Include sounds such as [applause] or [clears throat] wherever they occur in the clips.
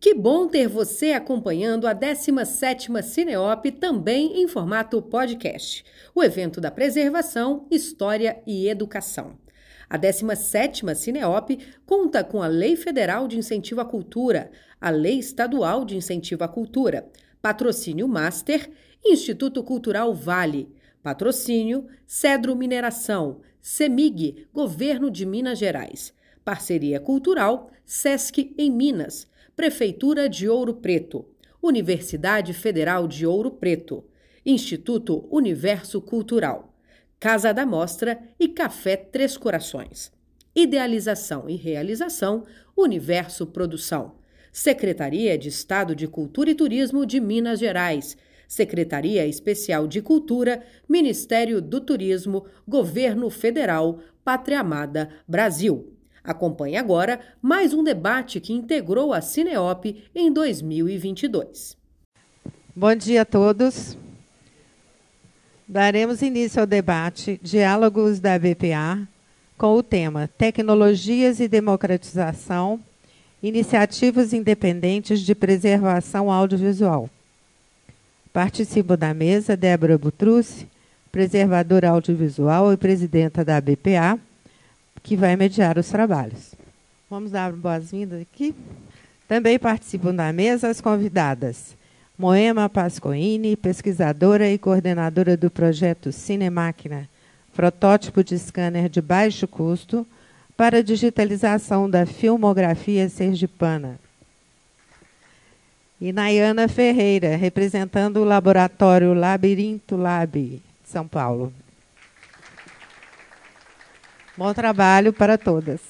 Que bom ter você acompanhando a 17ª Cineop também em formato podcast, o evento da preservação, história e educação. A 17ª Cineop conta com a Lei Federal de Incentivo à Cultura, a Lei Estadual de Incentivo à Cultura, Patrocínio Master, Instituto Cultural Vale, Patrocínio Cedro Mineração, CEMIG, Governo de Minas Gerais, Parceria Cultural SESC em Minas, Prefeitura de Ouro Preto, Universidade Federal de Ouro Preto, Instituto Universo Cultural, Casa da Mostra e Café Três Corações. Idealização e realização, Universo Produção. Secretaria de Estado de Cultura e Turismo de Minas Gerais. Secretaria Especial de Cultura, Ministério do Turismo, Governo Federal, Pátria Amada, Brasil. Acompanhe agora mais um debate que integrou a Cineop em 2022. Bom dia a todos. Daremos início ao debate Diálogos da BPA com o tema Tecnologias e Democratização, Iniciativas Independentes de Preservação Audiovisual. Participo da mesa Débora Butrucci, preservadora audiovisual e presidenta da BPA, que vai mediar os trabalhos. Vamos dar boas-vindas aqui. Também participam da mesa as convidadas Moema Pascoini, pesquisadora e coordenadora do projeto Cinemáquina, protótipo de scanner de baixo custo para digitalização da filmografia sergipana. E Nayana Ferreira, representando o laboratório Labirinto Lab, de São Paulo. Bom trabalho para todas.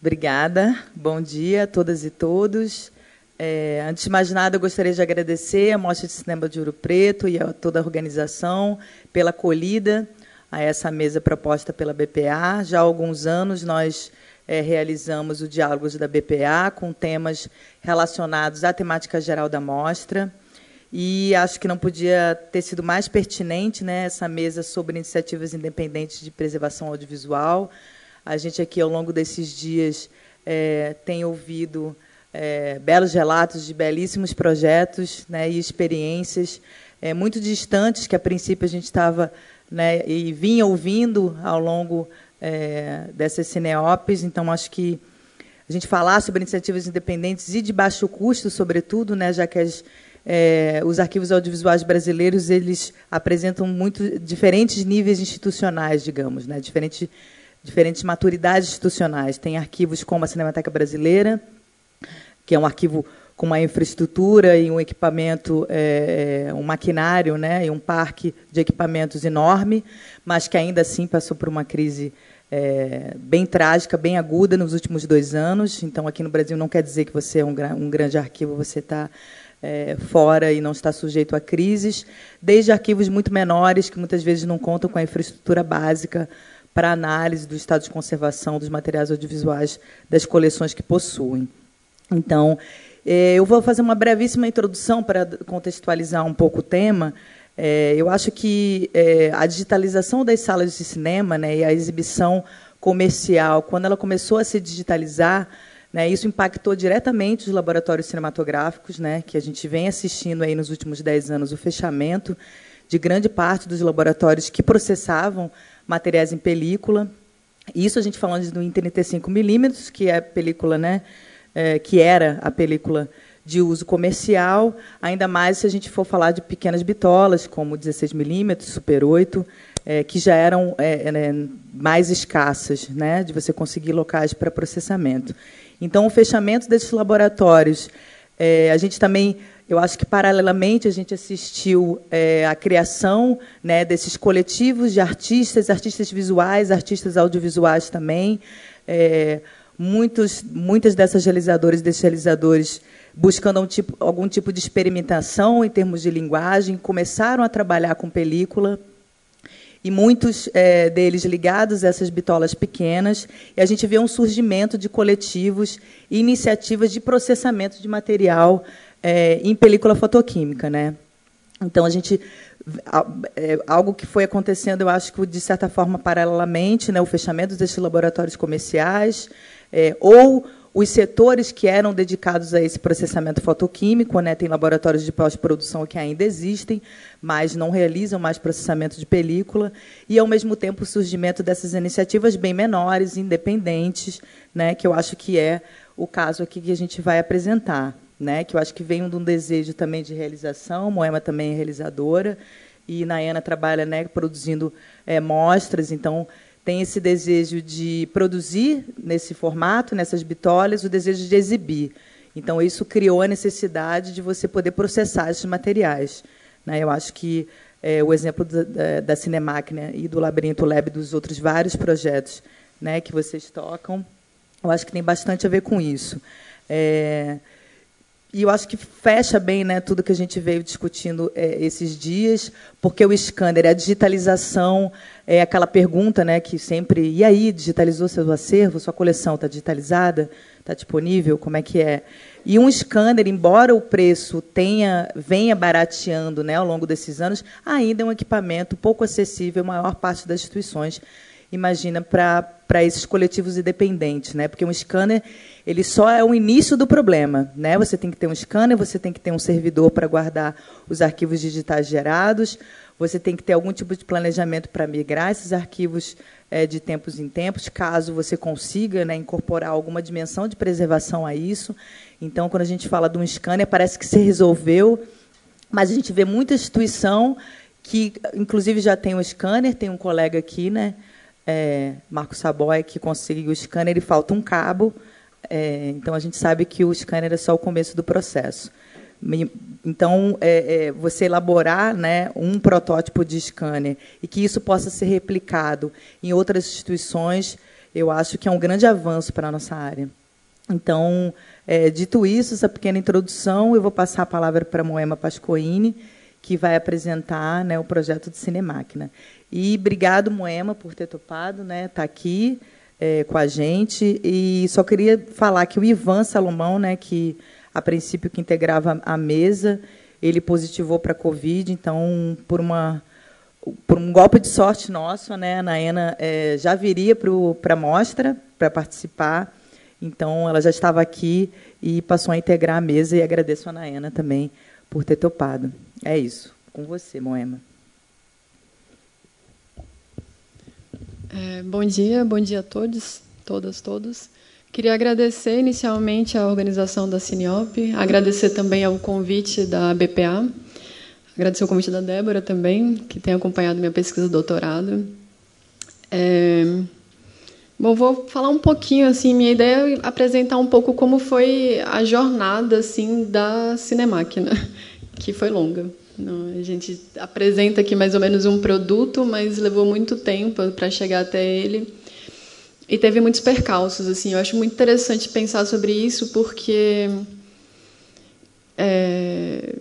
Obrigada. Bom dia a todas e todos. É, antes de mais nada, eu gostaria de agradecer a Mostra de Cinema de Ouro Preto e a toda a organização pela acolhida a essa mesa proposta pela BPA. Já há alguns anos nós é, realizamos o Diálogos da BPA com temas relacionados à temática geral da mostra. E acho que não podia ter sido mais pertinente né, essa mesa sobre iniciativas independentes de preservação audiovisual. A gente aqui, ao longo desses dias, é, tem ouvido é, belos relatos de belíssimos projetos né, e experiências é, muito distantes que, a princípio, a gente estava né, e vinha ouvindo ao longo dessas cineopes. Então, acho que a gente falar sobre iniciativas independentes e de baixo custo, sobretudo, né, já que as é, os arquivos audiovisuais brasileiros eles apresentam muito diferentes níveis institucionais, digamos, né? diferentes, diferentes maturidades institucionais. Tem arquivos como a Cinemateca Brasileira, que é um arquivo com uma infraestrutura e um equipamento, é, é, um maquinário, né, e um parque de equipamentos enorme, mas que ainda assim passou por uma crise é, bem trágica, bem aguda nos últimos dois anos. Então, aqui no Brasil não quer dizer que você é um, um grande arquivo, você está é, fora e não está sujeito a crises, desde arquivos muito menores, que muitas vezes não contam com a infraestrutura básica para análise do estado de conservação dos materiais audiovisuais das coleções que possuem. Então, é, eu vou fazer uma brevíssima introdução para contextualizar um pouco o tema. É, eu acho que é, a digitalização das salas de cinema né, e a exibição comercial, quando ela começou a se digitalizar, né, isso impactou diretamente os laboratórios cinematográficos, né, que a gente vem assistindo aí nos últimos dez anos o fechamento de grande parte dos laboratórios que processavam materiais em película. Isso a gente falando do em 35 milímetros, que é a película, né, é, que era a película de uso comercial, ainda mais se a gente for falar de pequenas bitolas, como 16 milímetros, Super 8, é, que já eram é, é, mais escassas, né, de você conseguir locais para processamento. Então, o fechamento desses laboratórios, é, a gente também, eu acho que paralelamente a gente assistiu é, a criação né, desses coletivos de artistas, artistas visuais, artistas audiovisuais também. É, muitos, muitas dessas realizadoras e desses realizadores buscando um tipo, algum tipo de experimentação em termos de linguagem, começaram a trabalhar com película e muitos é, deles ligados a essas bitolas pequenas, e a gente vê um surgimento de coletivos e iniciativas de processamento de material é, em película fotoquímica. Né? Então, a gente. É, algo que foi acontecendo, eu acho que, de certa forma, paralelamente, né, o fechamento desses laboratórios comerciais, é, ou os setores que eram dedicados a esse processamento fotoquímico, né, tem laboratórios de pós-produção que ainda existem, mas não realizam mais processamento de película, e, ao mesmo tempo, o surgimento dessas iniciativas bem menores, independentes, né, que eu acho que é o caso aqui que a gente vai apresentar, né, que eu acho que vem de um desejo também de realização, Moema também é realizadora, e Nayana trabalha né, produzindo é, mostras, então tem esse desejo de produzir nesse formato, nessas bitolas, o desejo de exibir. Então, isso criou a necessidade de você poder processar esses materiais. Né? Eu acho que é, o exemplo da, da Cinemáquina e do Labirinto Lab dos outros vários projetos né, que vocês tocam, eu acho que tem bastante a ver com isso. É, e eu acho que fecha bem né, tudo que a gente veio discutindo é, esses dias, porque o scanner, a digitalização, é aquela pergunta né, que sempre. E aí, digitalizou seu acervo? Sua coleção está digitalizada? Está disponível? Como é que é? E um scanner, embora o preço tenha venha barateando né, ao longo desses anos, ainda é um equipamento pouco acessível à maior parte das instituições imagina para esses coletivos independentes, né? Porque um scanner ele só é o início do problema, né? Você tem que ter um scanner, você tem que ter um servidor para guardar os arquivos digitais gerados, você tem que ter algum tipo de planejamento para migrar esses arquivos é, de tempos em tempos, caso você consiga né, incorporar alguma dimensão de preservação a isso. Então, quando a gente fala de um scanner, parece que se resolveu, mas a gente vê muita instituição que, inclusive, já tem um scanner, tem um colega aqui, né? é, Marco Saboy, que conseguiu o scanner e falta um cabo. É, então, a gente sabe que o scanner é só o começo do processo. Então, é, é, você elaborar né, um protótipo de scanner e que isso possa ser replicado em outras instituições, eu acho que é um grande avanço para a nossa área. Então, é, dito isso, essa pequena introdução, eu vou passar a palavra para a Moema Pascoini, que vai apresentar né, o projeto de Cinemáquina. E obrigado, Moema, por ter topado, né, estar tá aqui é, com a gente. E só queria falar que o Ivan Salomão, né, que a princípio que integrava a mesa, ele positivou para a Covid, então, por uma por um golpe de sorte nosso, né, a Naena é, já viria para a mostra para participar. Então, ela já estava aqui e passou a integrar a mesa. E agradeço a Naena também por ter topado. É isso. Com você, Moema. É, bom dia, bom dia a todos, todas, todos. Queria agradecer inicialmente à organização da Cineop, agradecer também ao convite da BPA, agradecer o convite da Débora também, que tem acompanhado minha pesquisa de doutorado. É, bom, vou falar um pouquinho assim, minha ideia é apresentar um pouco como foi a jornada assim da Cinemáquina, [laughs] que foi longa. A gente apresenta aqui mais ou menos um produto, mas levou muito tempo para chegar até ele. E teve muitos percalços. Assim, eu acho muito interessante pensar sobre isso, porque é,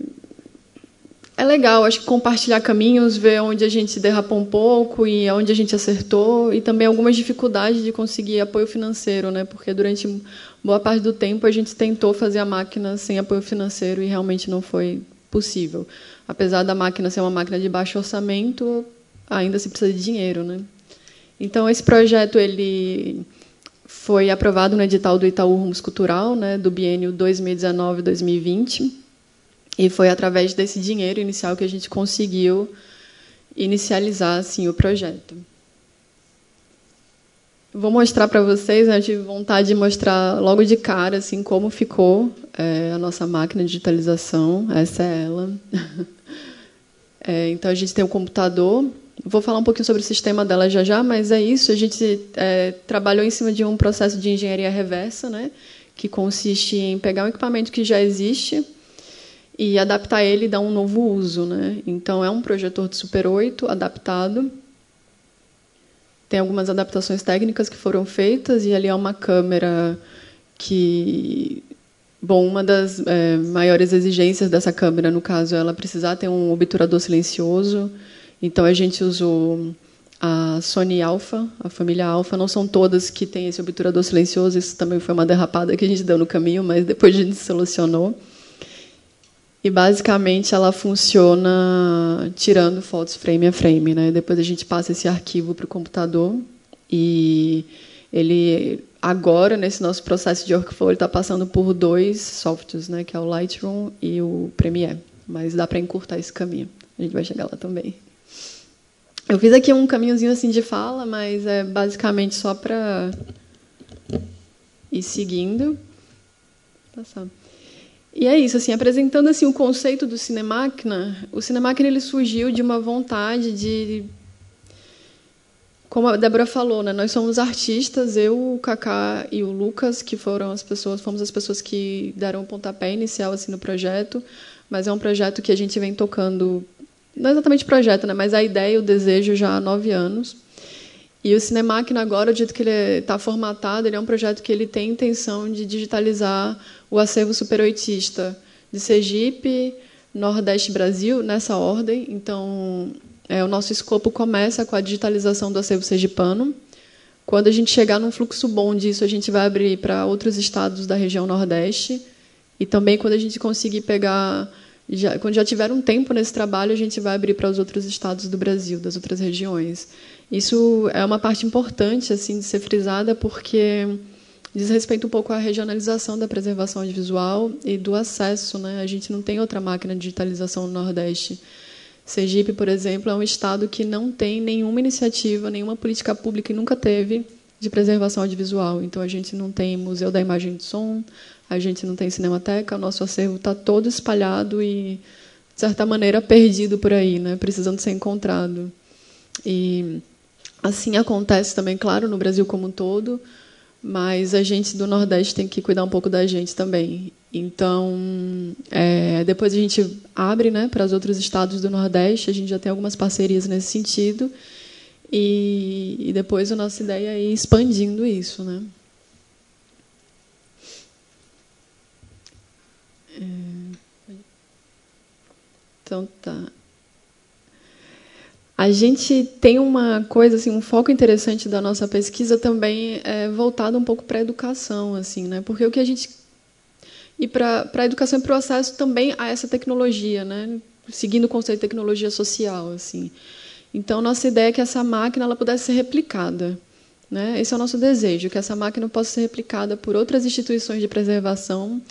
é legal, acho que compartilhar caminhos, ver onde a gente derrapou um pouco e onde a gente acertou, e também algumas dificuldades de conseguir apoio financeiro, né? porque durante boa parte do tempo a gente tentou fazer a máquina sem apoio financeiro e realmente não foi possível apesar da máquina ser uma máquina de baixo orçamento, ainda se precisa de dinheiro, né? Então esse projeto ele foi aprovado no edital do Itaú Rumos Cultural, né, do biênio 2019-2020, e foi através desse dinheiro inicial que a gente conseguiu inicializar assim o projeto. Vou mostrar para vocês, né, eu tive vontade de mostrar logo de cara assim como ficou é, a nossa máquina de digitalização. Essa é ela. [laughs] É, então, a gente tem um computador. Vou falar um pouquinho sobre o sistema dela já já, mas é isso. A gente é, trabalhou em cima de um processo de engenharia reversa, né, que consiste em pegar um equipamento que já existe e adaptar ele e dar um novo uso. Né? Então, é um projetor de Super 8 adaptado tem algumas adaptações técnicas que foram feitas e ali é uma câmera que bom uma das é, maiores exigências dessa câmera no caso é ela precisar ter um obturador silencioso. Então a gente usou a Sony Alpha a família Alpha. Não são todas que têm esse obturador silencioso isso também foi uma derrapada que a gente deu no caminho mas depois a gente solucionou e basicamente ela funciona tirando fotos frame a frame, né? Depois a gente passa esse arquivo para o computador e ele agora, nesse nosso processo de workflow, ele está passando por dois softwares, né, que é o Lightroom e o Premiere. Mas dá para encurtar esse caminho. A gente vai chegar lá também. Eu fiz aqui um caminhozinho assim de fala, mas é basicamente só para ir seguindo. Passar. E é isso, assim, apresentando assim o conceito do Cinemáquina, o Cinemáquina ele surgiu de uma vontade de como a Débora falou, né, nós somos artistas, eu, o Kaká e o Lucas, que foram as pessoas, fomos as pessoas que deram o pontapé inicial assim no projeto, mas é um projeto que a gente vem tocando, não exatamente projeto, né, mas a ideia, o desejo já há nove anos. E o Cinemáquina agora, do jeito que ele está formatado, ele é um projeto que ele tem intenção de digitalizar o acervo superoitista de Sergipe, Nordeste Brasil, nessa ordem. Então, é, o nosso escopo começa com a digitalização do acervo sergipano. Quando a gente chegar num fluxo bom disso, a gente vai abrir para outros estados da região Nordeste. E também, quando a gente conseguir pegar. Já, quando já tiver um tempo nesse trabalho, a gente vai abrir para os outros estados do Brasil, das outras regiões. Isso é uma parte importante assim de ser frisada, porque diz respeito um pouco à regionalização da preservação audiovisual e do acesso. Né? A gente não tem outra máquina de digitalização no Nordeste. Sergipe, por exemplo, é um estado que não tem nenhuma iniciativa, nenhuma política pública e nunca teve de preservação audiovisual. Então, a gente não tem Museu da Imagem e do Som, a gente não tem Cinemateca, o nosso acervo está todo espalhado e, de certa maneira, perdido por aí, né? precisando ser encontrado. E assim acontece também, claro, no Brasil como um todo, mas a gente do Nordeste tem que cuidar um pouco da gente também. Então, é, depois a gente abre né, para os outros estados do Nordeste, a gente já tem algumas parcerias nesse sentido, e, e depois a nossa ideia é ir expandindo isso. Né? É, então, tá. A gente tem uma coisa assim, um foco interessante da nossa pesquisa também é voltado um pouco para a educação, assim, né? Porque o que a gente e para a educação e para o acesso também a essa tecnologia, né? Seguindo o conceito de tecnologia social, assim. Então nossa ideia é que essa máquina ela pudesse ser replicada, né? Esse é o nosso desejo, que essa máquina possa ser replicada por outras instituições de preservação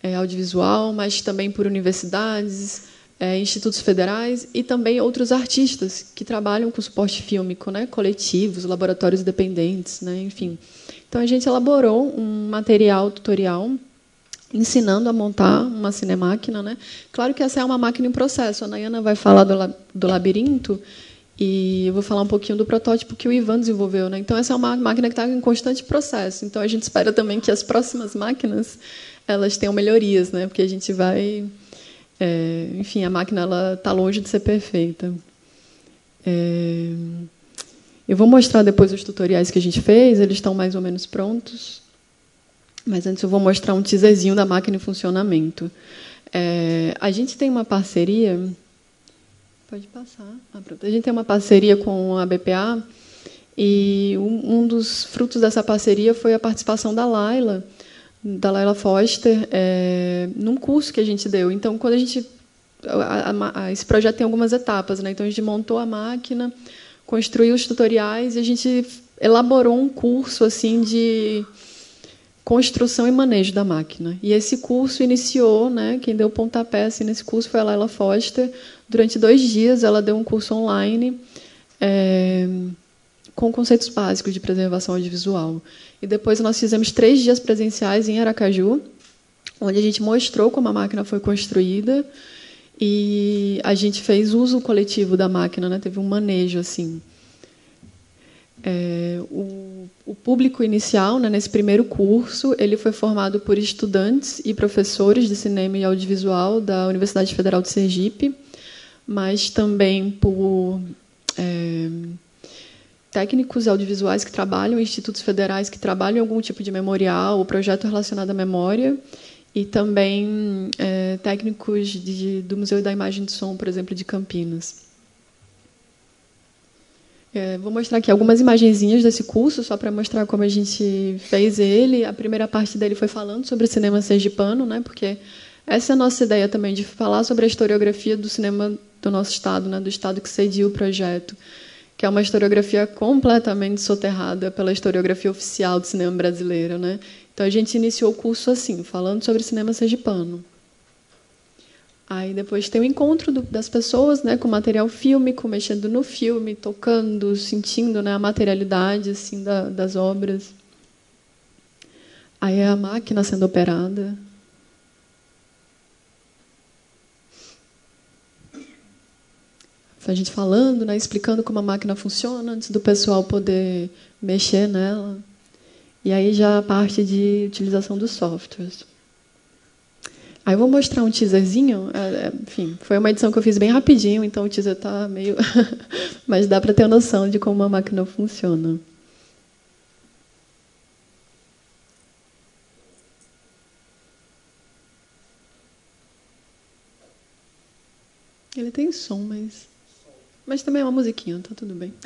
é, audiovisual, mas também por universidades é, institutos federais e também outros artistas que trabalham com suporte fílmico, né, coletivos, laboratórios independentes, né, enfim. Então a gente elaborou um material tutorial ensinando a montar uma cinemáquina, né? Claro que essa é uma máquina em processo. A Nayana vai falar do, do labirinto e eu vou falar um pouquinho do protótipo que o Ivan desenvolveu, né? Então essa é uma máquina que está em constante processo. Então a gente espera também que as próximas máquinas elas tenham melhorias, né? Porque a gente vai é, enfim, a máquina está longe de ser perfeita. É, eu vou mostrar depois os tutoriais que a gente fez, eles estão mais ou menos prontos. Mas antes eu vou mostrar um teaserzinho da máquina em funcionamento. É, a gente tem uma parceria. Pode passar. Ah, a gente tem uma parceria com a BPA e um, um dos frutos dessa parceria foi a participação da Laila da Laila Foster é, num curso que a gente deu. Então, quando a gente a, a, a, esse projeto tem algumas etapas, né? Então a gente montou a máquina, construiu os tutoriais e a gente elaborou um curso assim de construção e manejo da máquina. E esse curso iniciou, né? Quem deu pontapé assim, nesse curso foi a Laila Foster. Durante dois dias, ela deu um curso online. É, com conceitos básicos de preservação audiovisual. E depois nós fizemos três dias presenciais em Aracaju, onde a gente mostrou como a máquina foi construída e a gente fez uso coletivo da máquina, né? teve um manejo assim. É, o, o, público inicial, né, nesse primeiro curso, ele foi formado por estudantes e professores de cinema e audiovisual da Universidade Federal de Sergipe, mas também por é, técnicos audiovisuais que trabalham institutos federais que trabalham em algum tipo de memorial ou projeto relacionado à memória e também é, técnicos de, do Museu da Imagem e Som, por exemplo, de Campinas. É, vou mostrar aqui algumas imagenzinhas desse curso, só para mostrar como a gente fez ele. A primeira parte dele foi falando sobre o cinema sergipano, né, porque essa é a nossa ideia também, de falar sobre a historiografia do cinema do nosso estado, né, do estado que cediu o projeto. Que é uma historiografia completamente soterrada pela historiografia oficial do cinema brasileiro, né? Então a gente iniciou o curso assim, falando sobre cinema sergipano. Aí depois tem o encontro do, das pessoas, né, com material fílmico, mexendo no filme, tocando, sentindo, né, a materialidade assim da, das obras. Aí é a máquina sendo operada. A gente falando, né, explicando como a máquina funciona antes do pessoal poder mexer nela. E aí já a parte de utilização dos softwares. Aí eu vou mostrar um teaserzinho. É, é, enfim, foi uma edição que eu fiz bem rapidinho, então o teaser está meio. [laughs] Mas dá para ter noção de como a máquina funciona. Ele tem som, mas. Mas também é uma musiquinha, tá tudo bem. [laughs]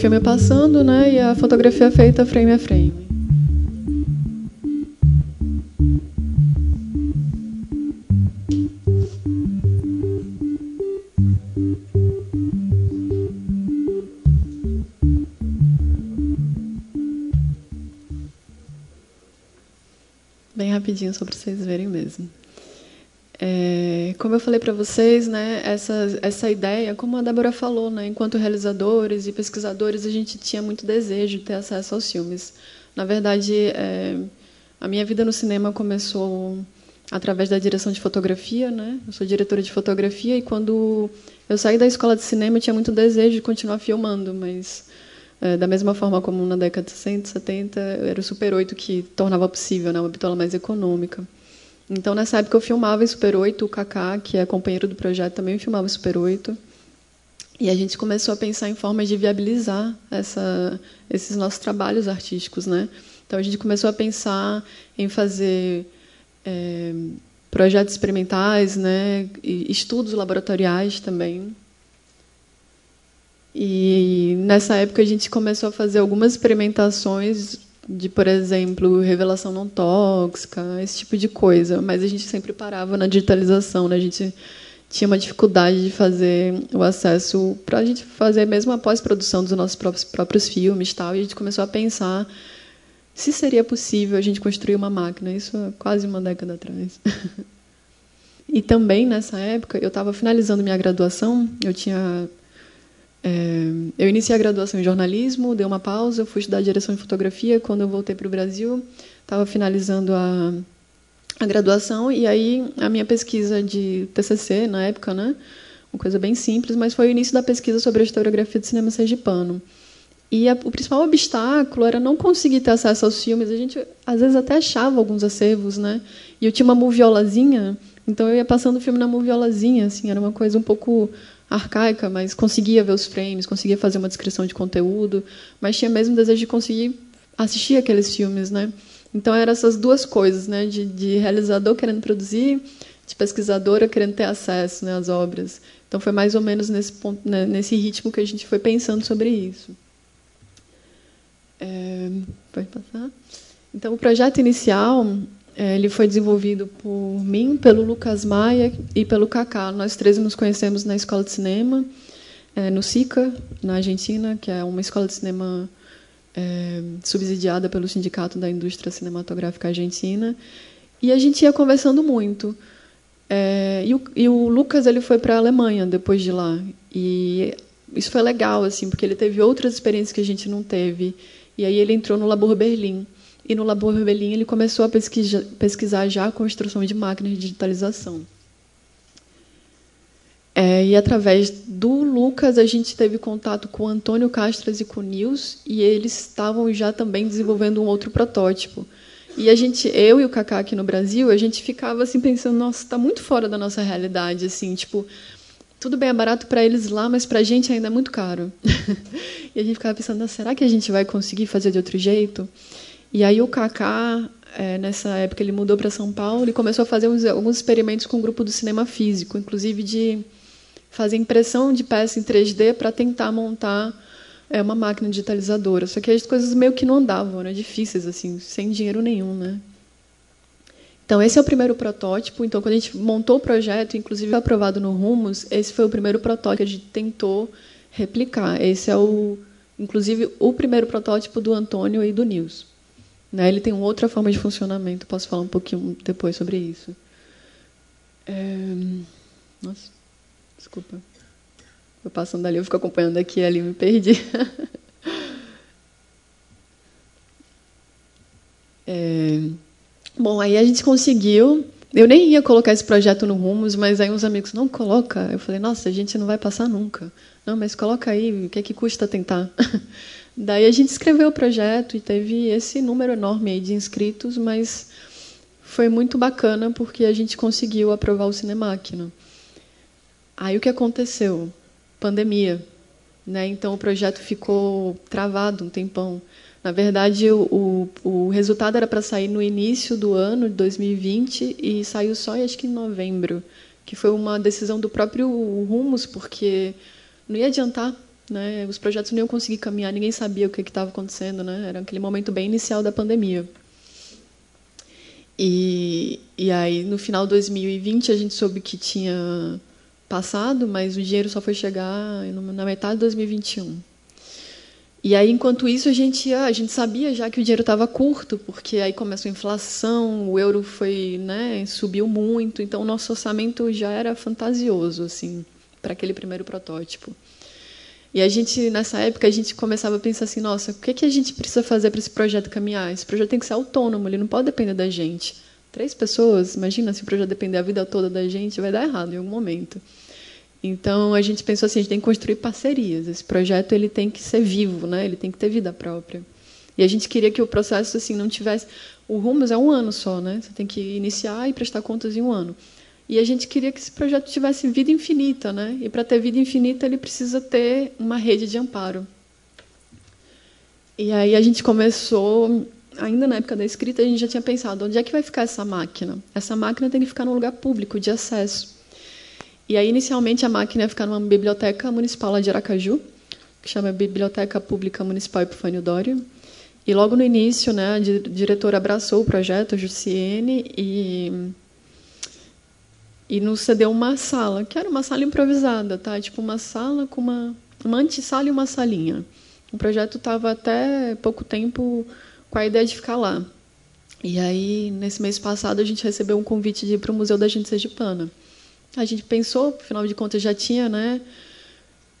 filme passando, né? E a fotografia feita frame a frame. Bem rapidinho só para vocês verem mesmo. É, como eu falei para vocês, né, essa, essa ideia, como a Débora falou, né, enquanto realizadores e pesquisadores, a gente tinha muito desejo de ter acesso aos filmes. Na verdade, é, a minha vida no cinema começou através da direção de fotografia. Né? Eu sou diretora de fotografia e quando eu saí da escola de cinema, eu tinha muito desejo de continuar filmando, mas é, da mesma forma como na década de 60, 70, era o Super 8 que tornava possível né, uma bitola mais econômica. Então, nessa época, eu filmava Super 8, o Kaká, que é companheiro do projeto, também filmava Super 8. E a gente começou a pensar em formas de viabilizar essa, esses nossos trabalhos artísticos. Né? Então, a gente começou a pensar em fazer é, projetos experimentais, né? E estudos laboratoriais também. E nessa época a gente começou a fazer algumas experimentações de, por exemplo, revelação não tóxica, esse tipo de coisa. Mas a gente sempre parava na digitalização, né? A gente tinha uma dificuldade de fazer o acesso para a gente fazer mesmo a pós-produção dos nossos próprios, próprios filmes tal. E a gente começou a pensar se seria possível a gente construir uma máquina. Isso é quase uma década atrás. [laughs] e também nessa época eu estava finalizando minha graduação. Eu tinha é, eu iniciei a graduação em jornalismo, dei uma pausa, fui estudar direção de fotografia. Quando eu voltei para o Brasil, estava finalizando a, a graduação e aí a minha pesquisa de TCC na época, né, uma coisa bem simples, mas foi o início da pesquisa sobre a historiografia do cinema sergipano. E a, o principal obstáculo era não conseguir ter acesso aos filmes. A gente às vezes até achava alguns acervos, né? E eu tinha uma moviolazinha, então eu ia passando o filme na moviolazinha, assim, era uma coisa um pouco arcaica, mas conseguia ver os frames, conseguia fazer uma descrição de conteúdo, mas tinha mesmo desejo de conseguir assistir aqueles filmes, né? Então eram essas duas coisas, né? De, de realizador querendo produzir, de pesquisadora querendo ter acesso né, às obras. Então foi mais ou menos nesse ponto, né, nesse ritmo que a gente foi pensando sobre isso. É, pode passar. Então o projeto inicial ele foi desenvolvido por mim, pelo Lucas Maia e pelo Kaká. Nós três nos conhecemos na escola de cinema, é, no SICA, na Argentina, que é uma escola de cinema é, subsidiada pelo Sindicato da Indústria Cinematográfica Argentina. E a gente ia conversando muito. É, e, o, e, o, Lucas ele foi para a Alemanha depois de lá. E isso foi legal, assim, porque ele teve outras experiências que a gente não teve. E aí ele entrou no Labor Berlim. E no Labor Rebelin ele começou a pesquisar, pesquisar já a construção de máquinas de digitalização. É, e através do Lucas a gente teve contato com o Antônio Castras e com o Nils e eles estavam já também desenvolvendo um outro protótipo. E a gente, eu e o Kaká aqui no Brasil, a gente ficava assim pensando, nossa, está muito fora da nossa realidade, assim, tipo, tudo bem é barato para eles lá, mas para a gente ainda é muito caro. [laughs] e a gente ficava pensando, será que a gente vai conseguir fazer de outro jeito? E aí o Kaká, é, nessa época, ele mudou para São Paulo e começou a fazer uns, alguns experimentos com o grupo do cinema físico, inclusive de fazer impressão de peça em 3D para tentar montar é, uma máquina digitalizadora. Só que as coisas meio que não andavam, né? difíceis, assim, sem dinheiro nenhum. Né? Então, esse é o primeiro protótipo. Então, quando a gente montou o projeto, inclusive aprovado no Rumos, esse foi o primeiro protótipo que a gente tentou replicar. Esse é, o, inclusive, o primeiro protótipo do Antônio e do Nils. Né? Ele tem outra forma de funcionamento. Posso falar um pouquinho depois sobre isso. É... Nossa. Desculpa. Eu passando ali, eu fico acompanhando aqui ali, me perdi. [laughs] é... Bom, aí a gente conseguiu. Eu nem ia colocar esse projeto no Rumos, mas aí uns amigos, não coloca. Eu falei, nossa, a gente não vai passar nunca. Não, mas coloca aí, o que é que custa tentar? [laughs] Daí a gente escreveu o projeto e teve esse número enorme de inscritos, mas foi muito bacana porque a gente conseguiu aprovar o Cinemáquina. Aí o que aconteceu? Pandemia. Né? Então o projeto ficou travado um tempão. Na verdade, o, o, o resultado era para sair no início do ano de 2020 e saiu só, acho que em novembro, que foi uma decisão do próprio Rumos, porque não ia adiantar, né? Os projetos não iam conseguir caminhar, ninguém sabia o que estava acontecendo, né? Era aquele momento bem inicial da pandemia. E, e aí, no final de 2020, a gente soube que tinha passado, mas o dinheiro só foi chegar na metade de 2021. E aí, enquanto isso, a gente, a gente sabia já que o dinheiro estava curto, porque aí começou a inflação, o euro foi, né, subiu muito, então o nosso orçamento já era fantasioso, assim, para aquele primeiro protótipo. E a gente, nessa época, a gente começava a pensar assim, nossa, o que, que a gente precisa fazer para esse projeto caminhar? Esse projeto tem que ser autônomo, ele não pode depender da gente. Três pessoas, imagina se o projeto depender a vida toda da gente, vai dar errado em algum momento. Então a gente pensou assim, a gente tem que construir parcerias. Esse projeto ele tem que ser vivo, né? Ele tem que ter vida própria. E a gente queria que o processo assim não tivesse o Rumos é um ano só, né? Você tem que iniciar e prestar contas em um ano. E a gente queria que esse projeto tivesse vida infinita, né? E para ter vida infinita ele precisa ter uma rede de amparo. E aí a gente começou, ainda na época da escrita, a gente já tinha pensado onde é que vai ficar essa máquina. Essa máquina tem que ficar num lugar público de acesso. E aí, inicialmente, a máquina ia ficar numa biblioteca municipal lá de Aracaju, que chama Biblioteca Pública Municipal Epifânio Dório. E logo no início, né, a diretora abraçou o projeto, a Jussiene, e, e nos cedeu uma sala, que era uma sala improvisada, tá? tipo uma sala com uma, uma antessala e uma salinha. O projeto estava até pouco tempo com a ideia de ficar lá. E aí, nesse mês passado, a gente recebeu um convite de ir para o Museu da Gente Sergipana. A gente pensou, afinal de contas, já tinha né,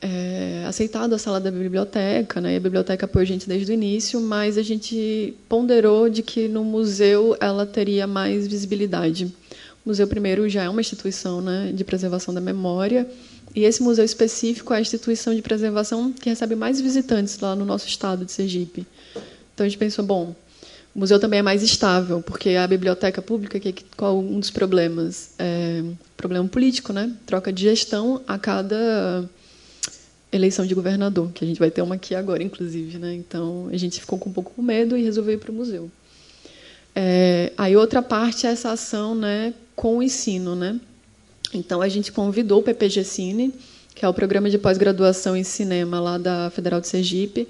é, aceitado a sala da biblioteca, né, e a biblioteca apoiou a gente desde o início, mas a gente ponderou de que no museu ela teria mais visibilidade. O museu, primeiro, já é uma instituição né, de preservação da memória, e esse museu específico é a instituição de preservação que recebe mais visitantes lá no nosso estado de Sergipe. Então a gente pensou, bom, o museu também é mais estável, porque a biblioteca pública, que qual um dos problemas? É, problema político, né? Troca de gestão a cada eleição de governador, que a gente vai ter uma aqui agora, inclusive, né? Então a gente ficou com um pouco com medo e resolveu ir para o museu. É, aí outra parte é essa ação, né, com o ensino, né? Então a gente convidou o PPG Cine, que é o programa de pós-graduação em cinema lá da Federal de Sergipe,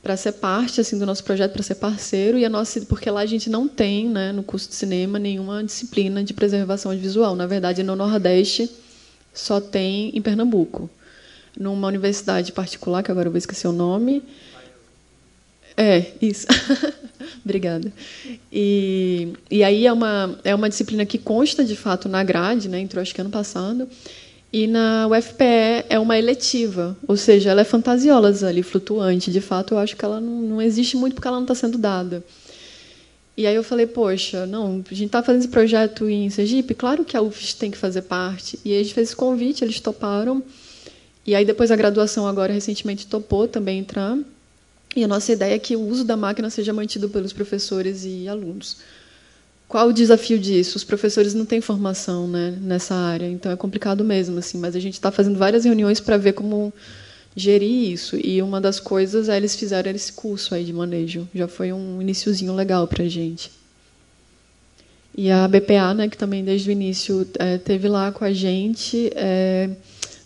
para ser parte assim do nosso projeto, para ser parceiro e a nossa, porque lá a gente não tem, né, no curso de cinema nenhuma disciplina de preservação audiovisual. Na verdade, no Nordeste só tem em Pernambuco, numa universidade particular que agora eu vou esquecer o nome. É, isso. [laughs] Obrigada. E, e aí é uma, é uma disciplina que consta, de fato, na grade, né? entrou acho que ano passado, e na UFPE é uma eletiva, ou seja, ela é fantasiosa ali, flutuante. De fato, eu acho que ela não, não existe muito porque ela não está sendo dada. E aí eu falei, poxa, não, a gente está fazendo esse projeto em Sergipe, claro que a UFS tem que fazer parte. E aí a gente fez esse convite, eles toparam. E aí depois a graduação agora recentemente topou também entrar. E a nossa ideia é que o uso da máquina seja mantido pelos professores e alunos. Qual o desafio disso? Os professores não têm formação né, nessa área, então é complicado mesmo. Assim, mas a gente está fazendo várias reuniões para ver como gerir isso. E uma das coisas é eles fizeram esse curso aí de manejo. Já foi um iníciozinho legal para a gente. E a BPA, né, que também desde o início é, teve lá com a gente, está é,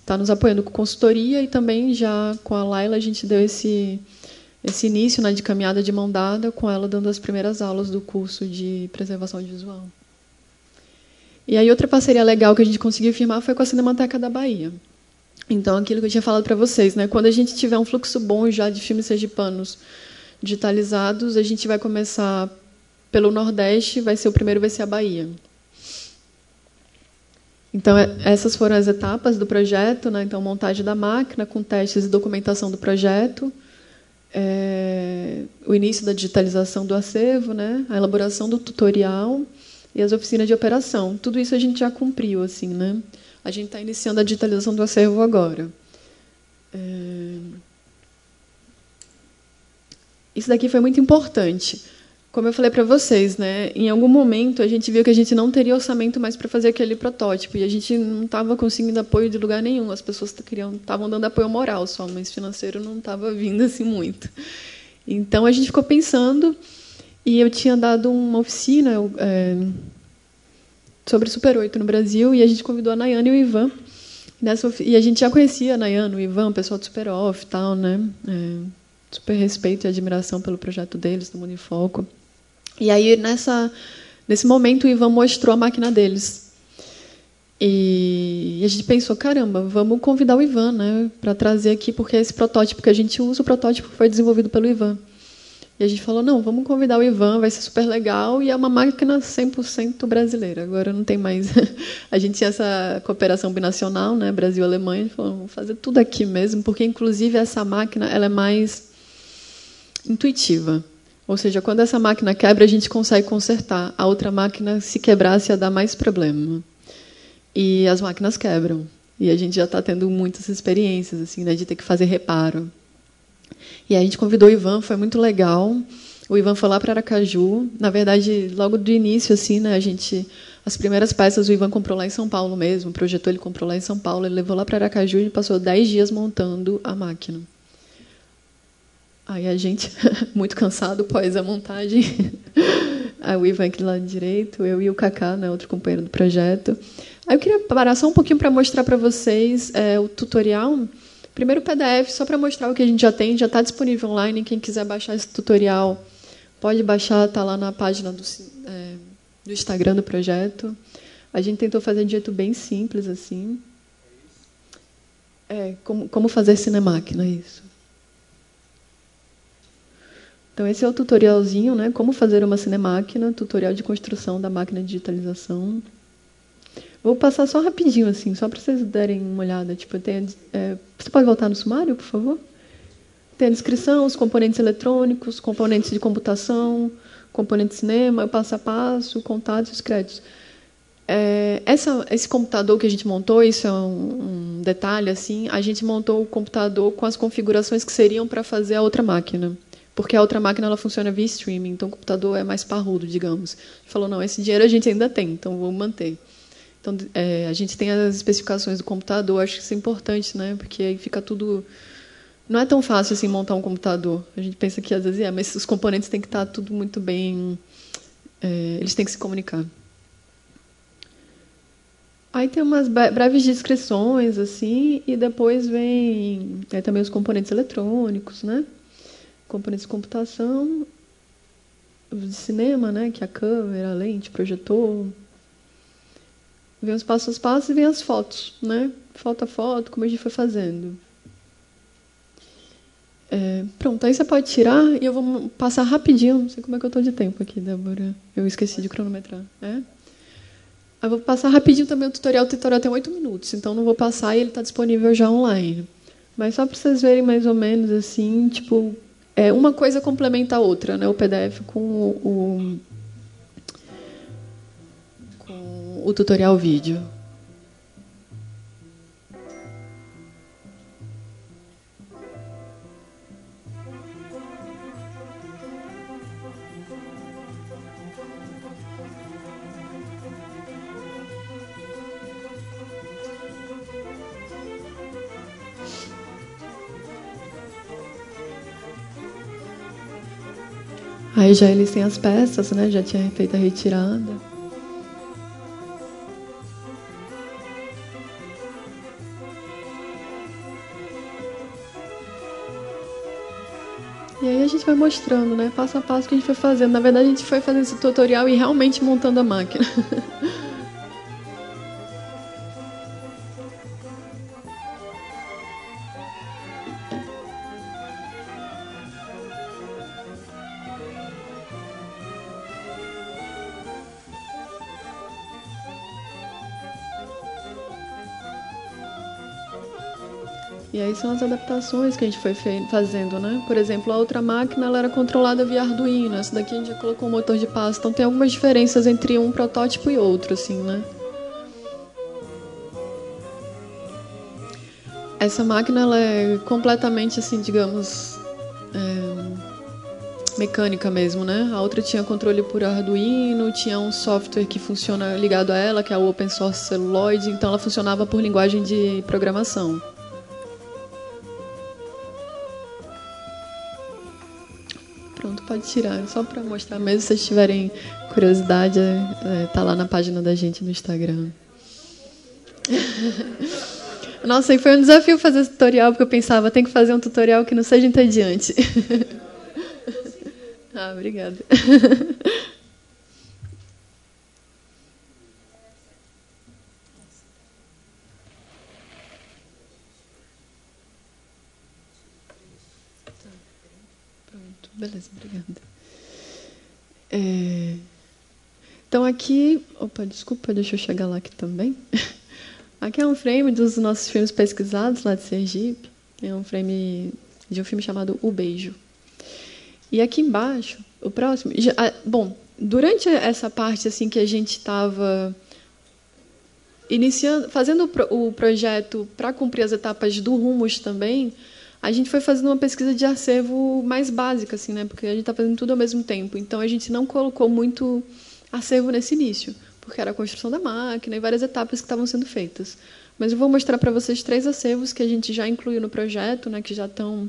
tá nos apoiando com consultoria e também já com a Laila a gente deu esse esse início né, de caminhada de mão dada com ela dando as primeiras aulas do curso de preservação visual. E aí outra parceria legal que a gente conseguiu firmar foi com a Cinemateca da Bahia. Então, aquilo que eu tinha falado para vocês, né? quando a gente tiver um fluxo bom já de filmes sergipanos digitalizados, a gente vai começar pelo Nordeste, vai ser o primeiro vai ser a Bahia. Então, é, essas foram as etapas do projeto. Né? Então, montagem da máquina, com testes e documentação do projeto, é, o início da digitalização do acervo, né? a elaboração do tutorial e as oficinas de operação. Tudo isso a gente já cumpriu. assim, né? A gente está iniciando a digitalização do acervo agora. É... Isso daqui foi muito importante. Como eu falei para vocês, né, em algum momento a gente viu que a gente não teria orçamento mais para fazer aquele protótipo e a gente não estava conseguindo apoio de lugar nenhum. As pessoas estavam dando apoio moral só, mas financeiro não estava vindo assim muito. Então a gente ficou pensando e eu tinha dado uma oficina, é, sobre Super 8 no Brasil e a gente convidou a Nayane e o Ivan. Nessa, e a gente já conhecia a Nayane, o Ivan, o pessoal do Super Off e tal, né? É, super respeito e admiração pelo projeto deles, do Mundo em Foco. E aí, nessa, nesse momento, o Ivan mostrou a máquina deles. E a gente pensou, caramba, vamos convidar o Ivan né, para trazer aqui, porque esse protótipo que a gente usa, o protótipo foi desenvolvido pelo Ivan. E a gente falou, não, vamos convidar o Ivan, vai ser super legal, e é uma máquina 100% brasileira. Agora não tem mais... [laughs] a gente tinha essa cooperação binacional, né, Brasil-Alemanha, a gente falou, vamos fazer tudo aqui mesmo, porque, inclusive, essa máquina ela é mais intuitiva. Ou seja, quando essa máquina quebra, a gente consegue consertar. A outra máquina, se quebrasse, ia dar mais problema. E as máquinas quebram. E a gente já está tendo muitas experiências assim, né, de ter que fazer reparo. E a gente convidou o Ivan, foi muito legal. O Ivan foi lá para Aracaju. Na verdade, logo do início, assim, né, a gente, as primeiras peças o Ivan comprou lá em São Paulo mesmo. O projetor ele comprou lá em São Paulo. Ele levou lá para Aracaju e passou dez dias montando a máquina. Aí a gente, [laughs] muito cansado pós a montagem. [laughs] Aí o Ivan aqui do lado direito, eu e o Kaká, né, outro companheiro do projeto. Aí eu queria parar só um pouquinho para mostrar para vocês é, o tutorial Primeiro PDF, só para mostrar o que a gente já tem, já está disponível online. Quem quiser baixar esse tutorial, pode baixar, está lá na página do, é, do Instagram do projeto. A gente tentou fazer de jeito bem simples, assim. É, como, como fazer cinemáquina, isso. Então, esse é o tutorialzinho, né? Como fazer uma cinemáquina, tutorial de construção da máquina de digitalização. Vou passar só rapidinho, assim, só para vocês darem uma olhada. Tipo, tem, é, você pode voltar no sumário, por favor? Tem a descrição, os componentes eletrônicos, componentes de computação, componente cinema, passo a passo, contatos e os créditos. É, essa, esse computador que a gente montou, isso é um, um, detalhe, assim, a gente montou o computador com as configurações que seriam para fazer a outra máquina. Porque a outra máquina ela funciona via streaming, então o computador é mais parrudo, digamos. Falou, não, esse dinheiro a gente ainda tem, então vamos manter. Então, é, a gente tem as especificações do computador, acho que isso é importante, né? Porque aí fica tudo. Não é tão fácil assim montar um computador. A gente pensa que às vezes é, mas os componentes têm que estar tudo muito bem. É, eles têm que se comunicar. Aí tem umas breves descrições, assim, e depois vem é, também os componentes eletrônicos, né? Componentes de computação, de cinema, né? Que é a câmera, a lente, projetor, Vem os passos a passos e vem as fotos, né? Foto a foto, como a gente foi fazendo. É, pronto, aí você pode tirar e eu vou passar rapidinho. Não sei como é que eu estou de tempo aqui, Débora. Eu esqueci de cronometrar. É? Eu vou passar rapidinho também o tutorial. O tutorial tem oito minutos, então não vou passar e ele está disponível já online. Mas só para vocês verem mais ou menos assim, tipo, é, uma coisa complementa a outra, né? O PDF com o, o tutorial vídeo. Aí já eles têm as peças, né? Já tinha feito a retirada. E aí a gente vai mostrando, né? Passo a passo que a gente foi fazendo. Na verdade, a gente foi fazendo esse tutorial e realmente montando a máquina. [laughs] são as adaptações que a gente foi fazendo, né? Por exemplo, a outra máquina ela era controlada via Arduino, essa daqui a gente colocou um motor de passo. Então tem algumas diferenças entre um protótipo e outro, assim, né? Essa máquina ela é completamente, assim, digamos, é, mecânica mesmo, né? A outra tinha controle por Arduino, tinha um software que funciona ligado a ela, que é o Open Source Celluloid, então ela funcionava por linguagem de programação. Tirar. Só para mostrar mesmo, se vocês tiverem curiosidade, é, tá lá na página da gente no Instagram. [laughs] Nossa, e foi um desafio fazer esse tutorial, porque eu pensava, tem que fazer um tutorial que não seja entediante. [laughs] ah, obrigada. [laughs] Beleza, obrigada. É... Então aqui, opa, desculpa, deixa eu chegar lá aqui também. [laughs] Aqui é um frame dos nossos filmes pesquisados lá de Sergipe. É um frame de um filme chamado O Beijo. E aqui embaixo, o próximo, já, bom, durante essa parte assim que a gente estava iniciando, fazendo o projeto para cumprir as etapas do Rumos também, a gente foi fazendo uma pesquisa de acervo mais básica, assim, né? Porque a gente está fazendo tudo ao mesmo tempo. Então a gente não colocou muito acervo nesse início, porque era a construção da máquina e várias etapas que estavam sendo feitas. Mas eu vou mostrar para vocês três acervos que a gente já incluiu no projeto, né? Que já estão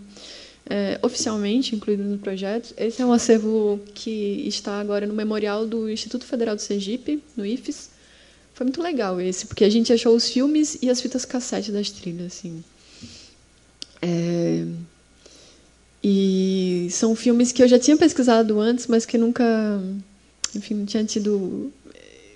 é, oficialmente incluídos no projeto. Esse é um acervo que está agora no memorial do Instituto Federal do Sergipe, no IFES. Foi muito legal esse, porque a gente achou os filmes e as fitas cassete das trilhas, assim. É, e são filmes que eu já tinha pesquisado antes, mas que nunca, enfim, não tinha tido.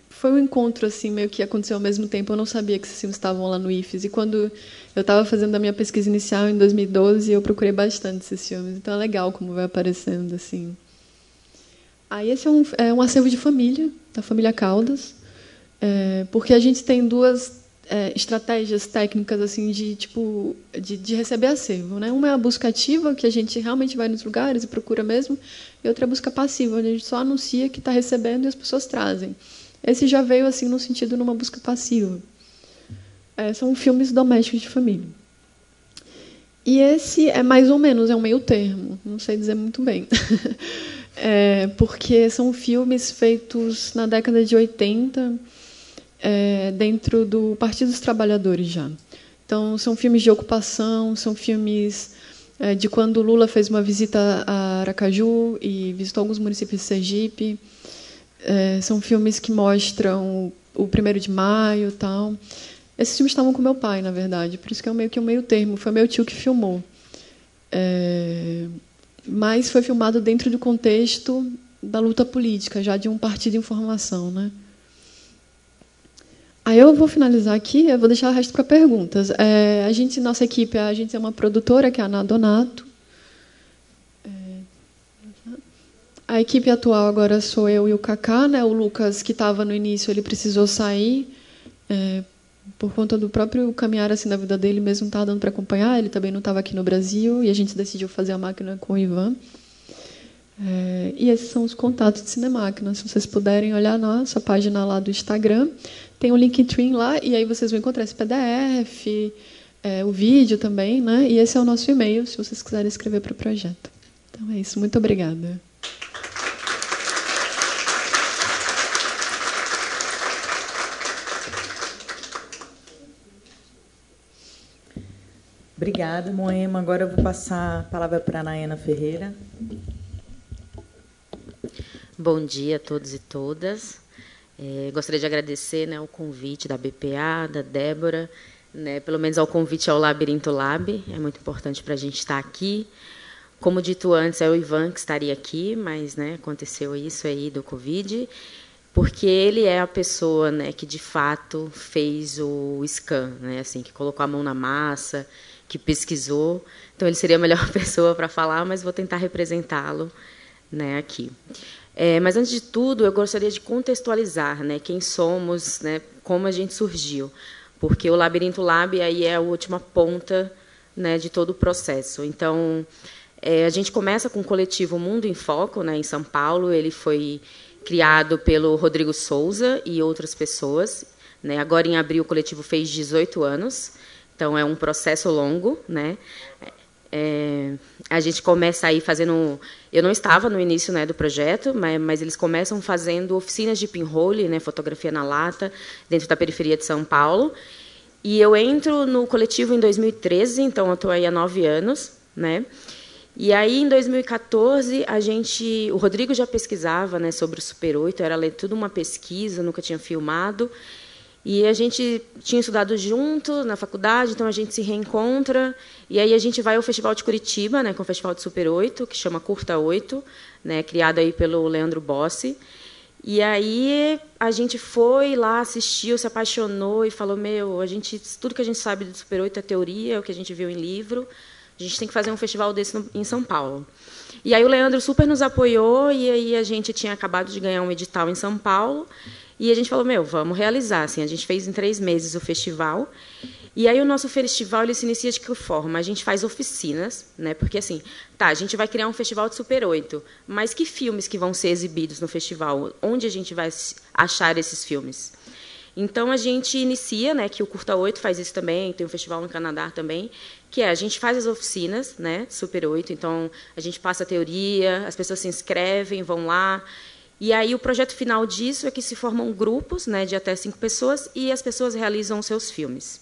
Foi um encontro assim meio que aconteceu ao mesmo tempo. Eu não sabia que esses filmes estavam lá no IFES. E quando eu estava fazendo a minha pesquisa inicial em 2012, eu procurei bastante esses filmes. Então é legal como vai aparecendo assim. Aí esse é um, é um acervo de família da família Caldas, é, porque a gente tem duas é, estratégias técnicas assim de tipo de, de, receber acervo, né? Uma é a busca ativa que a gente realmente vai nos lugares e procura mesmo, e outra é a busca passiva, onde a gente só anuncia que está recebendo e as pessoas trazem. Esse já veio assim no sentido numa busca passiva. É, são filmes domésticos de família. E esse é mais ou menos é um meio termo, não sei dizer muito bem. [laughs] é, porque são filmes feitos na década de 80 é, dentro do Partido dos Trabalhadores já. Então, são filmes de ocupação, são filmes é, de quando Lula fez uma visita a Aracaju e visitou alguns municípios de Sergipe. É, são filmes que mostram o primeiro de maio tal. Esses filmes estavam com meu pai, na verdade, por isso que é meio que um meio termo. Foi meu tio que filmou. É, mas foi filmado dentro do contexto da luta política, já de um partido de informação, né? Aí eu vou finalizar aqui, eu vou deixar o resto para perguntas. É, a gente, nossa equipe, a gente é uma produtora, que é a Ana Donato. É, a equipe atual agora sou eu e o Kaká, né? O Lucas, que estava no início, ele precisou sair é, por conta do próprio caminhar assim na vida dele, mesmo estava dando para acompanhar. Ele também não estava aqui no Brasil e a gente decidiu fazer a máquina com o Ivan. É, e esses são os contatos de Cinemáquina. Se vocês puderem olhar nossa página lá do Instagram, tem um Linktree lá, e aí vocês vão encontrar esse PDF, é, o vídeo também, né? E esse é o nosso e-mail, se vocês quiserem escrever para o projeto. Então é isso. Muito obrigada. Obrigada, Moema. Agora eu vou passar a palavra para a Naena Ferreira. Bom dia a todos e todas. É, gostaria de agradecer né, o convite da BPA, da Débora, né, pelo menos ao convite ao Labirinto Lab. É muito importante para a gente estar aqui. Como dito antes, é o Ivan que estaria aqui, mas né, aconteceu isso aí do Covid, porque ele é a pessoa né, que de fato fez o scan, né, assim, que colocou a mão na massa, que pesquisou. Então ele seria a melhor [laughs] pessoa para falar, mas vou tentar representá-lo né, aqui. É, mas antes de tudo, eu gostaria de contextualizar, né, quem somos, né, como a gente surgiu, porque o Labirinto Lab aí é a última ponta, né, de todo o processo. Então, é, a gente começa com o coletivo Mundo em Foco, né, em São Paulo. Ele foi criado pelo Rodrigo Souza e outras pessoas. Né? Agora, em abril, o coletivo fez 18 anos. Então, é um processo longo. Né? É, a gente começa aí fazendo. Eu não estava no início né, do projeto, mas, mas eles começam fazendo oficinas de pinhole, né, fotografia na lata, dentro da periferia de São Paulo. E eu entro no coletivo em 2013, então eu estou aí há nove anos, né? E aí, em 2014, a gente, o Rodrigo já pesquisava né, sobre o Super 8, era tudo uma pesquisa, nunca tinha filmado. E a gente tinha estudado junto na faculdade, então a gente se reencontra. E aí a gente vai ao Festival de Curitiba, né, com o Festival de Super 8, que chama Curta 8, né, criado aí pelo Leandro Bossi. E aí a gente foi lá, assistiu, se apaixonou e falou: Meu, a gente, tudo que a gente sabe do Super 8 é teoria, é o que a gente viu em livro. A gente tem que fazer um festival desse no, em São Paulo. E aí o Leandro super nos apoiou e aí a gente tinha acabado de ganhar um edital em São Paulo e a gente falou meu vamos realizar assim a gente fez em três meses o festival. E aí o nosso festival ele se inicia de que forma? A gente faz oficinas né porque assim tá a gente vai criar um festival de super 8 mas que filmes que vão ser exibidos no festival? Onde a gente vai achar esses filmes? Então a gente inicia, né, que o Curta 8 faz isso também, tem um festival no Canadá também, que é a gente faz as oficinas, né, Super 8, então a gente passa a teoria, as pessoas se inscrevem, vão lá, e aí o projeto final disso é que se formam grupos, né, de até cinco pessoas e as pessoas realizam seus filmes.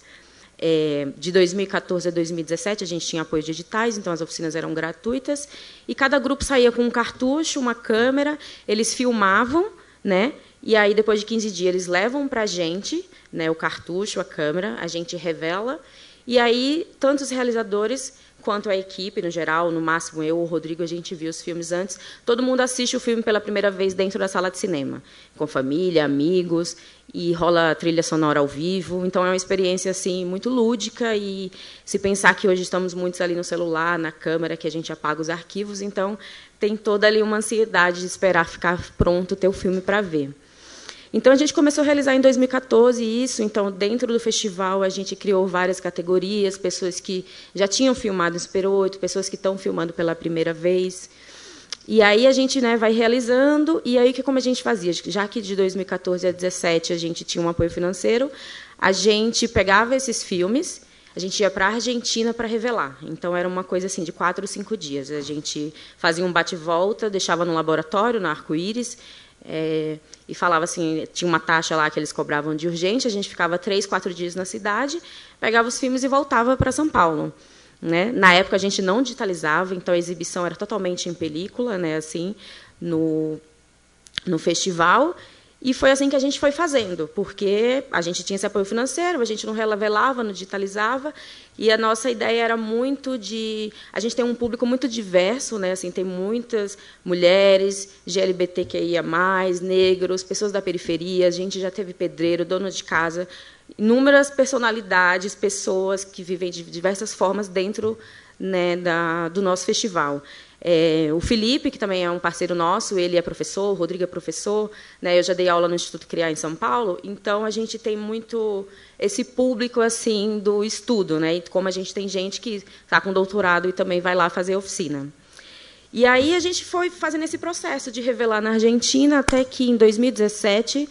É, de 2014 a 2017 a gente tinha apoio de editais, então as oficinas eram gratuitas e cada grupo saía com um cartucho, uma câmera, eles filmavam, né? E aí depois de 15 dias eles levam para a gente, né, o cartucho, a câmera, a gente revela e aí, tanto os realizadores quanto a equipe, no geral, no máximo eu ou o Rodrigo, a gente viu os filmes antes. Todo mundo assiste o filme pela primeira vez dentro da sala de cinema, com família, amigos, e rola trilha sonora ao vivo. Então é uma experiência assim muito lúdica e se pensar que hoje estamos muitos ali no celular, na câmera, que a gente apaga os arquivos, então tem toda ali uma ansiedade de esperar ficar pronto o filme para ver. Então a gente começou a realizar em 2014 isso. Então dentro do festival a gente criou várias categorias, pessoas que já tinham filmado em Super 8, pessoas que estão filmando pela primeira vez. E aí a gente né, vai realizando, e aí que como a gente fazia, já que de 2014 a 2017 a gente tinha um apoio financeiro, a gente pegava esses filmes, a gente ia para a Argentina para revelar. Então era uma coisa assim de quatro ou cinco dias. A gente fazia um bate-volta, deixava no laboratório, na Arco-Íris, é, e falava assim, tinha uma taxa lá que eles cobravam de urgente, a gente ficava três, quatro dias na cidade, pegava os filmes e voltava para São Paulo. Né? Na época a gente não digitalizava, então a exibição era totalmente em película, né? assim, no, no festival. E foi assim que a gente foi fazendo, porque a gente tinha esse apoio financeiro, a gente não revelava, não digitalizava, e a nossa ideia era muito de. A gente tem um público muito diverso, né? assim, tem muitas mulheres, GLBTQIA, negros, pessoas da periferia, a gente já teve pedreiro, dono de casa, inúmeras personalidades, pessoas que vivem de diversas formas dentro né, da, do nosso festival. É, o Felipe, que também é um parceiro nosso, ele é professor, o Rodrigo é professor, né, eu já dei aula no Instituto Criar em São Paulo, então a gente tem muito esse público assim do estudo, né, e como a gente tem gente que está com doutorado e também vai lá fazer oficina. E aí a gente foi fazendo esse processo de revelar na Argentina, até que em 2017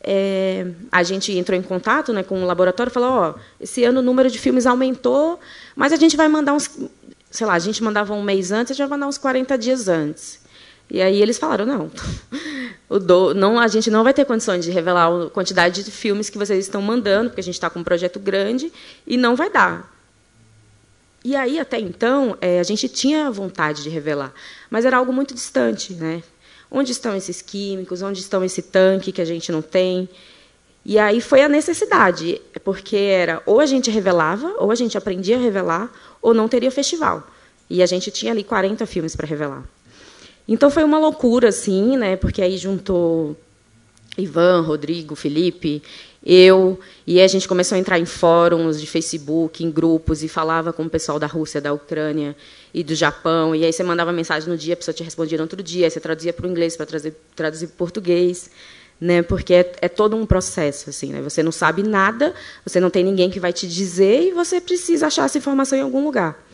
é, a gente entrou em contato né, com o laboratório e falou: ó, esse ano o número de filmes aumentou, mas a gente vai mandar uns sei lá, a gente mandava um mês antes, a gente vai mandar uns 40 dias antes. E aí eles falaram, não, [laughs] o do, não, a gente não vai ter condições de revelar a quantidade de filmes que vocês estão mandando, porque a gente está com um projeto grande, e não vai dar. E aí, até então, é, a gente tinha vontade de revelar, mas era algo muito distante. Né? Onde estão esses químicos? Onde estão esse tanque que a gente não tem? E aí foi a necessidade, porque era ou a gente revelava, ou a gente aprendia a revelar, ou não teria festival. E a gente tinha ali 40 filmes para revelar. Então foi uma loucura, assim, né? Porque aí juntou Ivan, Rodrigo, Felipe, eu, e a gente começou a entrar em fóruns de Facebook, em grupos, e falava com o pessoal da Rússia, da Ucrânia e do Japão. E aí você mandava mensagem no dia, a pessoa te respondia no outro dia, aí você traduzia para o inglês para traduzir para o português né? Porque é, é, todo um processo, assim, né? Você não sabe nada, você não tem ninguém que vai te dizer e você precisa achar essa informação em algum lugar.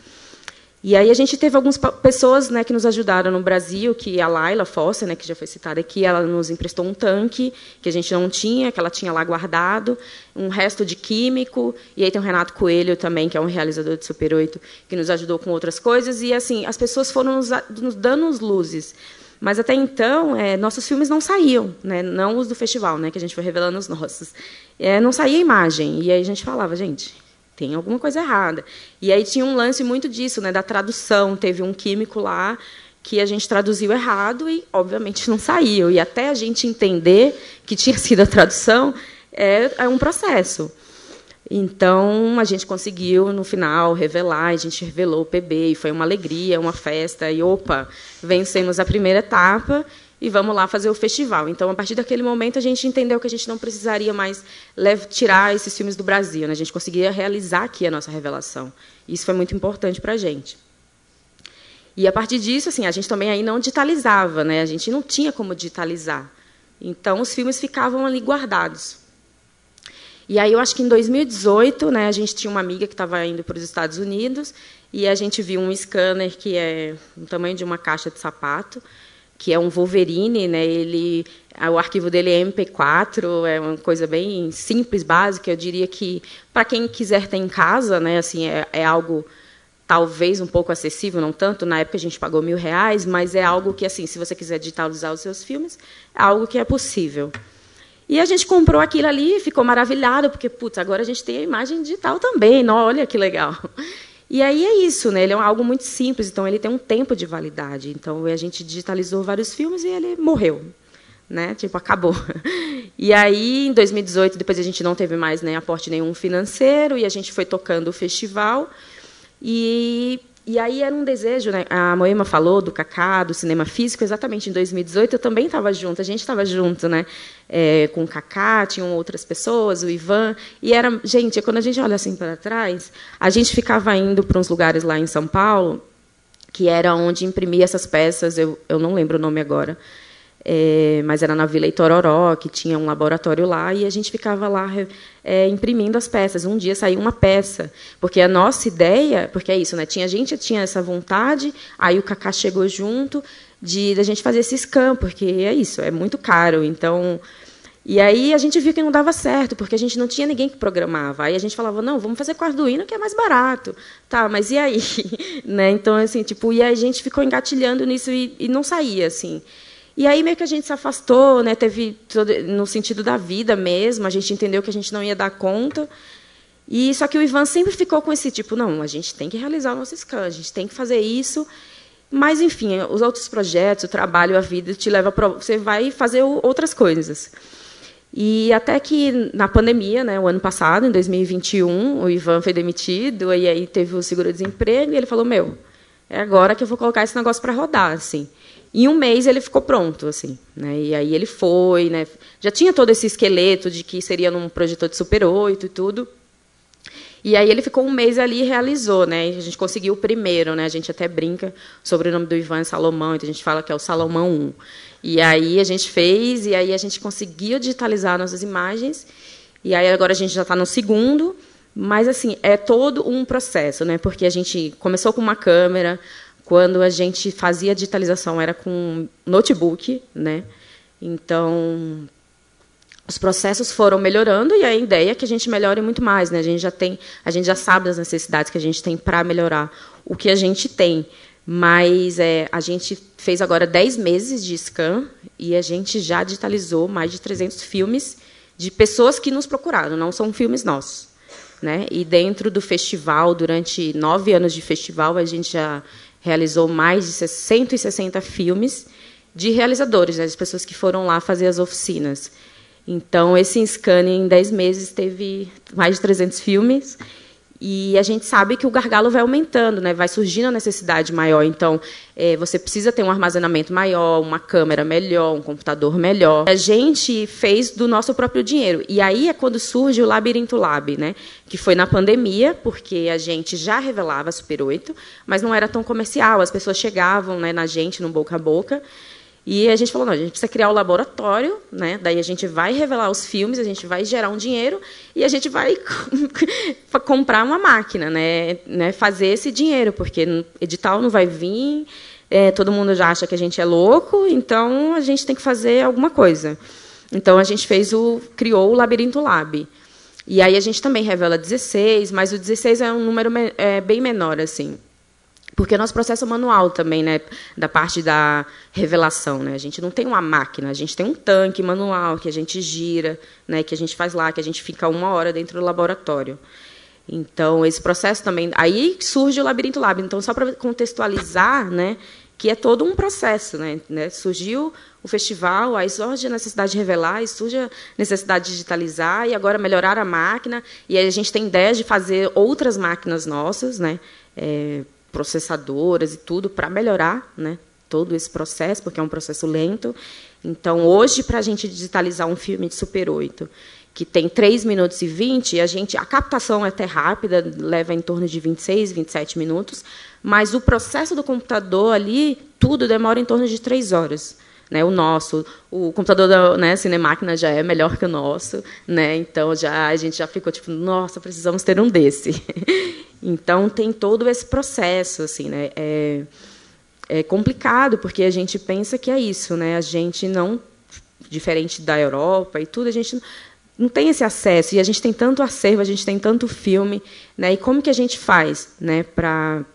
E aí a gente teve algumas pessoas, né, que nos ajudaram no Brasil, que a Laila Fossa, né, que já foi citada aqui, ela nos emprestou um tanque que a gente não tinha, que ela tinha lá guardado, um resto de químico, e aí tem o Renato Coelho também, que é um realizador de Super 8, que nos ajudou com outras coisas, e assim, as pessoas foram nos, nos dando luzes. Mas até então, é, nossos filmes não saíam, né? não os do festival, né? que a gente foi revelando os nossos. É, não saía imagem. E aí a gente falava, gente, tem alguma coisa errada. E aí tinha um lance muito disso, né? da tradução. Teve um químico lá que a gente traduziu errado e, obviamente, não saiu. E até a gente entender que tinha sido a tradução é, é um processo. Então, a gente conseguiu, no final, revelar, a gente revelou o PB, e foi uma alegria, uma festa, e, opa, vencemos a primeira etapa, e vamos lá fazer o festival. Então, a partir daquele momento, a gente entendeu que a gente não precisaria mais tirar esses filmes do Brasil, né? a gente conseguia realizar aqui a nossa revelação. Isso foi muito importante para a gente. E, a partir disso, assim, a gente também aí não digitalizava, né? a gente não tinha como digitalizar. Então, os filmes ficavam ali guardados. E aí eu acho que em 2018, né, a gente tinha uma amiga que estava indo para os Estados Unidos e a gente viu um scanner que é do tamanho de uma caixa de sapato, que é um Wolverine, né? Ele, o arquivo dele é MP4, é uma coisa bem simples, básica. Eu diria que para quem quiser ter em casa, né, assim, é, é algo talvez um pouco acessível, não tanto. Na época a gente pagou mil reais, mas é algo que, assim, se você quiser digitalizar os seus filmes, é algo que é possível. E a gente comprou aquilo ali, ficou maravilhado, porque, putz, agora a gente tem a imagem digital também, não, olha que legal. E aí é isso, né? Ele é algo muito simples, então ele tem um tempo de validade. Então a gente digitalizou vários filmes e ele morreu, né? Tipo, acabou. [laughs] E aí em 2018, depois a gente não teve mais né, aporte nenhum financeiro e a gente foi tocando o festival. E e aí era um desejo, né? A Moema falou do Cacá, do cinema físico, exatamente em 2018 eu também estava junto, a gente estava junto, né? É, com o Cacá, tinham outras pessoas, o Ivan, e era, gente, quando a gente olha assim para trás, a gente ficava indo para uns lugares lá em São Paulo, que era onde imprimia essas peças, eu, eu não lembro o nome agora, é, mas era na Vila Itororó, que tinha um laboratório lá, e a gente ficava lá é, imprimindo as peças. Um dia saiu uma peça, porque a nossa ideia, porque é isso, né? Tinha gente tinha essa vontade, aí o Cacá chegou junto de a gente fazer esse scan, porque é isso, é muito caro. Então, e aí a gente viu que não dava certo, porque a gente não tinha ninguém que programava. Aí a gente falava, não, vamos fazer Arduino, que é mais barato. Tá, mas e aí? [laughs] né? Então, assim, tipo, e a gente ficou engatilhando nisso e, e não saía, assim. E aí meio que a gente se afastou, né? Teve todo, no sentido da vida mesmo, a gente entendeu que a gente não ia dar conta. E só que o Ivan sempre ficou com esse tipo, não, a gente tem que realizar o nosso scan, a gente tem que fazer isso. Mas enfim, os outros projetos, o trabalho, a vida te leva para você vai fazer outras coisas. E até que na pandemia, né, o ano passado, em 2021, o Ivan foi demitido e aí teve o seguro-desemprego e ele falou: "Meu, é agora que eu vou colocar esse negócio para rodar, assim". Em um mês ele ficou pronto, assim, né? E aí ele foi, né? Já tinha todo esse esqueleto de que seria num projetor de Super 8 e tudo. E aí ele ficou um mês ali e realizou, né? A gente conseguiu o primeiro, né? A gente até brinca sobre o nome do Ivan Salomão, então a gente fala que é o Salomão 1. E aí a gente fez, e aí a gente conseguiu digitalizar nossas imagens. E aí agora a gente já está no segundo, mas assim é todo um processo, né? Porque a gente começou com uma câmera, quando a gente fazia a digitalização era com notebook, né? Então, os processos foram melhorando e a ideia é que a gente melhore muito mais, né? A gente já tem, a gente já sabe das necessidades que a gente tem para melhorar o que a gente tem. Mas é, a gente fez agora 10 meses de scan e a gente já digitalizou mais de 300 filmes de pessoas que nos procuraram, não são filmes nossos. Né? E dentro do festival, durante nove anos de festival, a gente já realizou mais de 160 filmes de realizadores, né, as pessoas que foram lá fazer as oficinas. Então, esse scan em 10 meses teve mais de 300 filmes e a gente sabe que o gargalo vai aumentando, né? vai surgindo a necessidade maior. Então, é, você precisa ter um armazenamento maior, uma câmera melhor, um computador melhor. A gente fez do nosso próprio dinheiro. E aí é quando surge o Labirinto Lab, né? que foi na pandemia, porque a gente já revelava Super 8, mas não era tão comercial. As pessoas chegavam né, na gente, no boca a boca. E a gente falou, não, a gente precisa criar o laboratório, né? Daí a gente vai revelar os filmes, a gente vai gerar um dinheiro e a gente vai [laughs] comprar uma máquina, né? né? Fazer esse dinheiro, porque edital não vai vir, é, todo mundo já acha que a gente é louco, então a gente tem que fazer alguma coisa. Então a gente fez o criou o Labirinto Lab. E aí a gente também revela 16, mas o 16 é um número é, bem menor assim. Porque o nosso processo é manual também, né, da parte da revelação, né? A gente não tem uma máquina, a gente tem um tanque manual que a gente gira, né, que a gente faz lá, que a gente fica uma hora dentro do laboratório. Então, esse processo também, aí surge o Labirinto Lab. Então, só para contextualizar, né, que é todo um processo, né? né? Surgiu o festival, aí surge a necessidade de revelar, aí surge a necessidade de digitalizar e agora melhorar a máquina. E aí a gente tem ideia de fazer outras máquinas nossas, né? É, processadoras e tudo para melhorar né, todo esse processo, porque é um processo lento. Então, hoje, para a gente digitalizar um filme de Super 8, que tem 3 minutos e 20, a, gente, a captação é até rápida, leva em torno de 26, 27 minutos, mas o processo do computador ali, tudo demora em torno de 3 horas. Né, o nosso, o computador da né, Cinemáquina já é melhor que o nosso, né, então já a gente já ficou tipo, nossa, precisamos ter um desse. [laughs] Então tem todo esse processo, assim, né? É, é complicado porque a gente pensa que é isso, né? A gente não, diferente da Europa e tudo, a gente não tem esse acesso e a gente tem tanto acervo, a gente tem tanto filme, né? E como que a gente faz, né? Para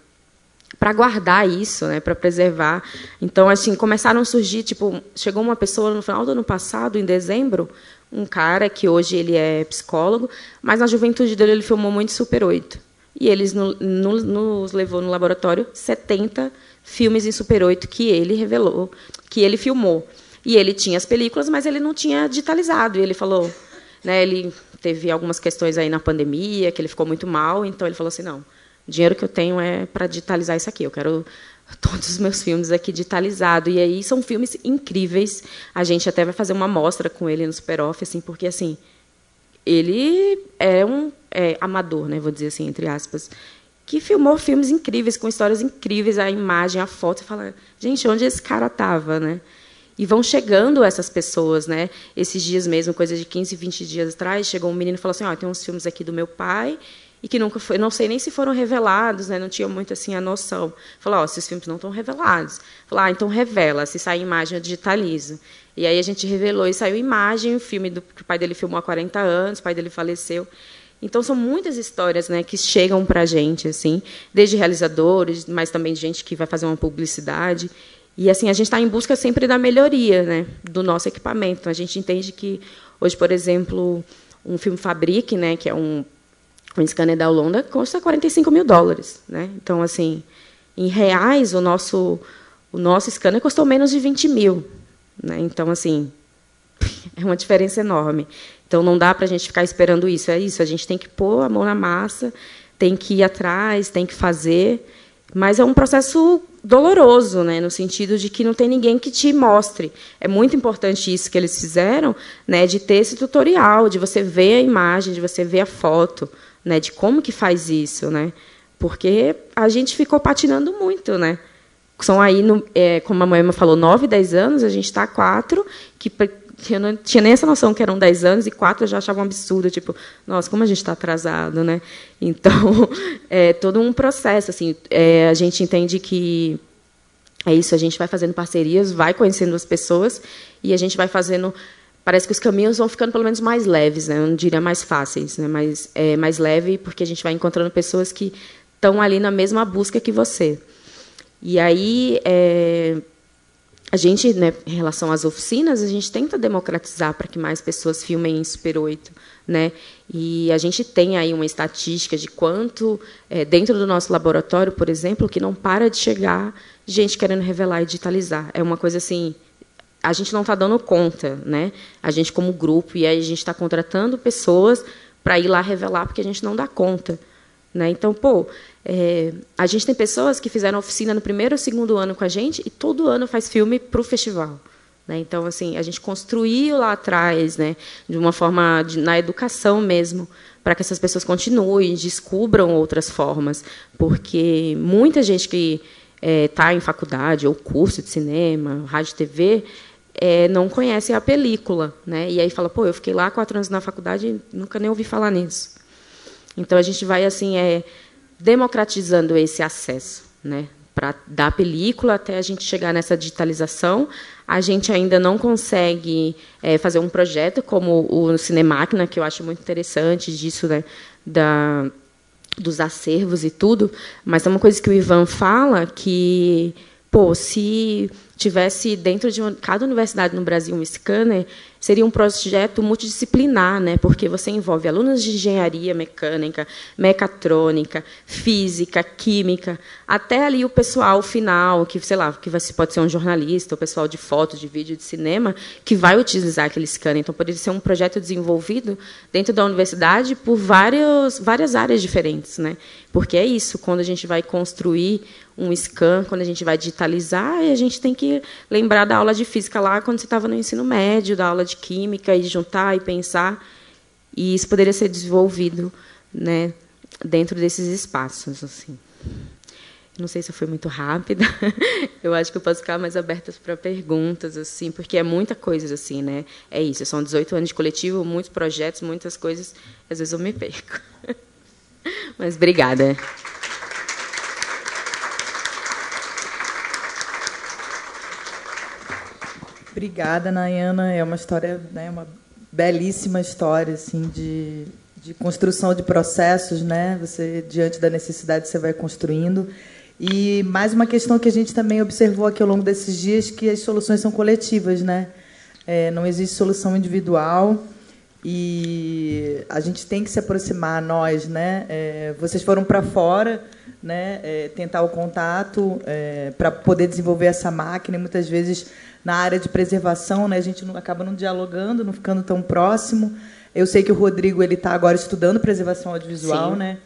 para guardar isso, né, para preservar. Então, assim, começaram a surgir, tipo, chegou uma pessoa no final do ano passado, em dezembro, um cara que hoje ele é psicólogo, mas na juventude dele ele filmou muito Super 8. E eles no, no, nos levou no laboratório 70 filmes em Super 8 que ele revelou, que ele filmou. E ele tinha as películas, mas ele não tinha digitalizado. E ele falou, né, ele teve algumas questões aí na pandemia, que ele ficou muito mal, então ele falou assim, não, o dinheiro que eu tenho é para digitalizar isso aqui. Eu quero todos os meus filmes aqui digitalizados. E aí são filmes incríveis. A gente até vai fazer uma amostra com ele no Super Off, assim, porque assim, ele é um é, amador, né, vou dizer assim, entre aspas, que filmou filmes incríveis, com histórias incríveis, a imagem, a foto, e fala, gente, onde esse cara estava, né? E vão chegando essas pessoas, né? Esses dias mesmo, coisa de 15, 20 dias atrás, chegou um menino e falou assim, ó, oh, tem uns filmes aqui do meu pai, e que nunca foi, não sei nem se foram revelados, né? Não tinha muito assim a noção. Falou, ó, esses filmes não estão revelados. Falou, ah, então revela, se sair imagem eu digitalizo. E aí a gente revelou e saiu imagem, o filme do que o pai dele filmou há 40 anos, o pai dele faleceu. Então são muitas histórias, né, que chegam para a gente, assim, desde realizadores, mas também gente que vai fazer uma publicidade. E assim a gente está em busca sempre da melhoria, né, do nosso equipamento. Então, a gente entende que hoje, por exemplo, um filme Fabrique, né, que é um, um scanner da Holanda, custa 45 mil dólares, né. Então assim, em reais o nosso o nosso scanner custou menos de 20 mil, né. Então assim [laughs] é uma diferença enorme. Então não dá para a gente ficar esperando isso. É isso, a gente tem que pôr a mão na massa, tem que ir atrás, tem que fazer. Mas é um processo doloroso, né, no sentido de que não tem ninguém que te mostre. É muito importante isso que eles fizeram, né, de ter esse tutorial, de você ver a imagem, de você ver a foto, né, de como que faz isso, né, porque a gente ficou patinando muito, né. São aí, no, é, como a mãe falou, nove, dez anos, a gente está quatro, que eu não tinha nem essa noção que eram 10 anos e quatro eu já achava um absurdo, tipo, nossa, como a gente está atrasado, né? [laughs] Então, é todo um processo, assim, é, a gente entende que é isso, a gente vai fazendo parcerias, vai conhecendo as pessoas e a gente vai fazendo parece que os caminhos vão ficando pelo menos mais leves, né? Eu não diria mais fáceis, né? Mas é mais leve porque a gente vai encontrando pessoas que estão ali na mesma busca que você. E aí, é, a gente, né, em relação às oficinas, a gente tenta democratizar para que mais pessoas filmem em Super 8. Né? E a gente tem aí uma estatística de quanto, é, dentro do nosso laboratório, por exemplo, que não para de chegar gente querendo revelar e digitalizar. É uma coisa assim a gente não está dando conta, né? A gente como grupo e aí a gente está contratando pessoas para ir lá revelar porque a gente não dá conta, né? Então, pô, é, a gente tem pessoas que fizeram oficina no primeiro ou segundo ano com a gente e todo ano faz filme para o festival. Né? Então, assim, a gente construiu lá atrás, né, de uma forma de, na educação mesmo, para que essas pessoas continuem, descubram outras formas, porque muita gente que está é, em faculdade ou curso de cinema, rádio, TV, é, não conhece a película, né? E aí fala, pô, eu fiquei lá quatro anos na faculdade e nunca nem ouvi falar nisso. Então a gente vai assim, é, democratizando esse acesso, né? Para da película até a gente chegar nessa digitalização, a gente ainda não consegue é, fazer um projeto como o Cinemáquina, que eu acho muito interessante disso, né? Da dos acervos e tudo, mas é uma coisa que o Ivan fala que, pô, se tivesse dentro de uma, cada universidade no Brasil um scanner, seria um projeto multidisciplinar, né? porque você envolve alunos de engenharia mecânica, mecatrônica, física, química, até ali o pessoal final, que sei lá, que pode ser um jornalista, o pessoal de foto, de vídeo, de cinema, que vai utilizar aquele scanner. Então, poderia ser um projeto desenvolvido dentro da universidade por vários, várias áreas diferentes. Né? Porque é isso, quando a gente vai construir um scan, quando a gente vai digitalizar, a gente tem que lembrar da aula de física lá quando você estava no ensino médio, da aula de química, e juntar e pensar. E isso poderia ser desenvolvido né, dentro desses espaços. assim. Não sei se eu fui muito rápida. [laughs] Eu acho que eu posso ficar mais aberta para perguntas, assim, porque é muita coisa, assim, né? É isso. São 18 anos de coletivo, muitos projetos, muitas coisas. Às vezes eu me perco. [laughs] Mas obrigada. Obrigada, Nayana. É uma história, né, uma belíssima história assim de, de construção de processos, né? Você diante da necessidade você vai construindo. E mais uma questão que a gente também observou aqui ao longo desses dias que as soluções são coletivas, né? É, não existe solução individual e a gente tem que se aproximar nós, né? É, vocês foram para fora, né? É, tentar o contato é, para poder desenvolver essa máquina. E muitas vezes na área de preservação, né? A gente não, acaba não dialogando, não ficando tão próximo. Eu sei que o Rodrigo ele está agora estudando preservação audiovisual, Sim. né?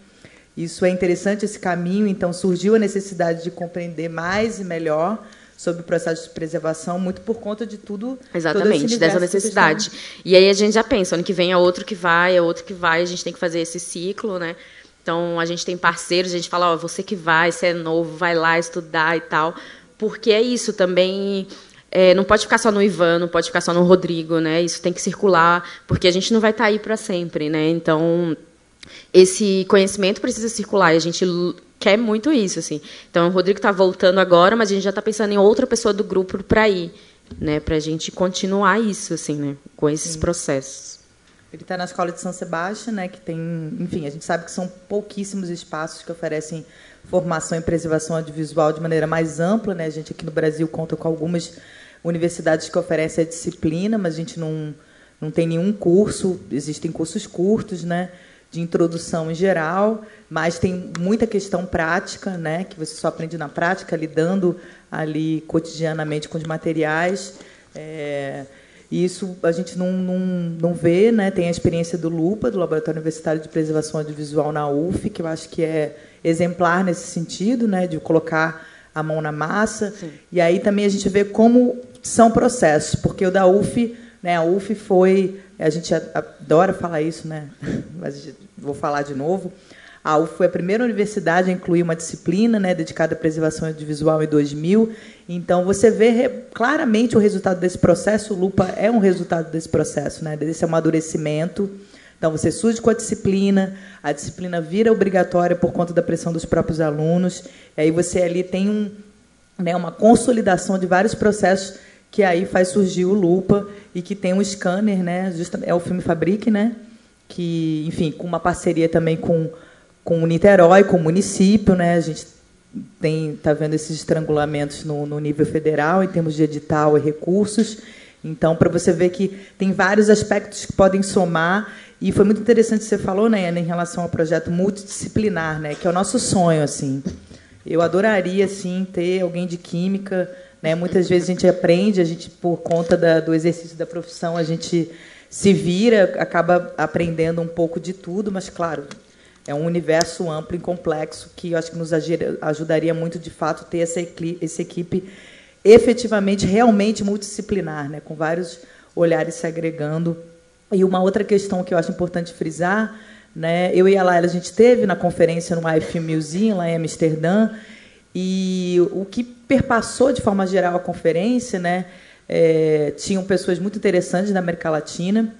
Isso é interessante esse caminho. Então surgiu a necessidade de compreender mais e melhor sobre o processo de preservação, muito por conta de tudo. Exatamente, dessa necessidade. E aí a gente já pensa, ano que vem é outro que vai, é outro que vai, a gente tem que fazer esse ciclo, né? Então a gente tem parceiros, a gente fala, ó, você que vai, você é novo, vai lá estudar e tal. Porque é isso também. É, não pode ficar só no Ivan, não pode ficar só no Rodrigo, né? Isso tem que circular, porque a gente não vai estar tá aí para sempre, né? Então, esse conhecimento precisa circular e a gente quer muito isso, assim. Então, o Rodrigo está voltando agora, mas a gente já está pensando em outra pessoa do grupo para ir, né? Para a gente continuar isso, assim, né? Com esses Sim. processos. Ele está na escola de São Sebastião, né? Que tem, enfim, a gente sabe que são pouquíssimos espaços que oferecem formação em preservação audiovisual de maneira mais ampla, né? A gente aqui no Brasil conta com algumas universidades que oferecem a disciplina, mas a gente não, não tem nenhum curso, existem cursos curtos, né, de introdução em geral, mas tem muita questão prática, né, que você só aprende na prática, lidando ali cotidianamente com os materiais. É, e isso a gente não, não, não vê, né? Tem a experiência do LUPA, do Laboratório Universitário de Preservação Audiovisual na UF, que eu acho que é exemplar nesse sentido, né? De colocar a mão na massa. Sim. E aí também a gente vê como são processos, porque o da UF, né, a UF foi, a gente adora falar isso, né, [laughs] mas vou falar de novo. A UF foi a primeira universidade a incluir uma disciplina né, dedicada à preservação audiovisual em 2000. Então, você vê claramente o resultado desse processo. O Lupa é um resultado desse processo, né, desse amadurecimento. Então, você surge com a disciplina, a disciplina vira obrigatória por conta da pressão dos próprios alunos. E aí você ali tem um, né, uma consolidação de vários processos que aí faz surgir o Lupa e que tem um scanner, né? é o filme Fabrique, né? Que, enfim, com uma parceria também com, com o Niterói, com o município, né? A gente tem tá vendo esses estrangulamentos no, no nível federal em termos de edital e recursos. Então, para você ver que tem vários aspectos que podem somar e foi muito interessante que você falou, né, em relação ao projeto multidisciplinar, né, que é o nosso sonho assim. Eu adoraria assim ter alguém de química Né? Muitas vezes a gente aprende, a gente por conta da, do exercício da profissão, a gente se vira, acaba aprendendo um pouco de tudo, mas claro, é um universo amplo e complexo que eu acho que nos ajudaria muito, de fato, ter essa, essa equipe efetivamente, realmente multidisciplinar, né? com vários olhares se agregando. E uma outra questão que eu acho importante frisar, né? eu e a Laila, a gente teve na conferência no IFilm Museum, lá em Amsterdã, e o que perpassou de forma geral a conferência, né? É, tinham pessoas muito interessantes da América Latina,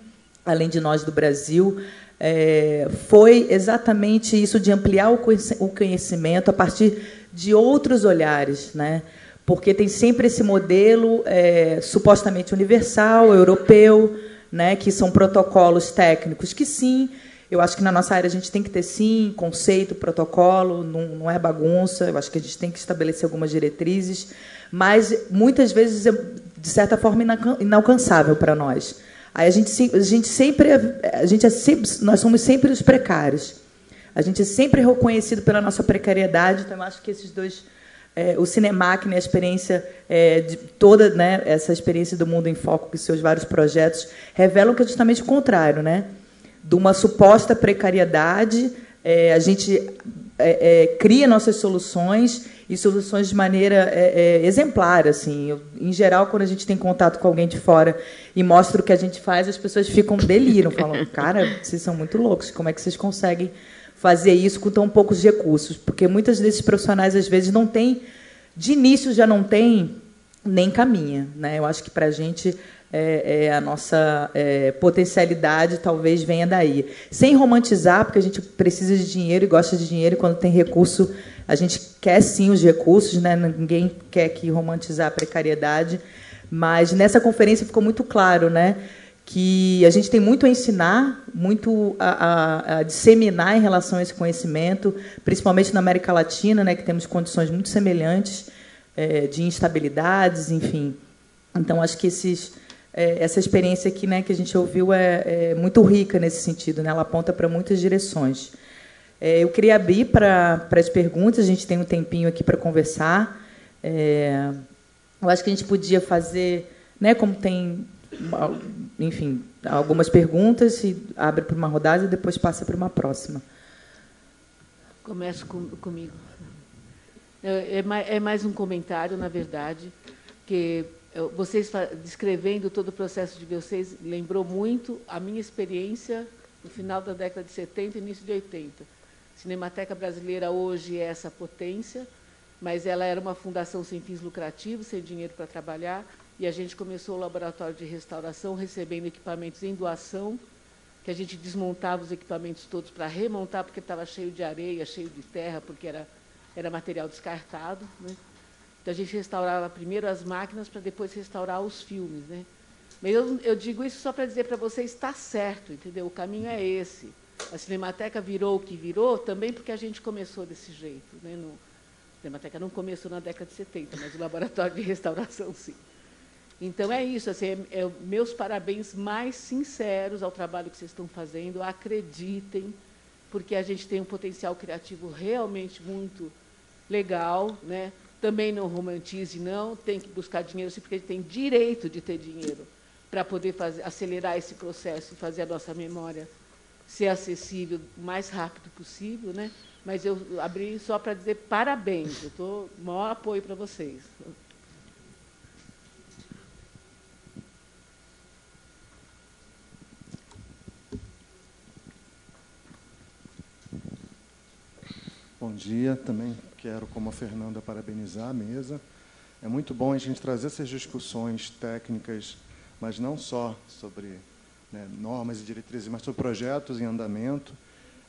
além de nós do Brasil, é, foi exatamente isso de ampliar o conhecimento a partir de outros olhares, né? porque tem sempre esse modelo é, supostamente universal, europeu, né? que são protocolos técnicos que sim, eu acho que na nossa área a gente tem que ter sim conceito, protocolo, não, não é bagunça, eu acho que a gente tem que estabelecer algumas diretrizes, mas muitas vezes de certa forma inalcançável para nós. Aí a gente, a gente sempre, a gente é sempre, nós somos sempre os precários. A gente é sempre reconhecido pela nossa precariedade. Então, eu acho que esses dois, é, o Cinemac, né, a experiência é, de toda, né, essa experiência do Mundo em Foco com seus vários projetos revelam que é justamente o contrário, né? De uma suposta precariedade, é, a gente é, é, cria nossas soluções e soluções de maneira é, é, exemplar. Assim. Eu, em geral, quando a gente tem contato com alguém de fora e mostra o que a gente faz, as pessoas ficam deliram, falam, [laughs] cara, vocês são muito loucos, como é que vocês conseguem fazer isso com tão poucos recursos? Porque muitos desses profissionais, às vezes, não têm, de início já não tem nem caminha. Né? Eu acho que para a gente é, é, a nossa é, potencialidade talvez venha daí. Sem romantizar, porque a gente precisa de dinheiro e gosta de dinheiro, e quando tem recurso, a gente quer sim os recursos, né? ninguém quer que romantizar a precariedade, mas nessa conferência ficou muito claro né, que a gente tem muito a ensinar, muito a, a, a disseminar em relação a esse conhecimento, principalmente na América Latina, né, que temos condições muito semelhantes é, de instabilidades, enfim. Então, acho que esses é, essa experiência aqui né, que a gente ouviu é, é muito rica nesse sentido, né? ela aponta para muitas direções. É, eu queria abrir para as perguntas, a gente tem um tempinho aqui para conversar. É, eu acho que a gente podia fazer, né, como tem, enfim, algumas perguntas, e abre para uma rodada e depois passa para uma próxima. Começo com, comigo. É, é, é mais um comentário, na verdade, que vocês descrevendo todo o processo de vocês lembrou muito a minha experiência no final da década de 70 e início de 80. Cinemateca Brasileira hoje é essa potência, mas ela era uma fundação sem fins lucrativos, sem dinheiro para trabalhar, e a gente começou o laboratório de restauração recebendo equipamentos em doação, que a gente desmontava os equipamentos todos para remontar, porque estava cheio de areia, cheio de terra, porque era, era material descartado. Né? Então, a gente restaurava primeiro as máquinas para depois restaurar os filmes. Né? Mas eu, eu digo isso só para dizer para vocês, está certo, entendeu? O caminho é esse. A Cinemateca virou o que virou também porque a gente começou desse jeito. Né? No, a Cinemateca não começou na década de 70, mas o laboratório de restauração, sim. Então, é isso. Assim, é, é, meus parabéns mais sinceros ao trabalho que vocês estão fazendo. Acreditem, porque a gente tem um potencial criativo realmente muito legal, né? também não romantize, não, tem que buscar dinheiro, sim, porque ele tem direito de ter dinheiro para poder fazer, acelerar esse processo e fazer a nossa memória ser acessível o mais rápido possível. Né? Mas eu abri só para dizer parabéns, eu estou maior apoio para vocês. Bom dia também. Quero, como a Fernanda, parabenizar a mesa. É muito bom a gente trazer essas discussões técnicas, mas não só sobre né, normas e diretrizes, mas sobre projetos em andamento.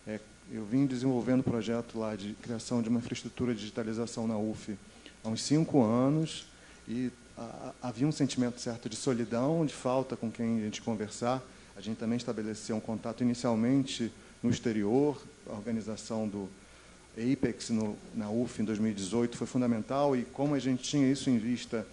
É, eu vim desenvolvendo projeto lá de criação de uma infraestrutura de digitalização na UF há uns cinco anos e a, havia um sentimento certo de solidão, de falta com quem a gente conversar. A gente também estabeleceu um contato inicialmente no exterior, a organização do Apex no, na UF em 2018 foi fundamental e como a gente tinha isso em vista,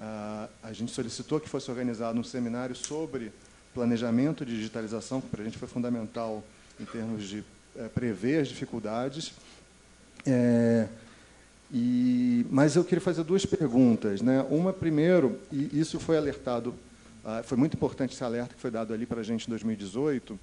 a, a gente solicitou que fosse organizado um seminário sobre planejamento de digitalização, que para a gente foi fundamental em termos de é, prever as dificuldades. É, e, mas eu queria fazer duas perguntas. Né? Uma, primeiro, e isso foi alertado, ah, foi muito importante esse alerta que foi dado ali para a gente em 2018,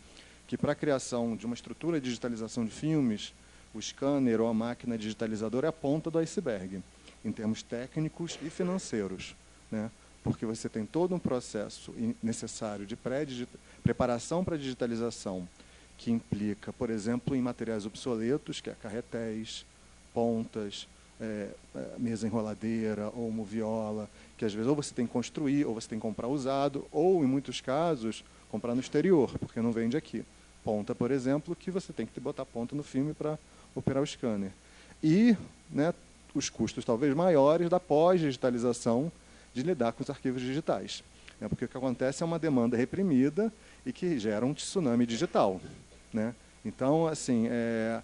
que para a criação de uma estrutura de digitalização de filmes, o scanner ou a máquina digitalizadora é a ponta do iceberg, em termos técnicos e financeiros. Né? Porque você tem todo um processo necessário de preparação para a digitalização, que implica, por exemplo, em materiais obsoletos, que é carretéis, pontas, é, é, mesa enroladeira ou moviola, que às vezes ou você tem que construir, ou você tem que comprar usado, ou, em muitos casos, comprar no exterior, porque não vende aqui. Ponta, por exemplo, que você tem que botar ponta no filme para operar o scanner. E né, os custos talvez maiores da pós-digitalização de lidar com os arquivos digitais. Né, porque o que acontece é uma demanda reprimida e que gera um tsunami digital. Né? Então, assim, é,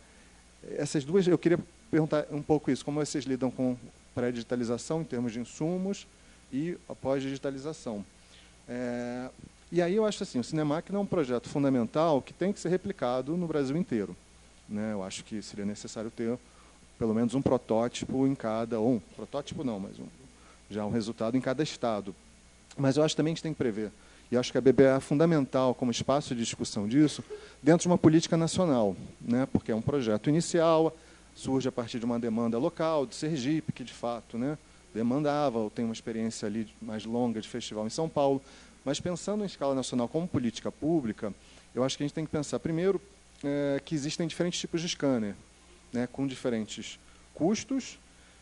essas duas, eu queria perguntar um pouco isso, como vocês lidam com pré-digitalização em termos de insumos e pós-digitalização. É, e aí eu acho assim, o Cinemac é um projeto fundamental que tem que ser replicado no Brasil inteiro. Né? Eu acho que seria necessário ter pelo menos um protótipo em cada, ou um protótipo não, mas um, já um resultado em cada estado. Mas eu acho também que a gente tem que prever, e acho que a BBA é fundamental como espaço de discussão disso, dentro de uma política nacional, né? porque é um projeto inicial, surge a partir de uma demanda local, de Sergipe, que de fato né, demandava, ou tem uma experiência ali mais longa de festival em São Paulo, mas pensando em escala nacional como política pública, eu acho que a gente tem que pensar, primeiro, é, que existem diferentes tipos de scanner, né, com diferentes custos,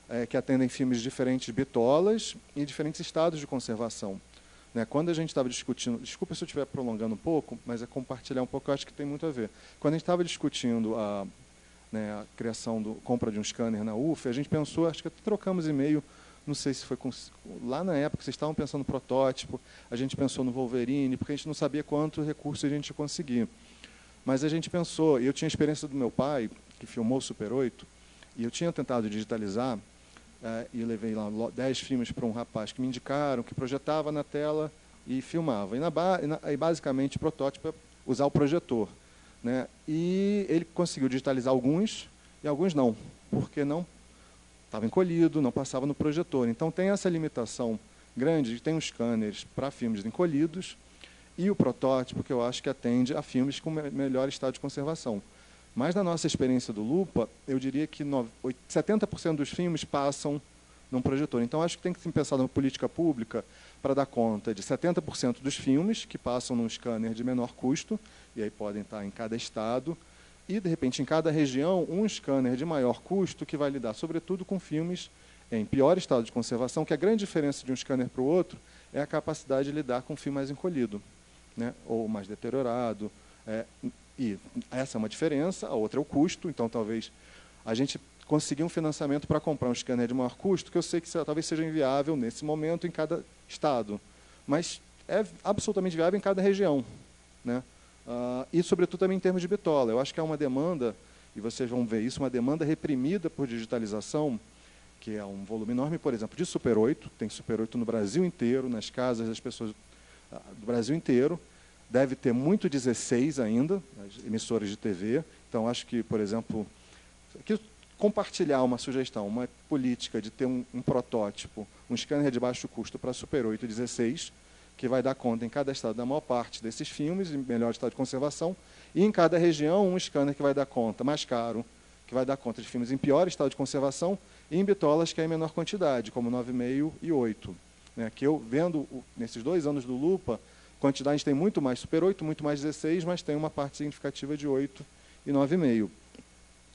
é, que atendem filmes de diferentes bitolas e diferentes estados de conservação. Né, quando a gente estava discutindo, desculpa se eu estiver prolongando um pouco, mas é compartilhar um pouco, eu acho que tem muito a ver. Quando a gente estava discutindo a, né, a criação do compra de um scanner na UF, a gente pensou, acho que trocamos e-mail não sei se foi com, lá na época, vocês estavam pensando no protótipo, a gente pensou no Wolverine, porque a gente não sabia quanto recurso a gente ia conseguir. Mas a gente pensou, e eu tinha a experiência do meu pai, que filmou o Super 8, e eu tinha tentado digitalizar, é, e levei lá 10 filmes para um rapaz que me indicaram, que projetava na tela e filmava. E, e, na, e basicamente o protótipo é usar o projetor. Né? E ele conseguiu digitalizar alguns e alguns não, porque não estava encolhido, não passava no projetor. Então tem essa limitação grande, tem os scanners para filmes encolhidos e o protótipo que eu acho que atende a filmes com melhor estado de conservação. Mas na nossa experiência do Lupa, eu diria que 70% dos filmes passam num projetor. Então acho que tem que ser pensado numa política pública para dar conta de 70% dos filmes que passam num scanner de menor custo, e aí podem estar em cada estado, e, de repente, em cada região, um scanner de maior custo que vai lidar, sobretudo, com filmes em pior estado de conservação, que a grande diferença de um scanner para o outro é a capacidade de lidar com um filme mais encolhido, né, ou mais deteriorado. É, e essa é uma diferença, a outra é o custo, então talvez a gente conseguir um financiamento para comprar um scanner de maior custo, que eu sei que talvez seja inviável nesse momento em cada estado, mas é absolutamente viável em cada região. Né? Uh, e, sobretudo, também em termos de bitola. Eu acho que há uma demanda, e vocês vão ver isso, uma demanda reprimida por digitalização, que é um volume enorme, por exemplo, de Super 8. Tem Super 8 no Brasil inteiro, nas casas das pessoas uh, do Brasil inteiro. Deve ter muito 16 ainda, as emissoras de TV. Então, acho que, por exemplo, aqui, compartilhar uma sugestão, uma política de ter um, um protótipo, um scanner de baixo custo para Super 8 16 que vai dar conta em cada estado da maior parte desses filmes, em melhor estado de conservação, e em cada região um scanner que vai dar conta, mais caro, que vai dar conta de filmes em pior estado de conservação, e em bitolas que é em menor quantidade, como 9,5 e 8. Né, que eu, vendo nesses dois anos do Lupa, quantidade a gente tem muito mais Super 8, muito mais 16, mas tem uma parte significativa de 8 e 9,5.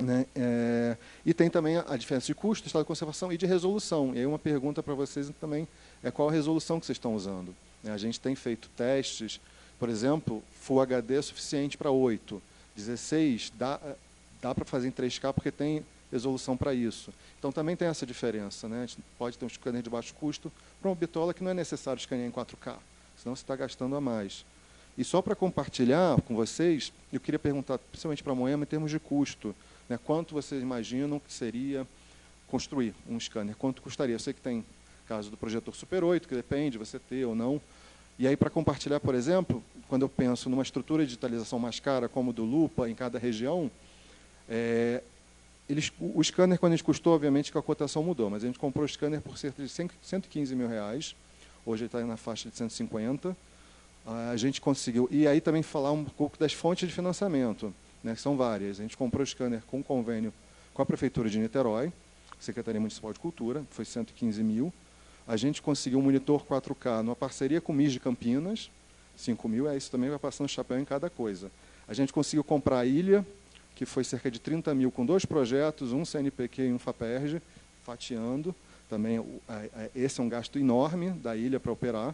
Né? É, e tem também a, diferença de custo, estado de conservação e de resolução. E aí uma pergunta para vocês também é qual a resolução que vocês estão usando. A gente tem feito testes, por exemplo, Full HD é suficiente para 8, 16 dá, dá para fazer em 3K porque tem resolução para isso. Então também tem essa diferença. Né? A gente pode ter um scanner de baixo custo para uma bitola que não é necessário escanear em 4K, senão você está gastando a mais. E só para compartilhar com vocês, eu queria perguntar, principalmente para a Moema, em termos de custo. Né? Quanto vocês imaginam que seria construir um scanner? Quanto custaria? Eu sei que tem caso do projetor Super 8, que depende você ter ou não. E aí, para compartilhar, por exemplo, quando eu penso numa estrutura de digitalização mais cara, como do Lupa, em cada região, é, eles, o scanner, quando a gente custou, obviamente que a cotação mudou, mas a gente comprou o scanner por cerca de 115 mil reais. Hoje está na faixa de 150. A gente conseguiu. E aí também falar um pouco das fontes de financiamento, né, que são várias. A gente comprou o scanner com convênio com a Prefeitura de Niterói, Secretaria Municipal de Cultura, foi 115 mil. A gente conseguiu um monitor 4K numa parceria com o MIS de Campinas, 5 mil, é isso também vai passando chapéu em cada coisa. A gente conseguiu comprar a ilha, que foi cerca de 30 mil com dois projetos, um CNPq e um FAPERJ, fatiando. Também esse é um gasto enorme da ilha para operar.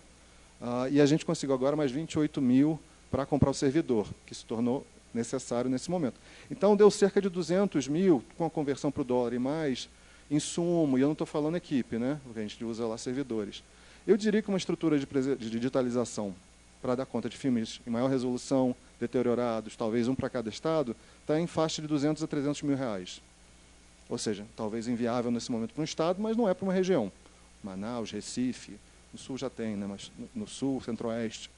Uh, e a gente conseguiu agora mais 28 mil para comprar o servidor, que se tornou necessário nesse momento. Então, deu cerca de 200 mil com a conversão para o dólar e mais insumo, e eu não estou falando equipe, né? porque a gente usa lá servidores. Eu diria que uma estrutura de digitalização para dar conta de filmes em maior resolução, deteriorados, talvez um para cada estado, está em faixa de 200 a 300 mil reais. Ou seja, talvez inviável nesse momento para um estado, mas não é para uma região. Manaus, Recife, no sul já tem, né? mas no sul, centro-oeste.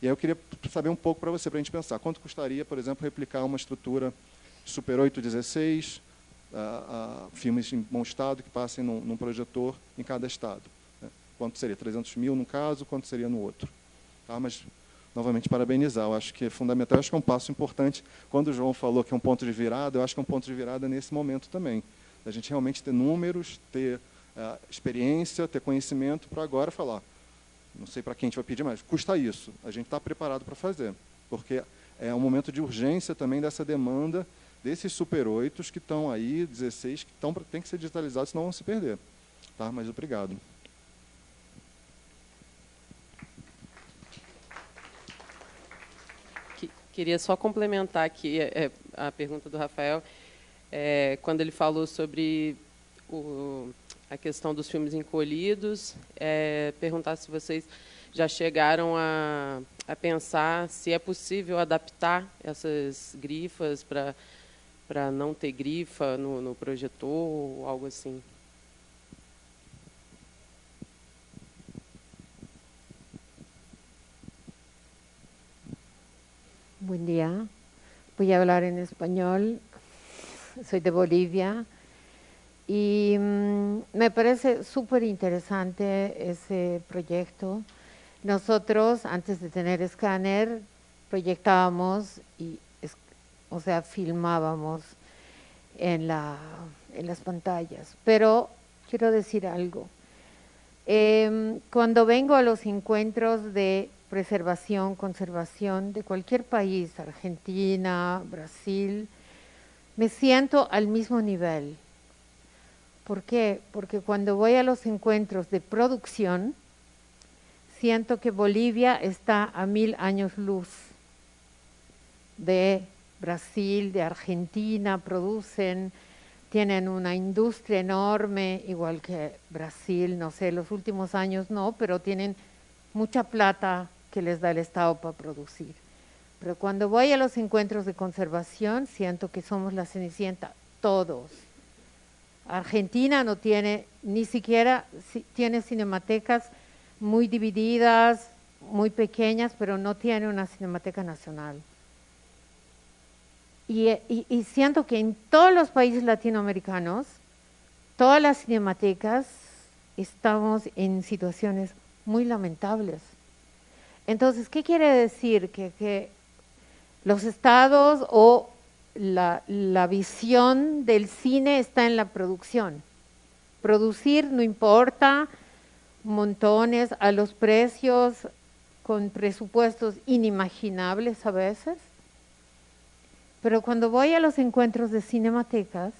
E aí eu queria saber um pouco para você, para a gente pensar, quanto custaria, por exemplo, replicar uma estrutura Super 816, uh, uh, filmes em bom estado que passem num, num projetor em cada estado. Né? Quanto seria? 300 mil no caso, quanto seria no outro? Tá? Mas novamente parabenizar. Eu acho que é fundamental, eu acho que é um passo importante. Quando o João falou que é um ponto de virada, eu acho que é um ponto de virada nesse momento também. A gente realmente ter números, ter uh, experiência, ter conhecimento para agora falar. Não sei para quem a gente vai pedir mais. Custa isso. A gente está preparado para fazer, porque é um momento de urgência também dessa demanda desses super 8 que estão aí, 16 que estão tem que ser digitalizados, senão vão se perder. Tá? Mas obrigado. Queria só complementar aqui é, é, a pergunta do Rafael, é, quando ele falou sobre o, a questão dos filmes encolhidos, é, perguntar se vocês já chegaram a, a pensar se é possível adaptar essas grifas para não ter grifa no, no projetor ou algo assim. Buen día. Voy a hablar en español. Soy de Bolivia y mm, me parece súper interesante ese proyecto. Nosotros, antes de tener escáner, proyectábamos y, o sea, filmábamos en, la, en las pantallas. Pero quiero decir algo. Em, cuando vengo a los encuentros de preservación, conservación de cualquier país, Argentina, Brasil, me siento al mismo nivel. ¿Por qué? Porque cuando voy a los encuentros de producción, siento que Bolivia está a mil años luz de Brasil, de Argentina, producen, tienen una industria enorme, igual que Brasil, no sé, los últimos años no, pero tienen mucha plata que les da el Estado para producir. Pero cuando voy a los encuentros de conservación, siento que somos la cenicienta, todos. Argentina no tiene, ni siquiera tiene cinematecas muy divididas, muy pequeñas, pero no tiene una cinemateca nacional. Y, siento que en todos los países latinoamericanos, todas las cinematecas estamos en situaciones muy lamentables. Entonces, ¿qué quiere decir? Que, los estados o la, la, visión del cine está en la producción. Producir no importa, montones a los precios, con presupuestos inimaginables a veces. Pero cuando voy a los encuentros de cinematecas,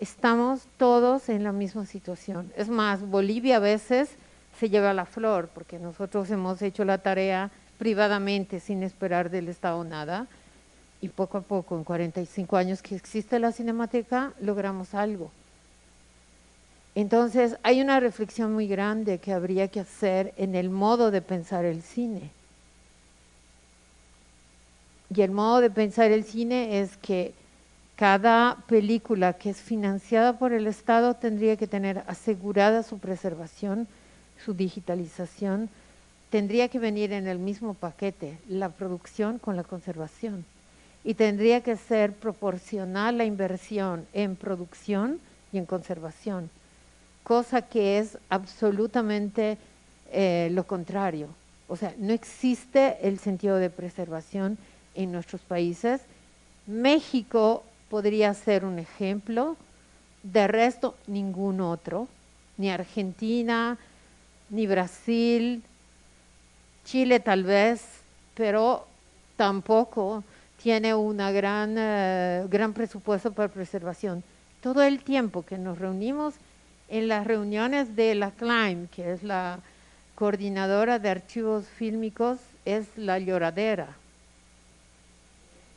estamos todos en la misma situación. Es más, Bolivia a veces se lleva la flor, porque nosotros hemos hecho la tarea privadamente sin esperar del Estado nada y poco a poco, en 45 años que existe la Cinemateca, logramos algo. Entonces, hay una reflexión muy grande que habría que hacer en el modo de pensar el cine. Y el modo de pensar el cine es que cada película que es financiada por el Estado tendría que tener asegurada su preservación su digitalización, tendría que venir en el mismo paquete, la producción con la conservación. y tendría que ser proporcional la inversión en producción y en conservación, cosa que es absolutamente eh, lo contrario. O sea, no existe el sentido de preservación en nuestros países. México podría ser un ejemplo, de resto ningún otro, ni Argentina, ni Brasil, Chile tal vez, pero tampoco tiene un gran, eh, gran presupuesto para preservación. Todo el tiempo que nos reunimos en las reuniones de la CLIME, que es la coordinadora de archivos fílmicos, es la lloradera.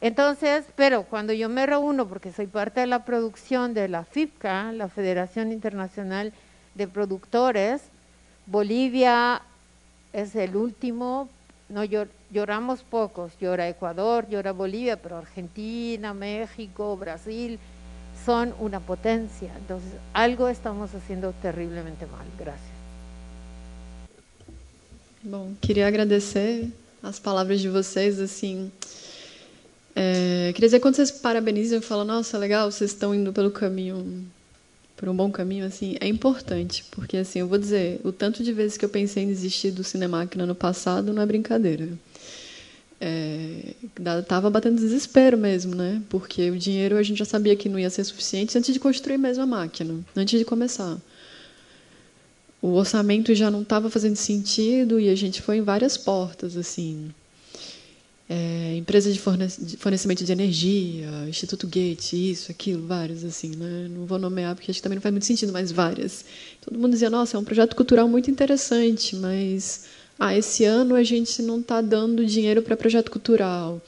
Entonces, pero cuando yo me reúno, porque soy parte de la producción de la FIPCA, la Federación Internacional de Productores, Bolivia es el último, no lloramos pocos, llora Ecuador, llora Bolivia, pero Argentina, México, Brasil son una potencia. Entonces, algo estamos haciendo terriblemente mal. Gracias. Bom, queria agradecer as palavras de vocês, assim, é, queria dizer quando vocês parabenizam e falam, nossa, legal, vocês estão indo pelo caminho por um bom caminho, assim, é importante, porque assim, eu vou dizer, o tanto de vezes que eu pensei em desistir do Cinemáquina no passado não é brincadeira. É, tava batendo desespero mesmo, né? Porque o dinheiro a gente já sabia que não ia ser suficiente antes de construir mesmo a máquina, antes de começar. O orçamento já não estava fazendo sentido e a gente foi em várias portas, assim é, empresa de fornecimento de energia, Instituto Gates, isso, aquilo, vários, assim, né? Não vou nomear porque acho que também não faz muito sentido, mas várias. Todo mundo dizia, nossa, é um projeto cultural muito interessante, mas ah, esse ano a gente não está dando dinheiro para projeto cultural.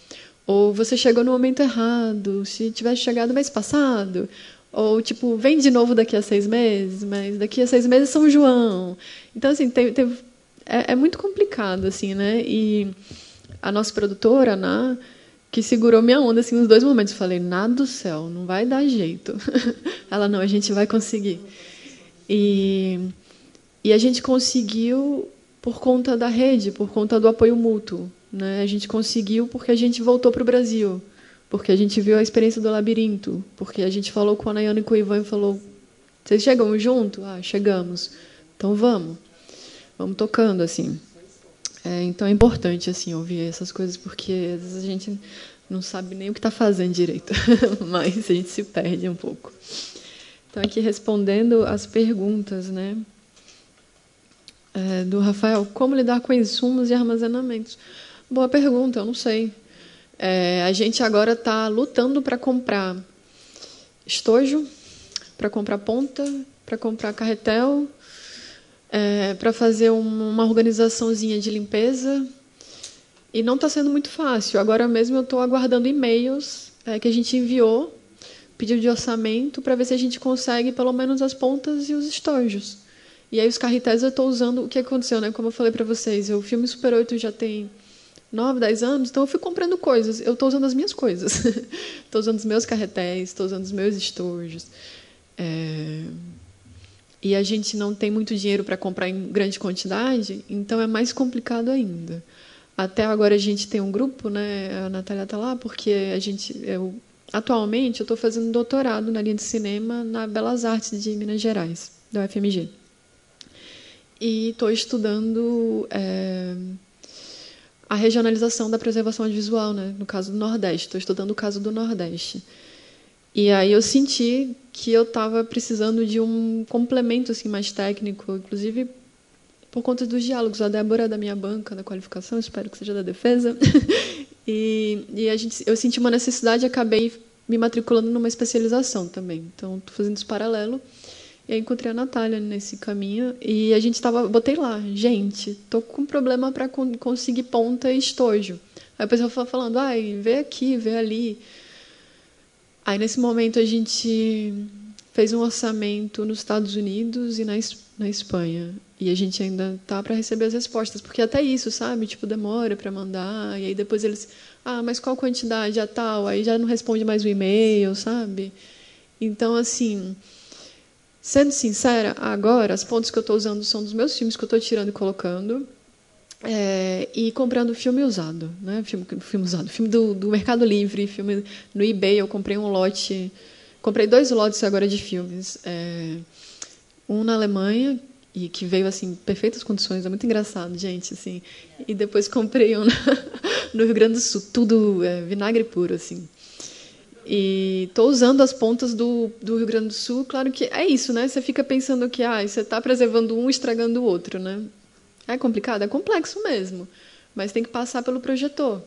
Ou você chegou no momento errado, se tivesse chegado mês passado. Ou, tipo, vem de novo daqui a seis meses, mas daqui a seis meses São João. Então, assim, é, é muito complicado, assim, né? E a nossa produtora, Ana, que segurou minha onda assim nos dois momentos. Falei, nada do céu, não vai dar jeito. [laughs] Ela, não, a gente vai conseguir. E, e a gente conseguiu por conta da rede, por conta do apoio mútuo. Né? A gente conseguiu porque a gente voltou para o Brasil, porque a gente viu a experiência do labirinto, porque a gente falou com a Nayana e com o Ivan e falou: vocês chegam junto? Ah, chegamos. Então vamos. Vamos tocando assim. É, então é importante assim ouvir essas coisas porque às vezes a gente não sabe nem o que está fazendo direito, [laughs] mas a gente se perde um pouco. Então aqui respondendo as perguntas, né? É, do Rafael, como lidar com insumos e armazenamentos? Boa pergunta, eu não sei. É, a gente agora está lutando para comprar estojo, para comprar ponta, para comprar carretel, é, para fazer uma organizaçãozinha de limpeza e não está sendo muito fácil. Agora mesmo eu estou aguardando e-mails é, que a gente enviou, pedido de orçamento, para ver se a gente consegue pelo menos as pontas e os estojos. E aí os carretéis eu estou usando. O que aconteceu, né? Como eu falei para vocês, o filme Super 8 já tem 9, 10 anos, então eu fui comprando coisas. Eu estou usando as minhas coisas. [laughs] Estou usando os meus carretéis, estou usando os meus estojos. É e a gente não tem muito dinheiro para comprar em grande quantidade, então é mais complicado ainda. Até agora a gente tem um grupo, né? A Natália está lá, porque a gente. Eu, atualmente eu estou fazendo doutorado na linha de cinema na Belas Artes de Minas Gerais, da UFMG. E estou estudando é, a regionalização da preservação audiovisual, né? no caso do Nordeste. Estou estudando o caso do Nordeste. E aí eu senti que eu estava precisando de um complemento assim mais técnico, inclusive por conta dos diálogos. A Débora é da minha banca da qualificação, espero que seja da defesa. [laughs] e, e a gente, eu senti uma necessidade e acabei me matriculando numa especialização também. Então, estou fazendo isso paralelo. E aí encontrei a Natália nesse caminho e a gente estava, botei lá, gente, tô com problema para con conseguir ponta e estojo. Aí a pessoa falando, ai, vê aqui, vê ali. Aí, nesse momento, a gente fez um orçamento nos Estados Unidos e na, na Espanha. E a gente ainda tá para receber as respostas, porque até isso, sabe? Tipo, demora para mandar, e aí depois eles, ah, mas qual quantidade tal? Aí já não responde mais o e-mail, sabe? Então, assim, sendo sincera, agora as pontos que eu estou usando são dos meus filmes que eu estou tirando e colocando. É, e comprando filme usado, né? Filme, filme usado, filme do, do Mercado Livre, filme no eBay. Eu comprei um lote, comprei dois lotes agora de filmes, é, um na Alemanha e que veio assim perfeitas condições, é muito engraçado, gente, assim. E depois comprei um [laughs] no Rio Grande do Sul, tudo é, vinagre puro, assim. E estou usando as pontas do, do Rio Grande do Sul, claro que é isso, né? Você fica pensando que ah, você está preservando um, estragando o outro, né? É complicado, é complexo mesmo, mas tem que passar pelo projetor,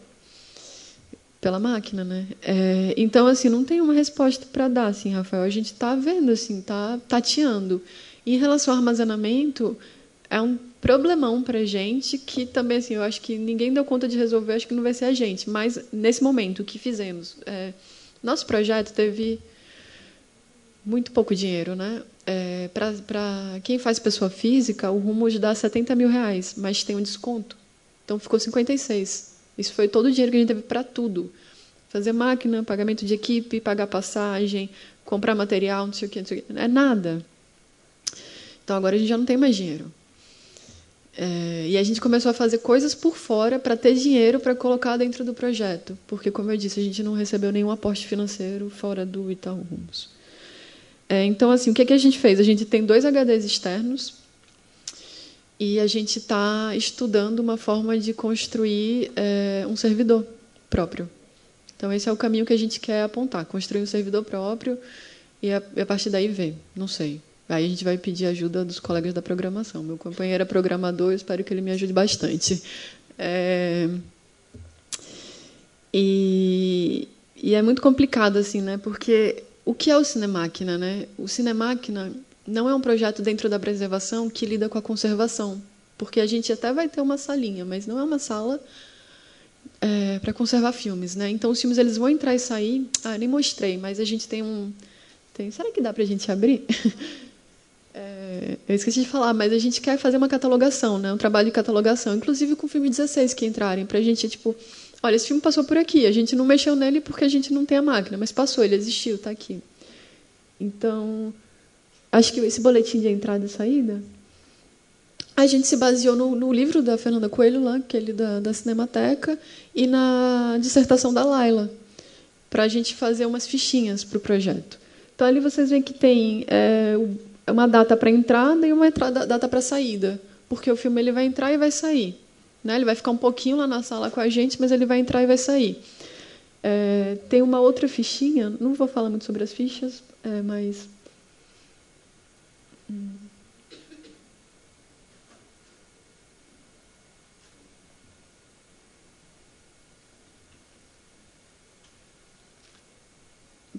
pela máquina, né? É, então, assim, não tem uma resposta para dar, assim, Rafael. A gente está vendo, assim, está tateando. Em relação ao armazenamento, é um problemão para gente que também, assim, eu acho que ninguém deu conta de resolver, acho que não vai ser a gente. Mas, nesse momento, o que fizemos? É, nosso projeto teve muito pouco dinheiro, né? É, para quem faz pessoa física, o rumo dar 70 mil reais, mas tem um desconto. Então ficou 56. Isso foi todo o dinheiro que a gente teve para tudo. Fazer máquina, pagamento de equipe, pagar passagem, comprar material, não sei o que, não sei o que. É nada. Então agora a gente já não tem mais dinheiro. É, e a gente começou a fazer coisas por fora para ter dinheiro para colocar dentro do projeto, porque, como eu disse, a gente não recebeu nenhum aporte financeiro fora do Itaú Rumos. É, então, assim, o que, é que a gente fez? A gente tem dois HDs externos e a gente está estudando uma forma de construir é, um servidor próprio. Então, esse é o caminho que a gente quer apontar: construir um servidor próprio e a, a partir daí ver. Não sei. Aí a gente vai pedir ajuda dos colegas da programação. Meu companheiro é programador, eu espero que ele me ajude bastante. É... E, e é muito complicado assim, né? Porque o que é o Cinemáquina, né? O Cinemáquina não é um projeto dentro da preservação que lida com a conservação, porque a gente até vai ter uma salinha, mas não é uma sala é, para conservar filmes, né? Então os filmes eles vão entrar e sair. Ah, nem mostrei, mas a gente tem um tem. Será que dá para a gente abrir? [laughs] É, eu esqueci de falar, mas a gente quer fazer uma catalogação, né? um trabalho de catalogação, inclusive com o filme 16 que entrarem, para a gente, tipo, olha, esse filme passou por aqui, a gente não mexeu nele porque a gente não tem a máquina, mas passou, ele existiu, está aqui. Então, acho que esse boletim de entrada e saída, a gente se baseou no, no livro da Fernanda Coelho, lá, aquele da, da Cinemateca, e na dissertação da Laila, para a gente fazer umas fichinhas para o projeto. Então, ali vocês veem que tem é, uma data para entrada e uma data para saída, porque o filme ele vai entrar e vai sair. Né? Ele vai ficar um pouquinho lá na sala com a gente, mas ele vai entrar e vai sair. É, tem uma outra fichinha, não vou falar muito sobre as fichas, é, mas.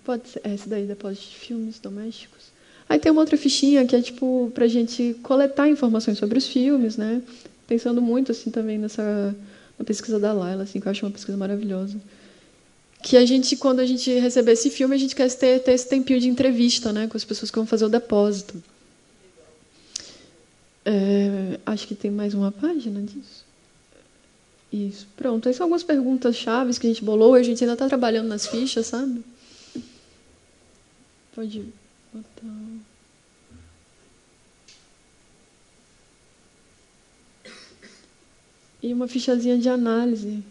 Pode ser, essa daí depois de filmes domésticos. Aí tem uma outra fichinha que é tipo para gente coletar informações sobre os filmes, né? Pensando muito assim também nessa na pesquisa da Laila, assim, que eu acho uma pesquisa maravilhosa. Que a gente, quando a gente receber esse filme, a gente quer ter, ter esse tempinho de entrevista, né, com as pessoas que vão fazer o depósito. É, acho que tem mais uma página disso. Isso, pronto. Essas são algumas perguntas chaves que a gente bolou. A gente ainda está trabalhando nas fichas, sabe? Pode ir. E uma fichazinha de análise.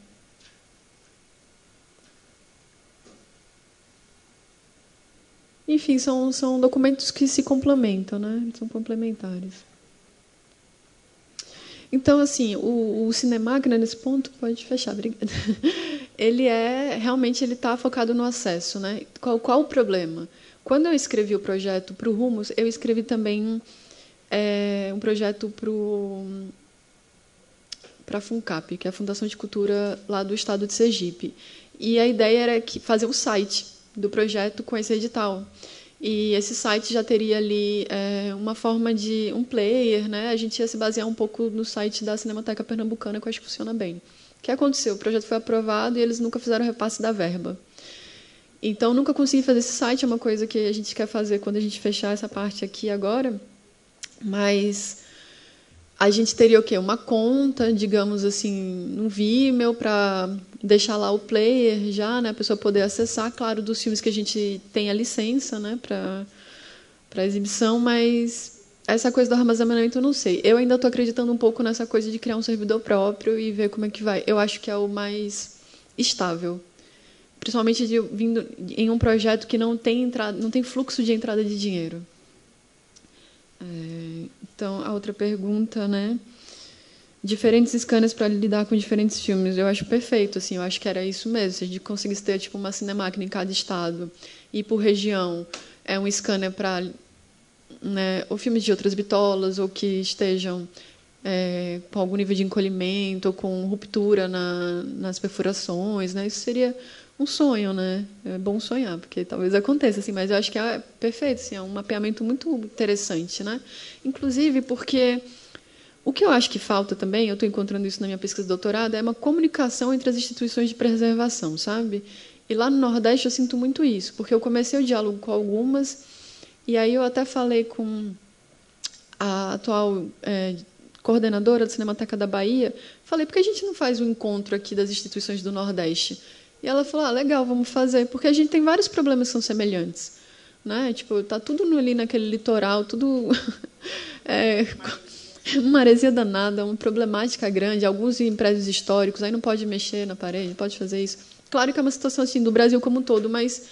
Enfim, são, são documentos que se complementam, né? São complementares. Então, assim, o, o Cinemáquina, nesse ponto, pode fechar, obrigada. [laughs] Ele é, realmente, ele está focado no acesso, né? Qual, qual o problema? Quando eu escrevi o projeto para o Rumos, eu escrevi também é, um projeto para a FUNCAP, que é a Fundação de Cultura lá do estado de Sergipe. E a ideia era que fazer um site do projeto com esse edital. E esse site já teria ali é, uma forma de um player, né? A gente ia se basear um pouco no site da Cinemateca Pernambucana, que eu acho que funciona bem. O que aconteceu? O projeto foi aprovado e eles nunca fizeram repasse da verba. Então, nunca consegui fazer esse site, é uma coisa que a gente quer fazer quando a gente fechar essa parte aqui agora. Mas a gente teria o quê? Uma conta, digamos assim, no Vimeo para deixar lá o player já, né, a pessoa poder acessar, claro, dos filmes que a gente tem a licença, né, para para exibição, mas essa coisa do armazenamento eu não sei. Eu ainda estou acreditando um pouco nessa coisa de criar um servidor próprio e ver como é que vai. Eu acho que é o mais estável. Principalmente de, vindo em um projeto que não tem, entrada, não tem fluxo de entrada de dinheiro. É, então, a outra pergunta, né? Diferentes scanners para lidar com diferentes filmes. Eu acho perfeito, assim, eu acho que era isso mesmo. Se a gente conseguisse ter tipo uma cinemáquina em cada estado e por região, é um scanner para né, ou filmes de outras bitolas, ou que estejam é, com algum nível de encolhimento, ou com ruptura na, nas perfurações, né? Isso seria um sonho, né? É bom sonhar, porque talvez aconteça, assim, mas eu acho que é perfeito, assim, é um mapeamento muito interessante, né? Inclusive porque o que eu acho que falta também, eu estou encontrando isso na minha pesquisa de doutorado, é uma comunicação entre as instituições de preservação, sabe? E lá no Nordeste eu sinto muito isso, porque eu comecei o diálogo com algumas e aí eu até falei com a atual é, coordenadora da Cinemateca da Bahia, falei, por que a gente não faz um encontro aqui das instituições do Nordeste? E ela falou, ah, legal, vamos fazer, porque a gente tem vários problemas que são semelhantes. Né? Tipo, tá tudo ali naquele litoral, tudo... [laughs] é, uma maresia danada, uma problemática grande, alguns em prédios históricos, aí não pode mexer na parede, pode fazer isso. Claro que é uma situação assim do Brasil como um todo, mas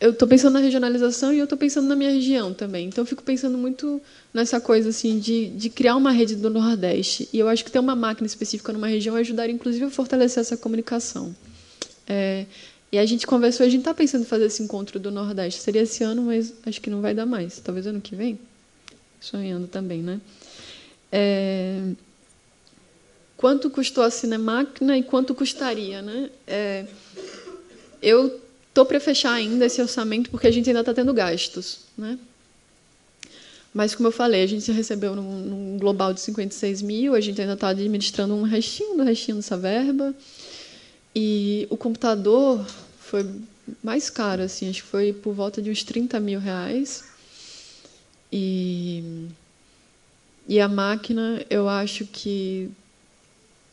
eu estou pensando na regionalização e eu estou pensando na minha região também. Então, eu fico pensando muito nessa coisa assim de, de criar uma rede do Nordeste. E eu acho que ter uma máquina específica numa região ajudaria, inclusive, a fortalecer essa comunicação. É, e a gente conversou, a gente está pensando em fazer esse encontro do Nordeste. Seria esse ano, mas acho que não vai dar mais. Talvez ano que vem. Sonhando também, né? É, quanto custou a Cinemáquina e quanto custaria, né? É, eu Estou para fechar ainda esse orçamento porque a gente ainda está tendo gastos. Né? Mas, como eu falei, a gente recebeu num, num global de 56 mil, a gente ainda está administrando um restinho do restinho dessa verba. E o computador foi mais caro, assim, acho que foi por volta de uns 30 mil reais. E, e a máquina, eu acho que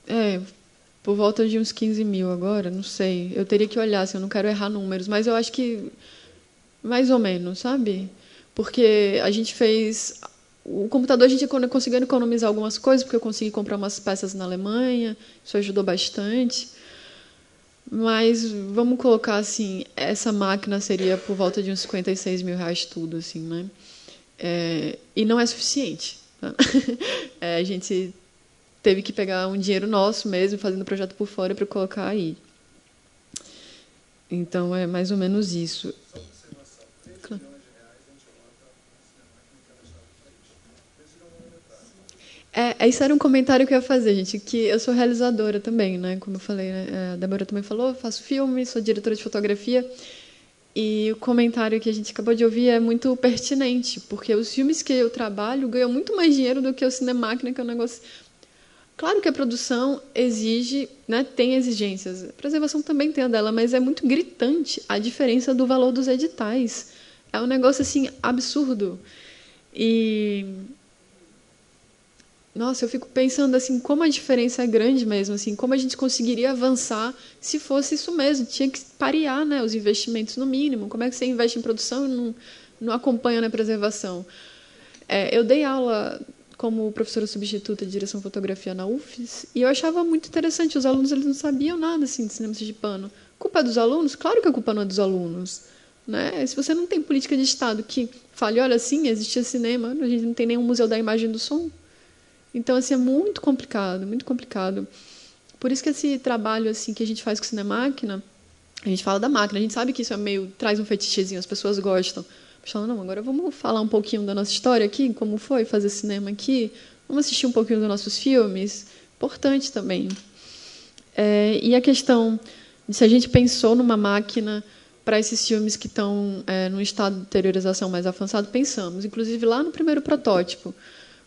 é, por volta de uns 15 mil agora, não sei. Eu teria que olhar, assim, eu não quero errar números, mas eu acho que mais ou menos, sabe? Porque a gente fez. O computador a gente conseguiu economizar algumas coisas, porque eu consegui comprar umas peças na Alemanha, isso ajudou bastante. Mas vamos colocar assim, essa máquina seria por volta de uns 56 mil reais tudo, assim, né? É, e não é suficiente. Tá? [laughs] É, a gente teve que pegar um dinheiro nosso mesmo, fazendo o projeto por fora para colocar aí. Então é mais ou menos isso. É, isso era um comentário que eu ia fazer, gente, que eu sou realizadora também, né? Como eu falei, né? a Débora também falou, faço filme, sou diretora de fotografia. E o comentário que a gente acabou de ouvir é muito pertinente, porque os filmes que eu trabalho ganham muito mais dinheiro do que o Cinemáquina, que é um negócio Claro que a produção exige, né, tem exigências. A preservação também tem a dela, mas é muito gritante a diferença do valor dos editais. É um negócio assim absurdo. E nossa, eu fico pensando assim, como a diferença é grande mesmo, assim, como a gente conseguiria avançar se fosse isso mesmo. Tinha que parear, né, os investimentos no mínimo. Como é que você investe em produção e não, não acompanha na preservação? É, eu dei aula como professora substituta de direção fotografia na UFES, e eu achava muito interessante. Os alunos eles não sabiam nada assim de cinema de pano. Culpa é dos alunos? Claro que a culpa não é dos alunos. Né? Se você não tem política de Estado que fale, olha, sim, existia cinema, a gente não tem nenhum museu da imagem do som. Então, assim, é muito complicado, muito complicado. Por isso que esse trabalho assim que a gente faz com Cinemáquina, a gente fala da máquina, a gente sabe que isso é meio traz um fetichezinho, as pessoas gostam falando, não, agora vamos falar um pouquinho da nossa história aqui, como foi fazer cinema aqui, vamos assistir um pouquinho dos nossos filmes, importante também. É, e a questão de se a gente pensou numa máquina para esses filmes que estão é, num estado de deteriorização mais avançado, pensamos. Inclusive lá no primeiro protótipo,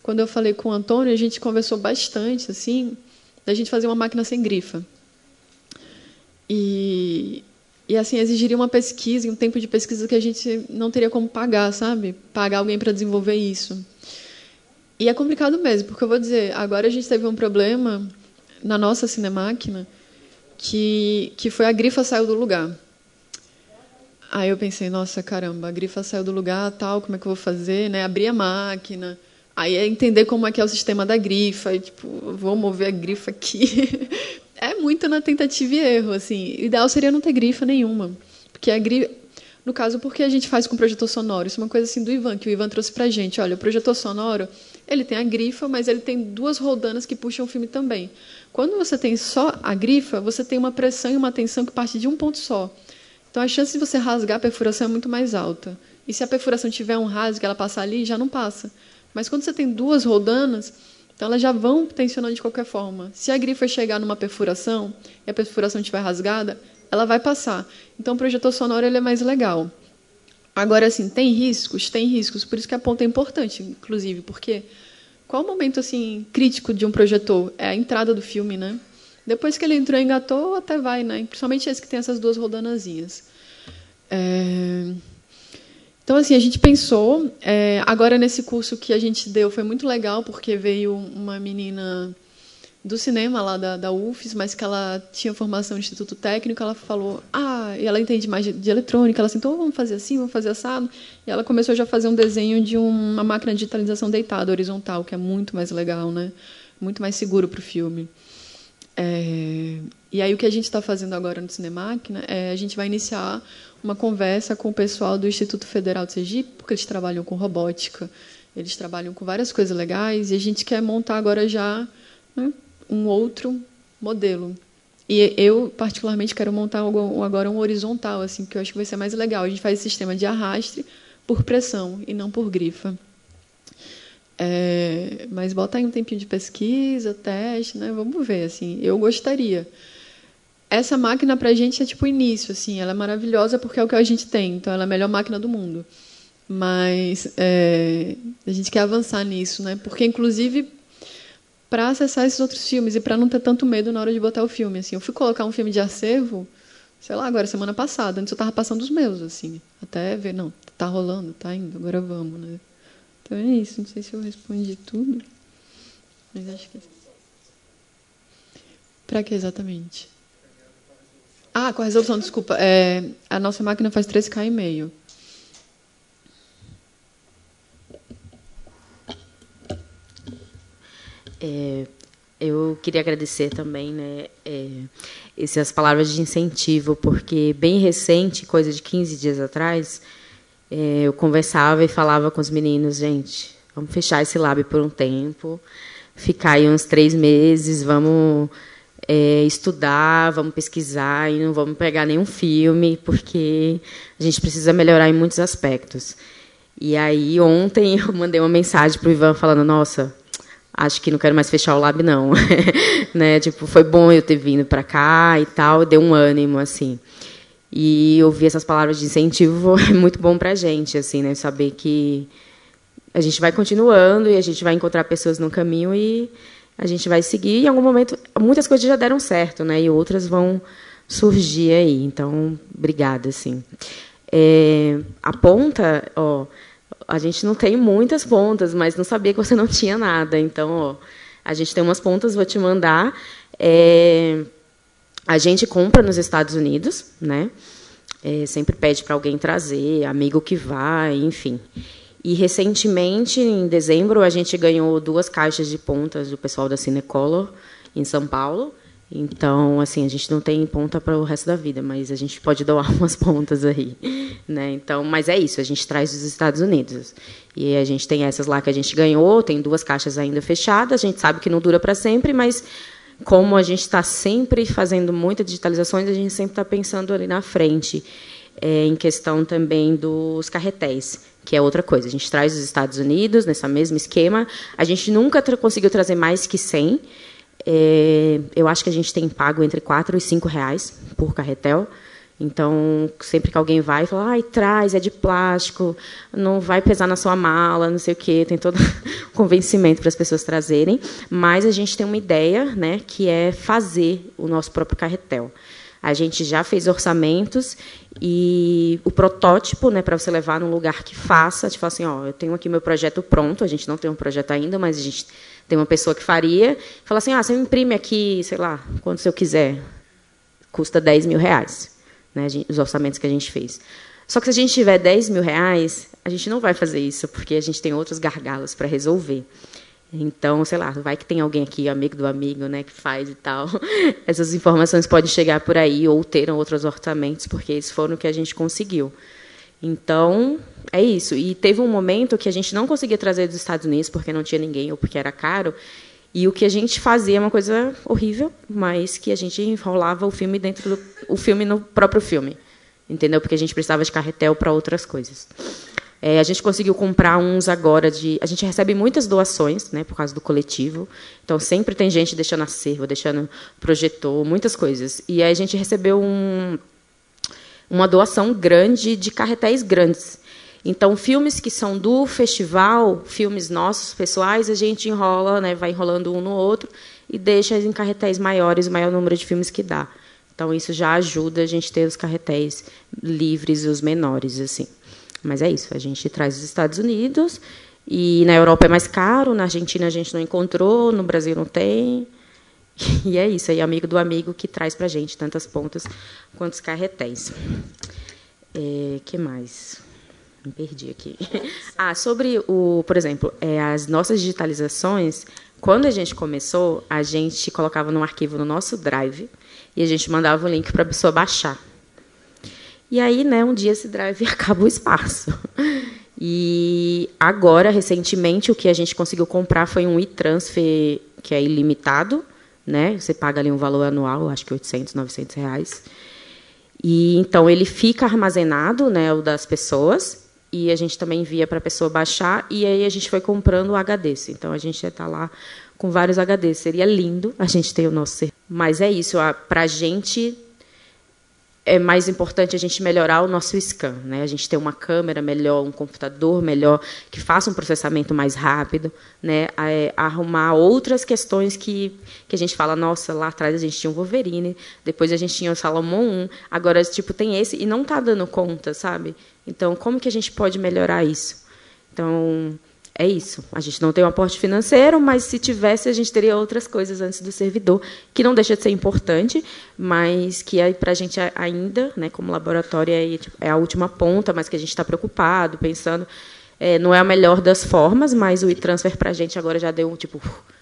quando eu falei com o Antônio, a gente conversou bastante assim, da gente fazer uma máquina sem grifa. E e assim exigiria uma pesquisa, um tempo de pesquisa que a gente não teria como pagar, sabe? Pagar alguém para desenvolver isso. E é complicado mesmo, porque eu vou dizer, agora a gente teve um problema na nossa cinemáquina que que foi a grifa saiu do lugar. Aí eu pensei, nossa, caramba, a grifa saiu do lugar, tal, como é que eu vou fazer, né? Abrir a máquina. Aí é entender como é que é o sistema da grifa, tipo, vou mover a grifa aqui. [laughs] é muito na tentativa e erro, assim. O ideal seria não ter grifa nenhuma, porque a grifa no caso, porque a gente faz com projetor sonoro. Isso é uma coisa assim do Ivan, que o Ivan trouxe pra gente. Olha, o projetor sonoro, ele tem a grifa, mas ele tem duas rodanas que puxam o filme também. Quando você tem só a grifa, você tem uma pressão e uma tensão que parte de um ponto só. Então a chance de você rasgar a perfuração é muito mais alta. E se a perfuração tiver um rasgo, ela passar ali, já não passa. Mas quando você tem duas rodanas, então elas já vão tensionando de qualquer forma. Se a grifa chegar numa perfuração e a perfuração estiver rasgada, ela vai passar. Então, o projetor sonoro ele é mais legal. Agora, assim, tem riscos? Tem riscos. Por isso que a ponta é importante, inclusive, porque qual o momento assim crítico de um projetor? É a entrada do filme, né? Depois que ele entrou, engatou, até vai, né? Principalmente esse que tem essas duas rodanazinhas. É... Então, assim, a gente pensou. É... Agora, nesse curso que a gente deu, foi muito legal, porque veio uma menina do cinema lá da, da UFES, mas que ela tinha formação no Instituto Técnico, ela falou, ah, e ela entende mais de, de eletrônica, ela assim, então vamos fazer assim, vamos fazer assado. E ela começou já a fazer um desenho de uma máquina de digitalização deitada, horizontal, que é muito mais legal, né? Muito mais seguro para o filme. É, e aí o que a gente está fazendo agora no Cinemáquina é a gente vai iniciar uma conversa com o pessoal do Instituto Federal de Sergipe, porque eles trabalham com robótica, eles trabalham com várias coisas legais, e a gente quer montar agora já né, um outro modelo. E eu, particularmente, quero montar agora um horizontal, assim, que eu acho que vai ser mais legal. A gente faz sistema de arraste por pressão e não por grifa. É, mas bota aí um tempinho de pesquisa, teste, né? Vamos ver, assim. Eu gostaria. Essa máquina para a gente é tipo o início, assim. Ela é maravilhosa porque é o que a gente tem. Então, ela é a melhor máquina do mundo. Mas é, a gente quer avançar nisso, né? Porque, inclusive, para acessar esses outros filmes e para não ter tanto medo na hora de botar o filme. Assim, eu fui colocar um filme de acervo, sei lá, agora semana passada, antes eu estava passando os meus, assim, até ver, não, tá rolando, tá indo, agora vamos, né? Então é isso, não sei se eu respondi tudo, mas acho que para que exatamente? Ah, com a resolução, desculpa. É, a nossa máquina faz 13K e meio. É, eu queria agradecer também né, é, essas palavras de incentivo, porque bem recente, coisa de 15 dias atrás, é, eu conversava e falava com os meninos, gente, vamos fechar esse lab por um tempo, ficar aí uns três meses, vamos é, estudar, vamos pesquisar e não vamos pegar nenhum filme, porque a gente precisa melhorar em muitos aspectos. E aí, ontem, [laughs] eu mandei uma mensagem para o Ivan falando: Nossa, acho que não quero mais fechar o lab não, [laughs] né? Tipo, foi bom eu ter vindo para cá e tal, deu um ânimo assim. E ouvir essas palavras de incentivo [laughs] é muito bom para a gente, assim, né? Saber que a gente vai continuando e a gente vai encontrar pessoas no caminho e a gente vai seguir. E em algum momento, muitas coisas já deram certo, né? E outras vão surgir aí. Então, obrigada, assim. É, a ponta, ó, a gente não tem muitas pontas, mas não sabia que você não tinha nada. Então, ó, a gente tem umas pontas, vou te mandar. É, a gente compra nos Estados Unidos, né? É, sempre pede para alguém trazer, amigo que vai, enfim. E recentemente, em dezembro, a gente ganhou duas caixas de pontas do pessoal da Cinecolor em São Paulo. Então, assim, a gente não tem ponta para o resto da vida, mas a gente pode doar [laughs] umas pontas aí, né? Então, mas é isso, a gente traz dos Estados Unidos. E a gente tem essas lá que a gente ganhou, tem duas caixas ainda fechadas, a gente sabe que não dura para sempre, mas como a gente está sempre fazendo muitas digitalizações, a gente sempre está pensando ali na frente, é, em questão também dos carretéis, que é outra coisa. A gente traz dos Estados Unidos, nesse mesmo esquema, a gente nunca tra conseguiu trazer mais que 100, é, eu acho que a gente tem pago entre 4 e 5 reais por carretel. Então, sempre que alguém vai, fala, ai, traz, é de plástico, não vai pesar na sua mala, não sei o quê, tem todo o [laughs] convencimento para as pessoas trazerem. Mas a gente tem uma ideia, né, que é fazer o nosso próprio carretel. A gente já fez orçamentos e o protótipo, né, para você levar num lugar que faça, tipo assim, ó, eu tenho aqui meu projeto pronto, a gente não tem um projeto ainda, mas a gente tem uma pessoa que faria, fala assim, ah, você imprime aqui, sei lá, quanto você quiser, custa 10 mil reais, né, os orçamentos que a gente fez. Só que se a gente tiver 10 mil reais, a gente não vai fazer isso, porque a gente tem outros gargalos para resolver. Então, sei lá, vai que tem alguém aqui, amigo do amigo, né, que faz e tal. [laughs] Essas informações podem chegar por aí ou ter outros orçamentos, porque esses foram o que a gente conseguiu. Então, é isso. E teve um momento que a gente não conseguia trazer dos Estados Unidos porque não tinha ninguém ou porque era caro. E o que a gente fazia é uma coisa horrível, mas que a gente enrolava o filme dentro do o filme no próprio filme. Entendeu? Porque a gente precisava de carretel para outras coisas. É, a gente conseguiu comprar uns agora de. A gente recebe muitas doações, né, por causa do coletivo. Então sempre tem gente deixando acervo, deixando projetor, muitas coisas. E aí a gente recebeu um, uma doação grande de carretéis grandes. Então, filmes que são do festival, filmes nossos, pessoais, a gente enrola, né, vai enrolando um no outro e deixa em carretéis maiores o maior número de filmes que dá. Então, isso já ajuda a gente ter os carretéis livres e os menores, assim. Mas é isso, a gente traz dos Estados Unidos e na Europa é mais caro, na Argentina a gente não encontrou, no Brasil não tem. [laughs] E é isso, aí amigo do amigo que traz para a gente tantas pontas quanto os carretéis. É, que mais? Me perdi aqui. [laughs] Ah, sobre o, por exemplo, é, as nossas digitalizações, quando a gente começou, a gente colocava num arquivo no nosso Drive e a gente mandava o link para a pessoa baixar. E aí, né, um dia esse Drive [laughs] acaba o espaço. E agora, recentemente, o que a gente conseguiu comprar foi um e-transfer que é ilimitado, né? Você paga ali um valor anual, acho que 800, 900 reais. E então ele fica armazenado, né, o das pessoas, e a gente também envia para a pessoa baixar, e aí a gente foi comprando HDs. Então a gente está lá com vários HDs. Seria lindo a gente ter o nosso. Mas é isso, para a gente é mais importante a gente melhorar o nosso scan, né? A gente ter uma câmera melhor, um computador melhor que faça um processamento mais rápido, né? É, arrumar outras questões que que a gente fala, nossa, lá atrás a gente tinha um Wolverine, depois a gente tinha o Salomon 1, agora tipo tem esse e não está dando conta, sabe? Então, como que a gente pode melhorar isso? Então, é isso. A gente não tem um aporte financeiro, mas se tivesse, a gente teria outras coisas antes do servidor, que não deixa de ser importante, mas que é para a gente ainda, né, como laboratório, é, tipo, é, a última ponta, mas que a gente está preocupado, pensando. É, não é a melhor das formas, mas o e-transfer para a gente agora já deu um tipo.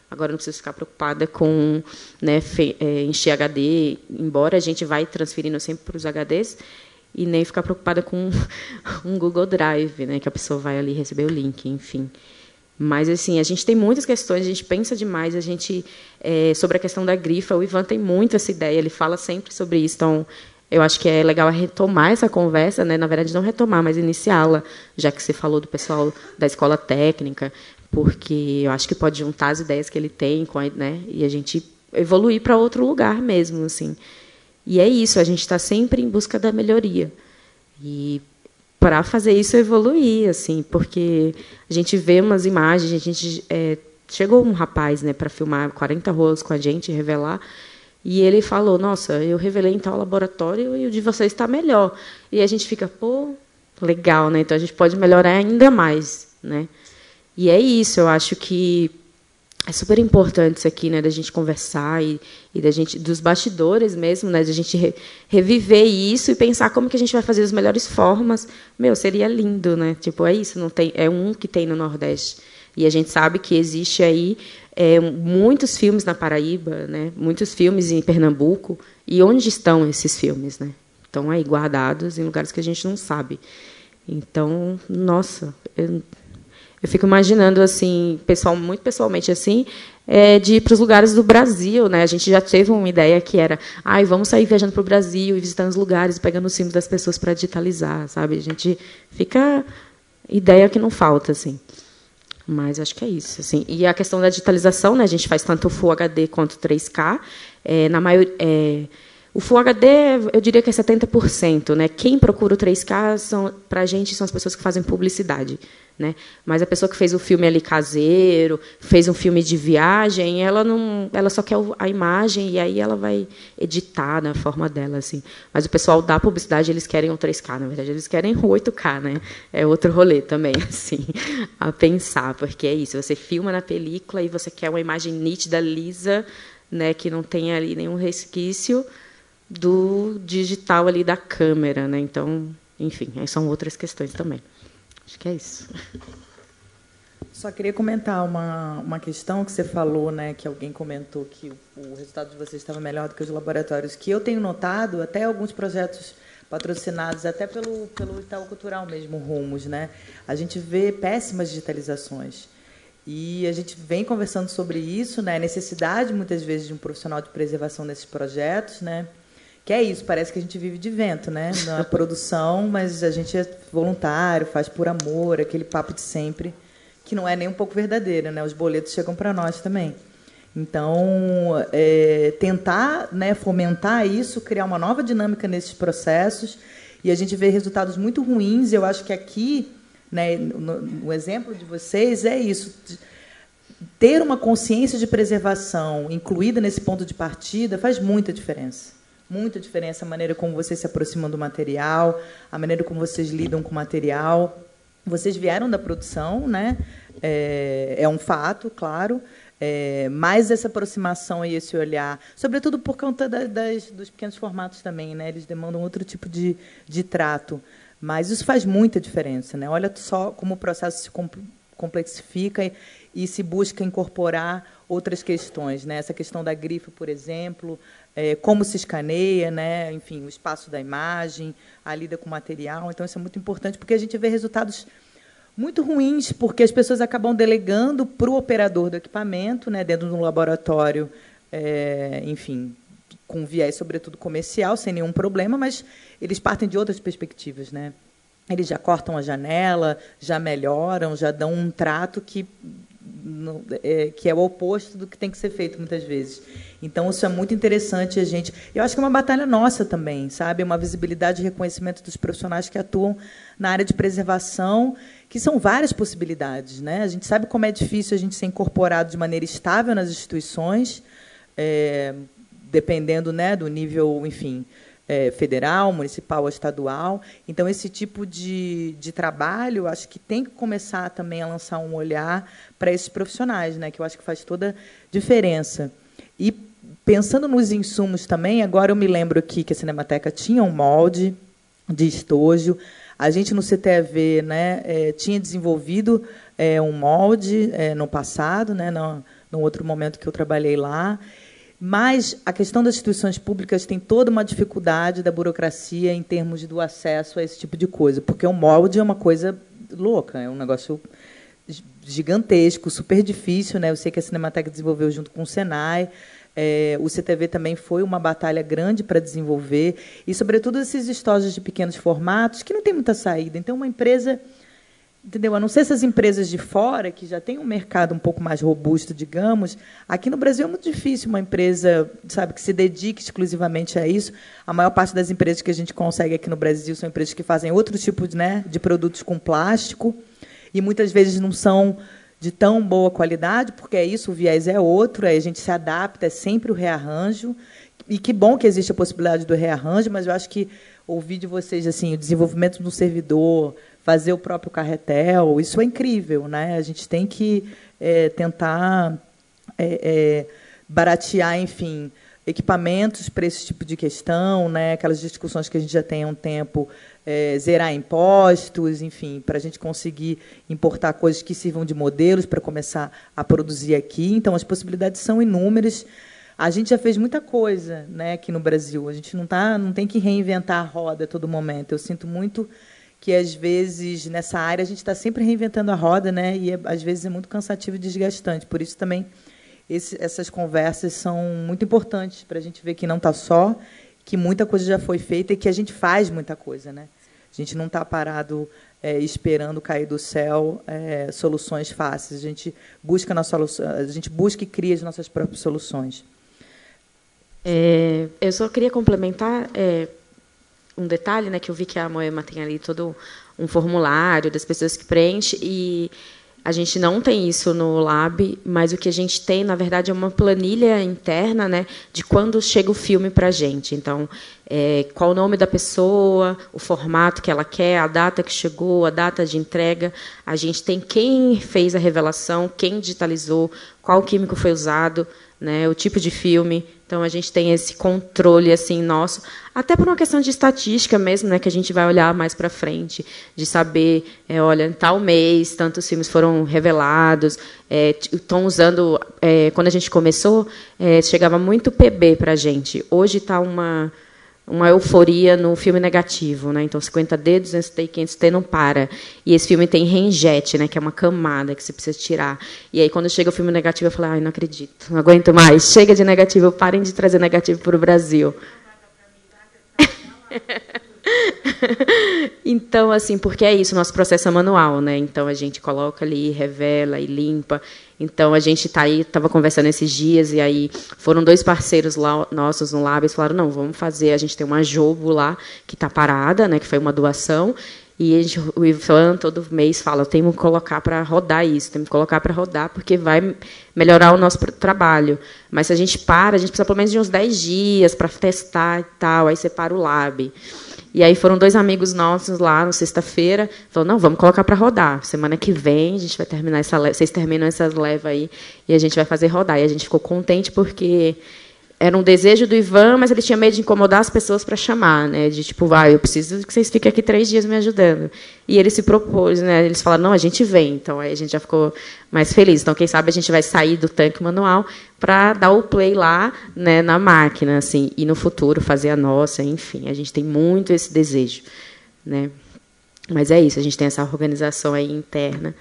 Agora não preciso ficar preocupada com né, é, encher HD, embora a gente vai transferindo sempre para os HDs, e nem ficar preocupada com [laughs] um Google Drive, né, que a pessoa vai ali receber o link, enfim. Mas assim, a gente tem muitas questões, a gente pensa demais, a gente é, sobre a questão da grifa, o Ivan tem muito essa ideia, ele fala sempre sobre isso, então eu acho que é legal retomar essa conversa, né? Na verdade, não retomar, mas iniciá-la, já que você falou do pessoal da escola técnica, porque eu acho que pode juntar as ideias que ele tem com, a, né? E a gente evoluir para outro lugar mesmo, assim. E é isso, a gente está sempre em busca da melhoria. E para fazer isso evoluir, assim, porque a gente vê umas imagens, a gente é, chegou um rapaz, né, para filmar 40 rolos com a gente, revelar, e ele falou: "Nossa, eu revelei em tal laboratório e o de vocês está melhor". E a gente fica, pô, legal, né? Então a gente pode melhorar ainda mais, né? E é isso, eu acho que é super importante isso aqui, né, da gente conversar e, e da gente dos bastidores mesmo, né, da gente re, reviver isso e pensar como que a gente vai fazer as melhores formas. Meu, seria lindo, né? Tipo, é isso, não tem, é um que tem no Nordeste. E a gente sabe que existe aí é, muitos filmes na Paraíba, né, muitos filmes em Pernambuco. E onde estão esses filmes, né? Estão aí guardados em lugares que a gente não sabe. Então, nossa, eu, eu fico imaginando assim, pessoal, muito pessoalmente assim, é, de ir para os lugares do Brasil, né? A gente já teve uma ideia que era, ai, vamos sair viajando para o Brasil e visitando os lugares, pegando os filmes das pessoas para digitalizar, sabe? A gente fica ideia que não falta, assim. Mas acho que é isso, assim. E a questão da digitalização, né? A gente faz tanto Full HD quanto 3K. É, na maioria é, o Full HD, eu diria que é 70%. Né? Quem procura o 3K, para a gente, são as pessoas que fazem publicidade. Né? Mas a pessoa que fez o filme ali caseiro, fez um filme de viagem, ela não, ela só quer a imagem e aí ela vai editar na forma dela assim. Mas o pessoal da publicidade eles querem o 3K, na verdade eles querem o 8K, né? É outro rolê também [laughs] assim, a pensar, porque é isso, você filma na película e você quer uma imagem nítida, lisa, né, que não tenha ali nenhum resquício do digital ali da câmera, né? Então enfim, aí são outras questões também. Acho que é isso. Só queria comentar uma, uma questão que você falou, né, que alguém comentou que o, resultado de vocês estava melhor do que os laboratórios, que eu tenho notado até alguns projetos patrocinados até pelo, pelo Itaú Cultural mesmo, Rumos, né? A gente vê péssimas digitalizações. E a gente vem conversando sobre isso, né? A necessidade, muitas vezes, de um profissional de preservação nesses projetos, né? Que é isso, parece que a gente vive de vento, né? Na [laughs] produção, mas a gente é voluntário, faz por amor, aquele papo de sempre que não é nem um pouco verdadeira, né? Os boletos chegam para nós também. Então, é, tentar né, fomentar isso, criar uma nova dinâmica nesses processos, e a gente vê resultados muito ruins. Eu acho que aqui, né, no, no exemplo de vocês, é isso. Ter uma consciência de preservação incluída nesse ponto de partida faz muita diferença. Muita diferença a maneira como vocês se aproximam do material, a maneira como vocês lidam com o material. Vocês vieram da produção, né? É, é um fato, claro. É, mais essa aproximação e esse olhar, sobretudo por conta da, das, dos pequenos formatos também, né? Eles demandam outro tipo de, de trato. Mas isso faz muita diferença, né? Olha só como o processo se complexifica e, e se busca incorporar outras questões, né? Essa questão da grife, por exemplo, é, como se escaneia, né? Enfim, o espaço da imagem, a lida com o material. Então isso é muito importante porque a gente vê resultados muito ruins, porque as pessoas acabam delegando para o operador do equipamento, né, dentro de um laboratório, é, enfim, com viés, sobretudo, comercial, sem nenhum problema, mas eles partem de outras perspectivas. Né? Eles já cortam a janela, já melhoram, já dão um trato que, é, que é o oposto do que tem que ser feito muitas vezes. Então, isso é muito interessante a gente. Eu acho que é uma batalha nossa também, sabe? Uma visibilidade e reconhecimento dos profissionais que atuam na área de preservação que são várias possibilidades. Né? A gente sabe como é difícil a gente ser incorporado de maneira estável nas instituições, é, dependendo né, do nível, enfim, é, federal, municipal ou estadual. Então, esse tipo de, de trabalho, acho que tem que começar também a lançar um olhar para esses profissionais, né, que eu acho que faz toda a diferença. E pensando nos insumos também, agora eu me lembro aqui que a Cinemateca tinha um molde de estojo, a gente no CTV né, é, tinha desenvolvido é, um molde é, no passado, né, no, no outro momento que eu trabalhei lá, mas a questão das instituições públicas tem toda uma dificuldade da burocracia em termos do acesso a esse tipo de coisa, porque o molde é uma coisa louca, é um negócio gigantesco, super difícil, né? Eu sei que a Cinemateca desenvolveu junto com o Senai. É, o CTV também foi uma batalha grande para desenvolver, e, sobretudo, esses estojos de pequenos formatos, que não tem muita saída. Então, uma empresa. Entendeu? A não ser essas empresas de fora, que já têm um mercado um pouco mais robusto, digamos, aqui no Brasil é muito difícil uma empresa sabe, que se dedique exclusivamente a isso. A maior parte das empresas que a gente consegue aqui no Brasil são empresas que fazem outro tipo de, né, de produtos com plástico, e muitas vezes não são de tão boa qualidade, porque é isso, o viés é outro, aí a gente se adapta, é sempre o rearranjo. E que bom que existe a possibilidade do rearranjo, mas eu acho que ouvir de vocês assim, o desenvolvimento do servidor, fazer o próprio carretel, isso é incrível, né? A gente tem que é, tentar é, é, baratear, enfim, equipamentos para esse tipo de questão, né? Aquelas discussões que a gente já tem há um tempo é, zerar impostos, enfim, para a gente conseguir importar coisas que sirvam de modelos para começar a produzir aqui. Então, as possibilidades são inúmeras. A gente já fez muita coisa né, aqui no Brasil. A gente não, tá, não tem que reinventar a roda a todo momento. Eu sinto muito que, às vezes, nessa área, a gente está sempre reinventando a roda, né, e, é, às vezes, é muito cansativo e desgastante. Por isso, também, esse, essas conversas são muito importantes para a gente ver que não está só, que muita coisa já foi feita e que a gente faz muita coisa. Né? A gente não está parado é, esperando cair do céu é, soluções fáceis. A gente busca nossa a gente busca e cria as nossas próprias soluções. É, eu só queria complementar é, um detalhe, né, que eu vi que a Moema tem ali todo um formulário das pessoas que preenchem e a gente não tem isso no Lab, mas o que a gente tem, na verdade, é uma planilha interna né, de quando chega o filme para a gente. Então, é, qual o nome da pessoa, o formato que ela quer, a data que chegou, a data de entrega. A gente tem quem fez a revelação, quem digitalizou, qual químico foi usado, né, o tipo de filme. Então a gente tem esse controle assim nosso, até por uma questão de estatística mesmo, né, que a gente vai olhar mais para frente, de saber, é, olha, em tal mês tantos filmes foram revelados, estão é, usando, é, quando a gente começou, é, chegava muito PB para a gente. Hoje está uma uma euforia no filme negativo, né? Então 50 D, 200 T, 500 T não para. E esse filme tem rengete, né? Que é uma camada que você precisa tirar. E aí quando chega o filme negativo eu falo, ai, não acredito, não aguento mais. Chega de negativo, parem de trazer negativo para o Brasil. [laughs] [laughs] então, assim, porque é isso, nosso processo é manual, né? Então a gente coloca ali, revela e limpa. Então a gente está aí, estava conversando esses dias e aí foram dois parceiros lá, nossos no Lab, eles falaram não, vamos fazer. A gente tem uma jogo lá que está parada, né? Que foi uma doação. E a gente, o Ivan todo mês fala, temos que colocar para rodar isso, temos que colocar para rodar, porque vai melhorar o nosso trabalho. Mas se a gente para, a gente precisa pelo menos de uns 10 dias para testar e tal, aí separa o lab. E aí foram dois amigos nossos lá na sexta-feira, falou: "Não, vamos colocar para rodar. Semana que vem a gente vai terminar essa leva, vocês terminam essas levas aí e a gente vai fazer rodar". E a gente ficou contente porque era um desejo do Ivan, mas ele tinha medo de incomodar as pessoas para chamar, né? De tipo, vai, eu preciso que vocês fiquem aqui três dias me ajudando. E ele se propôs, né? Eles falaram, não, a gente vem. Então aí a gente já ficou mais feliz. Então quem sabe a gente vai sair do tanque manual para dar o play lá, né, na máquina, assim, e no futuro fazer a nossa, enfim. A gente tem muito esse desejo, né? Mas é isso, a gente tem essa organização aí interna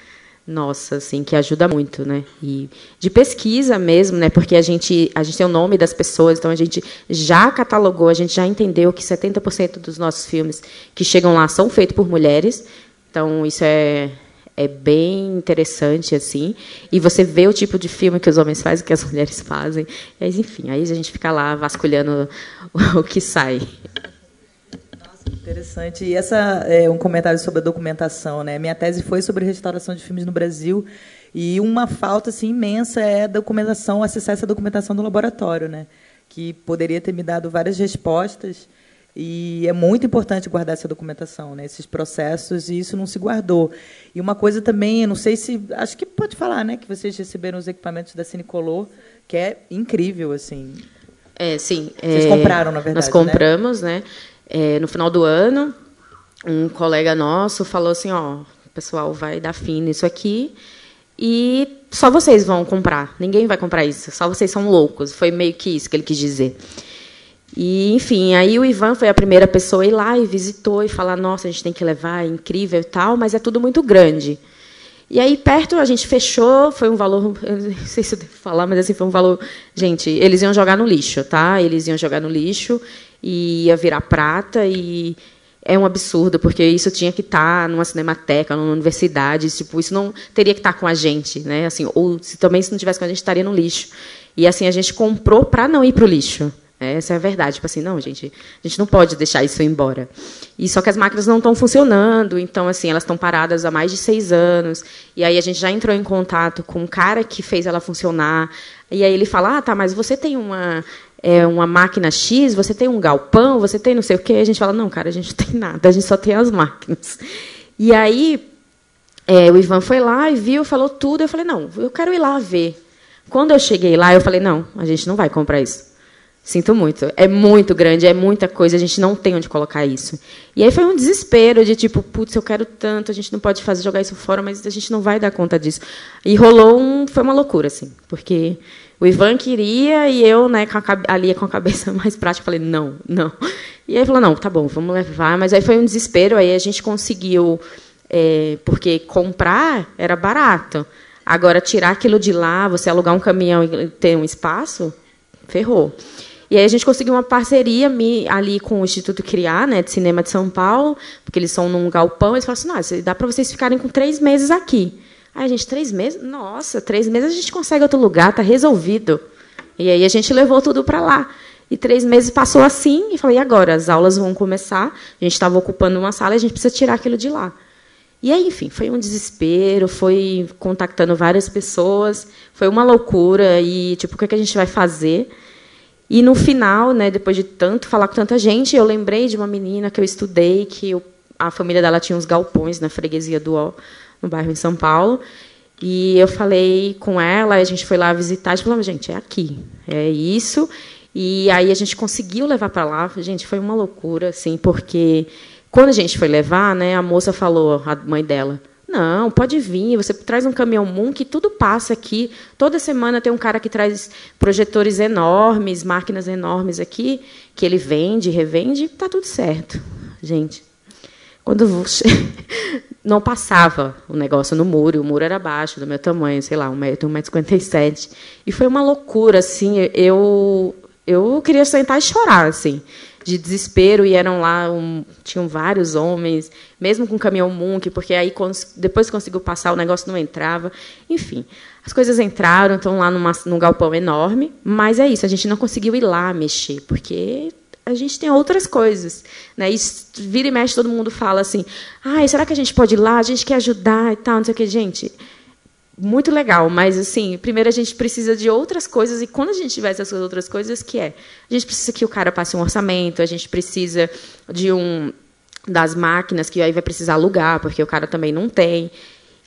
nossa, assim, que ajuda muito, né? E de pesquisa mesmo, né? Porque a gente, a gente tem o nome das pessoas, então a gente já catalogou, a gente já entendeu que 70% dos nossos filmes que chegam lá são feitos por mulheres. Então isso é é bem interessante assim. E você vê o tipo de filme que os homens fazem, que as [laughs] mulheres fazem. Mas enfim, aí a gente fica lá vasculhando [laughs] o que sai. Interessante. E essa é um comentário sobre a documentação, né? Minha tese foi sobre restauração de filmes no Brasil e uma falta assim imensa é a documentação, acessar essa documentação do laboratório, né? Que poderia ter me dado várias respostas e é muito importante guardar essa documentação, né? Esses processos e isso não se guardou. E uma coisa também, não sei se, acho que pode falar, né? Que vocês receberam os equipamentos da Cinecolor, que é incrível, assim. É, sim. Vocês é, compraram, na verdade. Nós compramos, né? né? É, no final do ano, um colega nosso falou assim, ó, o pessoal vai dar fim nisso aqui e só vocês vão comprar. Ninguém vai comprar isso. Só vocês são loucos. Foi meio que isso que ele quis dizer. E, enfim, aí o Ivan foi a primeira pessoa a ir lá e visitou e falar: nossa, a gente tem que levar, é incrível e tal, mas é tudo muito grande. E aí, perto, a gente fechou, foi um valor, [laughs] não sei se eu devo falar, mas assim, foi um valor. Gente, eles iam jogar no lixo, tá? Eles iam jogar no lixo e ia virar prata e é um absurdo porque isso tinha que estar tá numa cinemateca, numa universidade, tipo isso não teria que estar tá com a gente, né? Assim, ou se também se não tivesse com a gente estaria no lixo. E assim a gente comprou para não ir para o lixo. Essa é a verdade. Tipo assim, não, gente, a gente não pode deixar isso embora. E só que as máquinas não estão funcionando, então assim elas estão paradas há mais de seis anos. E aí a gente já entrou em contato com um cara que fez ela funcionar. E aí ele fala, ah, tá, mas você tem uma é, uma máquina X, você tem um galpão, você tem não sei o quê. A gente fala, não, cara, a gente [laughs] não tem nada, a gente só tem as máquinas. E aí é, o Ivan foi lá e viu, falou tudo. Eu falei, não, eu quero ir lá ver. Quando eu cheguei lá, eu falei, não, a gente não vai comprar isso. Sinto muito. É muito grande, é muita coisa, a gente não tem onde colocar isso. E aí foi um desespero de tipo, putz, eu quero tanto, a gente não pode fazer jogar isso fora, mas a gente não vai dar conta disso. E rolou um, foi uma loucura assim, porque o Ivan queria e eu, né, com a, ali com a cabeça [laughs] mais prática, falei, não, não. E aí falou, não, tá bom, vamos levar. Mas aí foi um desespero, aí a gente conseguiu, é, porque comprar era barato. Agora, tirar aquilo de lá, você alugar um caminhão e ter um espaço, ferrou. E aí a gente conseguiu uma parceria ali com o Instituto Criar, né, de Cinema de São Paulo, porque eles são num galpão, eles falaram assim, dá para vocês ficarem com três meses aqui. Ai, gente, três meses? Nossa, três meses a gente consegue outro lugar, está resolvido. E aí a gente levou tudo para lá. E três meses passou assim, e falei, e agora? As aulas vão começar, a gente estava ocupando uma sala e a gente precisa tirar aquilo de lá. E aí, enfim, foi um desespero, foi contactando várias pessoas, foi uma loucura, e tipo, o que, é que a gente vai fazer? E no final, né, depois de tanto falar com tanta gente, eu lembrei de uma menina que eu estudei, que eu, a família dela tinha uns galpões na freguesia do Ó, no bairro em São Paulo. E eu falei com ela, a gente foi lá visitar, a gente falou, gente, é aqui, é isso. E aí a gente conseguiu levar para lá. Gente, foi uma loucura, assim, porque quando a gente foi levar, né, a moça falou, a mãe dela, não, pode vir, você traz um caminhão Moon que tudo passa aqui. Toda semana tem um cara que traz projetores enormes, máquinas enormes aqui, que ele vende, revende, está tudo certo. Gente, quando [laughs] não passava o negócio no muro, o muro era baixo, do meu tamanho, sei lá, 1,57m. E foi uma loucura, assim, eu, eu queria sentar e chorar, assim de desespero e eram lá um, tinham vários homens, mesmo com caminhão Munk, porque aí depois conseguiu passar o negócio não entrava. Enfim, as coisas entraram, estão lá numa, num galpão enorme, mas é isso, a gente não conseguiu ir lá mexer, porque a gente tem outras coisas. Né? E vira e mexe, todo mundo fala assim: ah, será que a gente pode ir lá? A gente quer ajudar e tal, não sei o que. Gente, muito legal, mas assim, primeiro a gente precisa de outras coisas e quando a gente tiver essas outras coisas, que é, a gente precisa que o cara passe um orçamento, a gente precisa de um das máquinas que aí vai precisar alugar, porque o cara também não tem.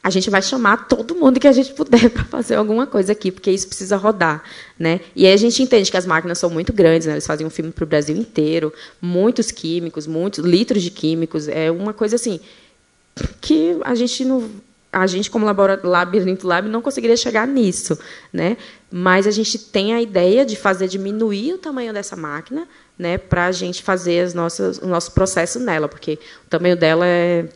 A gente vai chamar todo mundo que a gente puder [laughs] para fazer alguma coisa aqui, porque isso precisa rodar, né? E aí a gente entende que as máquinas são muito grandes, né? eles fazem um filme para o Brasil inteiro, muitos químicos, muitos litros de químicos, é uma coisa assim que a gente não a gente, como Labirinto Lab, não conseguiria chegar nisso. Né? Mas a gente tem a ideia de fazer diminuir o tamanho dessa máquina né, para a gente fazer as nossas, o nosso processo nela, porque o tamanho dela é,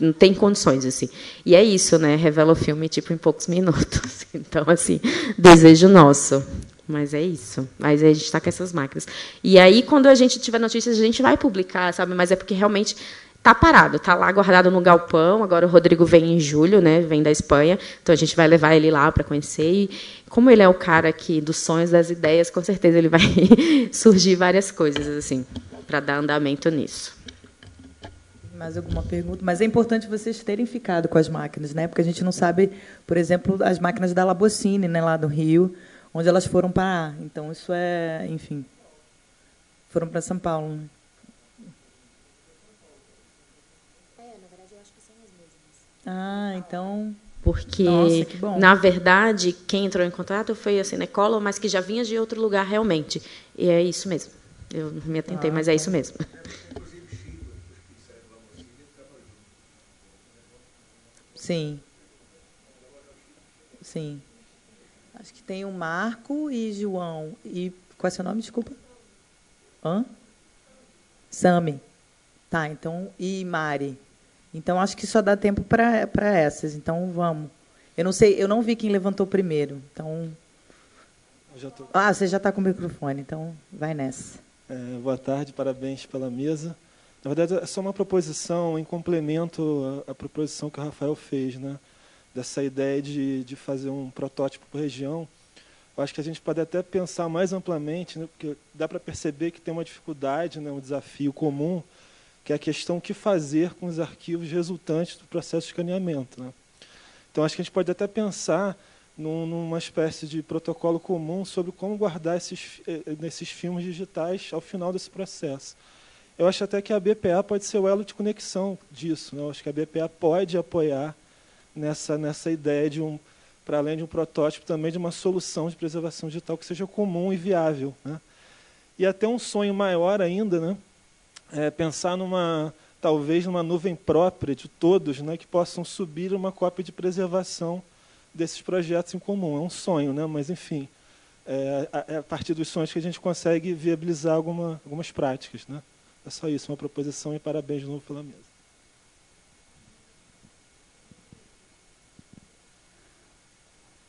não tem condições. assim. E é isso, né? revela o filme tipo, em poucos minutos. [laughs] Então, assim, desejo nosso. Mas é isso. Mas a gente está com essas máquinas. E aí, quando a gente tiver notícias, a gente vai publicar, sabe? Mas é porque realmente Tá parado, tá lá guardado no galpão. Agora o Rodrigo vem em julho, né? Vem da Espanha, então a gente vai levar ele lá para conhecer. E como ele é o cara aqui dos sonhos, das ideias, com certeza ele vai [laughs] surgir várias coisas assim para dar andamento nisso. Mais alguma pergunta? Mas é importante vocês terem ficado com as máquinas, né? Porque a gente não sabe, por exemplo, as máquinas da Labocine, né, lá do Rio, onde elas foram parar. Então isso é, enfim, foram para São Paulo. Né? Ah, então. Porque, Nossa, na verdade, quem entrou em contato foi a Cinecolo, mas que já vinha de outro lugar realmente. E é isso mesmo. Eu não me atentei, ah, mas é tá. isso mesmo. Sim. Sim. Acho que tem o Marco e João. E qual é seu nome, desculpa? Hã? Sami. Tá, então. E Mari. Então acho que só dá tempo para essas. Então vamos. Eu não sei, eu não vi quem levantou primeiro. Então. Tô... Ah, você já está com o microfone, então vai nessa. É, boa tarde, parabéns pela mesa. Na verdade, é só uma proposição em complemento à, à proposição que o Rafael fez, né? Dessa ideia de, de fazer um protótipo por região. Eu acho que a gente pode até pensar mais amplamente, né? porque dá para perceber que tem uma dificuldade, né? um desafio comum que é a questão que fazer com os arquivos resultantes do processo de escaneamento. Né? Então, acho que a gente pode até pensar num, numa espécie de protocolo comum sobre como guardar esses, eh, nesses filmes digitais ao final desse processo. Eu acho até que a BPA pode ser o elo de conexão disso. Né? Eu acho que a BPA pode apoiar nessa, nessa ideia de um, para além de um protótipo, também de uma solução de preservação digital que seja comum e viável. Né? E até um sonho maior ainda, né? É, pensar numa talvez numa nuvem própria de todos, né, que possam subir uma cópia de preservação desses projetos em comum. É um sonho, né, mas enfim, é, é a partir dos sonhos que a gente consegue viabilizar alguma, algumas práticas, né. É só isso, uma proposição e parabéns de novo pela mesa.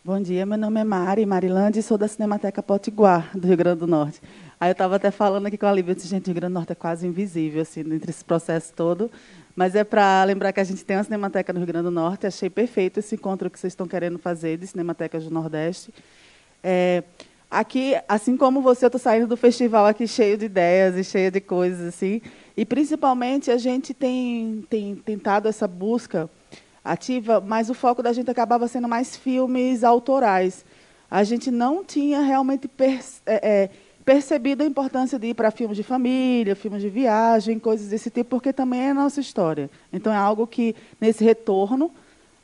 Bom dia, meu nome é Mari Marilande e sou da Cinemateca Potiguar, do Rio Grande do Norte. Aí eu estava até falando aqui com a Lívia, disse, gente, o Rio Grande do Norte é quase invisível, assim, entre esse processo todo. Mas é para lembrar que a gente tem uma Cinemateca no Rio Grande do Norte, achei perfeito esse encontro que vocês estão querendo fazer de Cinematecas do Nordeste. É, aqui, assim como você, eu estou saindo do festival aqui cheio de ideias e cheio de coisas, assim, e principalmente a gente tem, tem tentado essa busca ativa, mas o foco da gente acabava sendo mais filmes autorais. A gente não tinha realmente é, é, percebido a importância de ir para filmes de família, filmes de viagem, coisas desse tipo, porque também é a nossa história. Então, é algo que, nesse retorno,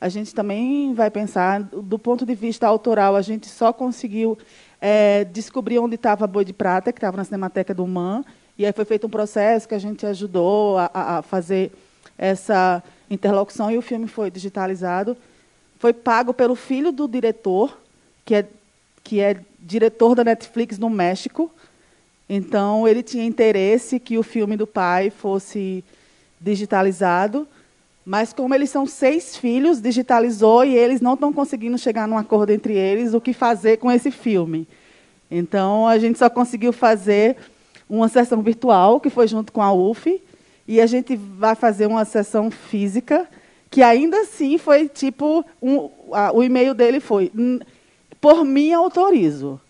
a gente também vai pensar, do ponto de vista autoral, a gente só conseguiu é, descobrir onde estava Boi de Prata, que estava na Cinemateca do MAN, e aí foi feito um processo que a gente ajudou a, a fazer essa interlocução, e o filme foi digitalizado. Foi pago pelo filho do diretor, que é, que é diretor da Netflix no México. Então, ele tinha interesse que o filme do pai fosse digitalizado. Mas como eles são seis filhos, digitalizou e eles não estão conseguindo chegar num acordo entre eles o que fazer com esse filme. Então a gente só conseguiu fazer uma sessão virtual que foi junto com a UF e a gente vai fazer uma sessão física que ainda assim foi tipo um, a, o e-mail dele foi por mim autorizo.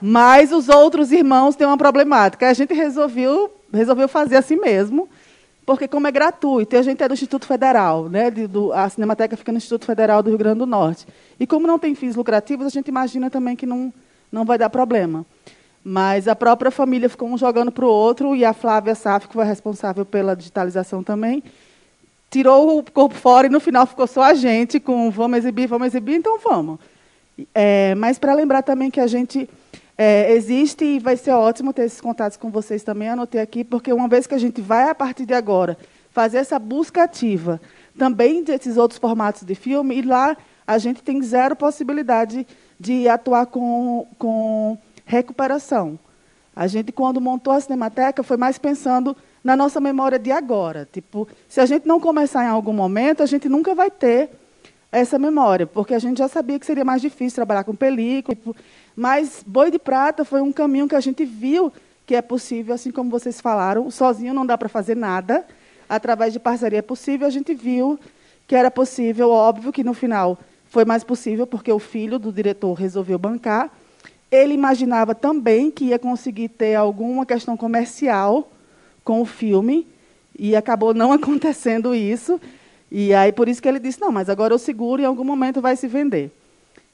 Mas os outros irmãos têm uma problemática. A gente resolveu resolveu fazer assim mesmo porque como é gratuito, e a gente é do Instituto Federal, né, do, a Cinemateca fica no Instituto Federal do Rio Grande do Norte. E como não tem fins lucrativos, a gente imagina também que não, não vai dar problema. Mas a própria família ficou um jogando para o outro, e a Flávia Saf, que foi responsável pela digitalização também, tirou o corpo fora e no final ficou só a gente com vamos exibir, vamos exibir, então vamos. É, mas para lembrar também que a gente é, existe e vai ser ótimo ter esses contatos com vocês também, anotei aqui, porque uma vez que a gente vai, a partir de agora, fazer essa busca ativa também desses outros formatos de filme, e lá a gente tem zero possibilidade de atuar com, com recuperação. A gente, quando montou a Cinemateca, foi mais pensando na nossa memória de agora. Tipo, se a gente não começar em algum momento, a gente nunca vai ter essa memória, porque a gente já sabia que seria mais difícil trabalhar com película. Tipo, mas Boi de Prata foi um caminho que a gente viu que é possível, assim como vocês falaram, sozinho não dá para fazer nada, através de parceria é possível, a gente viu que era possível, óbvio que no final foi mais possível porque o filho do diretor resolveu bancar. Ele imaginava também que ia conseguir ter alguma questão comercial com o filme e acabou não [laughs] acontecendo isso. E aí por isso que ele disse: "Não, mas agora eu seguro e em algum momento vai se vender".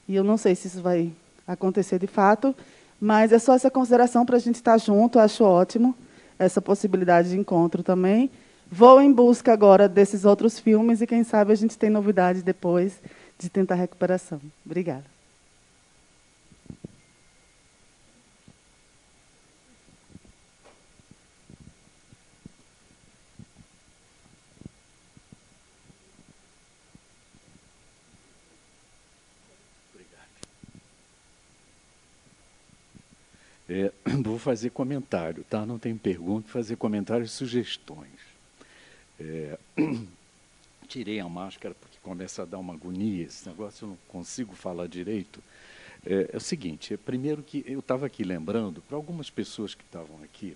E eu não sei se isso vai acontecer de fato, mas é só essa consideração para a gente estar junto, acho ótimo essa possibilidade de encontro também. Vou em busca agora desses outros filmes e quem sabe a gente tem novidades depois de tentar recuperação. Obrigada. É, [clears throat] vou fazer comentário, tá? Não tem pergunta, fazer comentários e sugestões. É, [clears throat] tirei a máscara porque começa a dar uma agonia, esse negócio eu não consigo falar direito. É, é o seguinte, é, primeiro que eu estava aqui lembrando, para algumas pessoas que estavam aqui,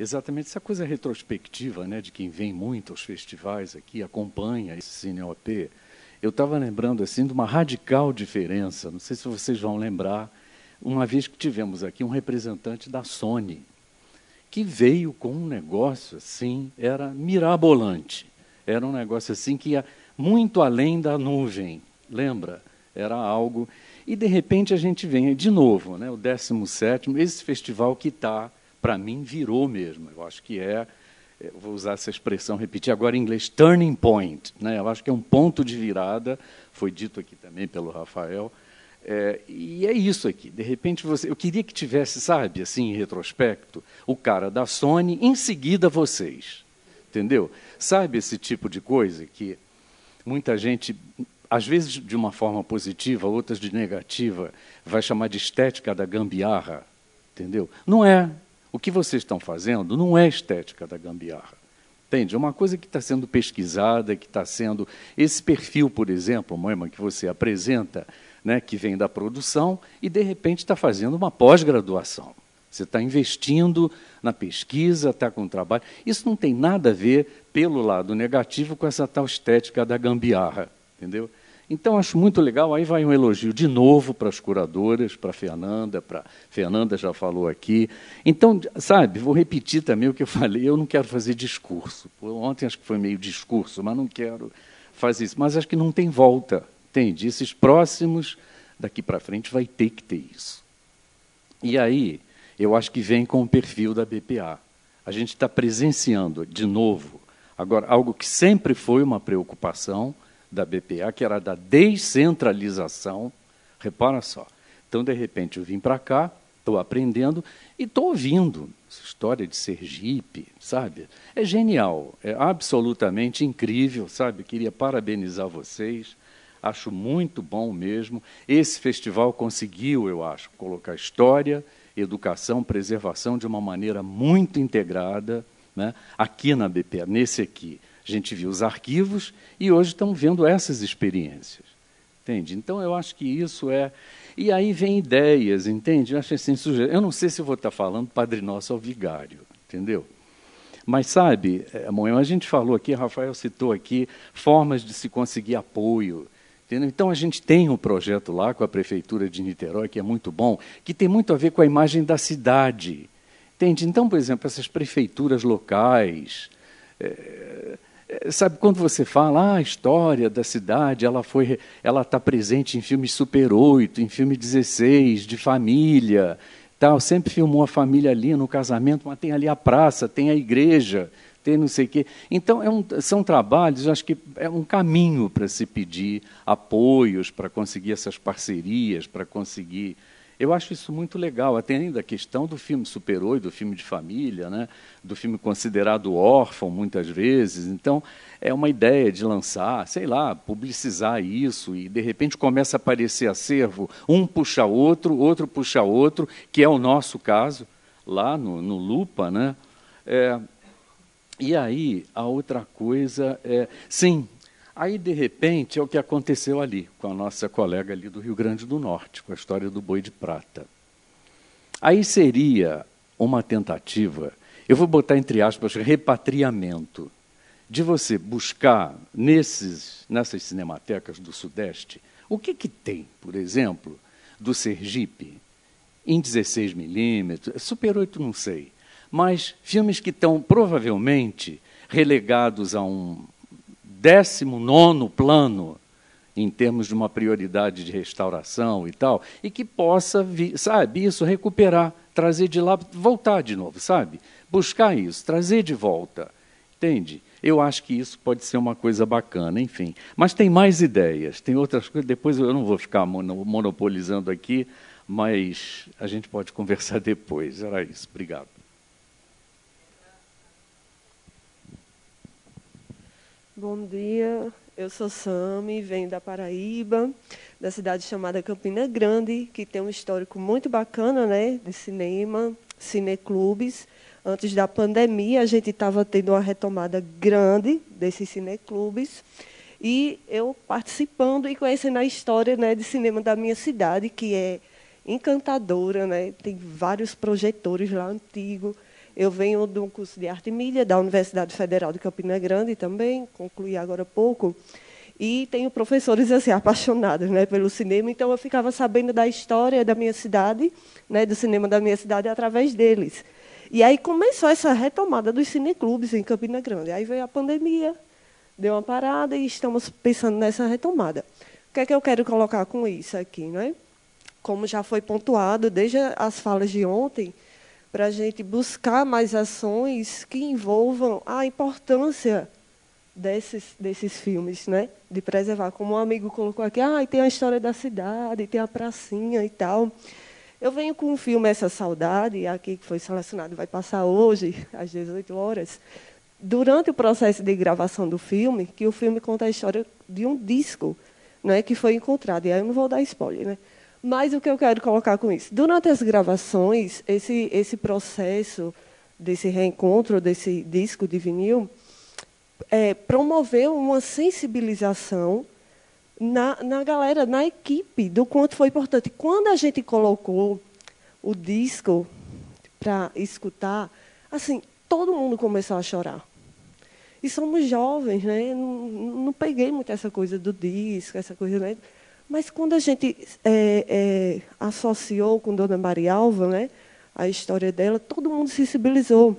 exatamente essa coisa retrospectiva, né, de quem vem muito aos festivais aqui, acompanha esse Cine OP, eu estava lembrando assim de uma radical diferença, não sei se vocês vão lembrar, uma vez que tivemos aqui um representante da Sony, que veio com um negócio assim, era mirabolante. Era um negócio assim que ia muito além da nuvem, lembra? Era algo. E de repente a gente vem de novo, né, o 17, esse festival que está, para mim, virou mesmo. Eu acho que é, vou usar essa expressão, repetir agora em inglês, turning point. Né? Eu acho que é um ponto de virada, foi dito aqui também pelo Rafael é, e é isso aqui. De repente você, eu queria que tivesse, sabe, assim, em retrospecto, o cara da Sony, em seguida vocês, entendeu? Sabe esse tipo de coisa que muita gente, às vezes de uma forma positiva, outras de negativa, vai chamar de estética da gambiarra, entendeu? Não é. O que vocês estão fazendo não é estética da gambiarra. Entende? É uma coisa que está sendo pesquisada, que está sendo. Esse perfil, por exemplo, Moema, que você apresenta, né, que vem da produção e, de repente, está fazendo uma pós-graduação. Você está investindo na pesquisa, está com trabalho. Isso não tem nada a ver, pelo lado negativo, com essa tal estética da gambiarra. Entendeu? Então, acho muito legal. Aí vai um elogio de novo para as curadoras, para a Fernanda, para Fernanda já falou aqui. Então, sabe, vou repetir também o que eu falei. Eu não quero fazer discurso. Ontem acho que foi meio discurso, mas não quero fazer isso. Mas acho que não tem volta. Entende? Esses próximos, daqui para frente, vai ter que ter isso. E aí, eu acho que vem com o perfil da BPA. A gente está presenciando, de novo, agora, algo que sempre foi uma preocupação da BPA, que era da descentralização. Repara só. Então, de repente, eu vim para cá, estou aprendendo e estou ouvindo essa história de Sergipe, sabe? É genial, é absolutamente incrível, sabe? Queria parabenizar vocês. Acho muito bom mesmo. Esse festival conseguiu, eu acho, colocar história, educação, preservação de uma maneira muito integrada. Né? Aqui na BPA, nesse aqui, a gente viu os arquivos e hoje estamos vendo essas experiências. Entende? Então, eu acho que isso é. E aí vem ideias, entende? Eu, acho assim, eu não sei se vou estar falando Padre Nosso ao Vigário, entendeu? Mas sabe, amanhã a gente falou aqui, Rafael citou aqui, formas de se conseguir apoio. Entendeu? Então a gente tem um projeto lá com a Prefeitura de Niterói, que é muito bom, que tem muito a ver com a imagem da cidade. Entende? Então, por exemplo, essas prefeituras locais. É, sabe, quando você fala ah, a história da cidade, ela foi, ela está presente em filmes Super 8, em filme 16, de família, tal, sempre filmou a família ali no casamento, mas tem ali a praça, tem a igreja, tem não sei o quê. Então, é um, são trabalhos, acho que é um caminho para se pedir apoios, para conseguir essas parcerias, para conseguir eu acho isso muito legal, até ainda a questão do filme super-herói, do filme de família, né? do filme considerado órfão, muitas vezes. Então, é uma ideia de lançar, sei lá, publicizar isso, e de repente começa a aparecer acervo, um puxa outro, outro puxa outro, que é o nosso caso, lá no, no Lupa. Né? É, e aí, a outra coisa é. Sim, Aí, de repente, é o que aconteceu ali, com a nossa colega ali do Rio Grande do Norte, com a história do boi de prata. Aí seria uma tentativa, eu vou botar entre aspas, repatriamento, de você buscar nesses, nessas cinematecas do Sudeste o que, que tem, por exemplo, do Sergipe, em 16 milímetros, Super 8 não sei, mas filmes que estão provavelmente relegados a um, 19 plano em termos de uma prioridade de restauração e tal, e que possa, sabe, isso recuperar, trazer de lá, voltar de novo, sabe? Buscar isso, trazer de volta, entende? Eu acho que isso pode ser uma coisa bacana, enfim. Mas tem mais ideias, tem outras coisas, depois eu não vou ficar monopolizando aqui, mas a gente pode [laughs] conversar depois. Era isso, obrigado. Bom dia, eu sou Sami, venho da Paraíba, da cidade chamada Campina Grande, que tem um histórico muito bacana né, de cinema, cineclubes. Antes da pandemia, a gente estava tendo uma retomada grande desses cineclubes. E eu participando e conhecendo a história né, de cinema da minha cidade, que é encantadora, né? tem vários projetores lá antigos eu venho de um curso de arte e mídia da Universidade Federal de Campina Grande também, concluí agora há pouco. E tenho professores assim apaixonados, né, pelo cinema, então eu ficava sabendo da história da minha cidade, né, do cinema da minha cidade através deles. E aí começou essa retomada dos cineclubes em Campina Grande. Aí veio a pandemia, deu uma parada e estamos pensando nessa retomada. O que é que eu quero colocar com isso aqui, né? Como já foi pontuado desde as falas de ontem, para a gente buscar mais ações que envolvam a importância desses, desses filmes, né? de preservar. Como um amigo colocou aqui, ah, tem a história da cidade, tem a pracinha e tal. Eu venho com um filme Essa Saudade, aqui que foi selecionado, vai passar hoje, às 18 horas. Durante o processo de gravação do filme, que o filme conta a história de um disco né, que foi encontrado. E aí eu não vou dar spoiler, né? Mas o que eu quero colocar com isso? Durante as gravações, esse, esse processo desse reencontro, desse disco de vinil, é, promoveu uma sensibilização na, na galera, na equipe, do quanto foi importante. Quando a gente colocou o disco para escutar, assim, todo mundo começou a chorar. E somos jovens, né? Não, não peguei muito essa coisa do disco, essa coisa, né? Mas quando a gente é, é, associou com Dona Maria Alva, né, a história dela, todo mundo se sensibilizou.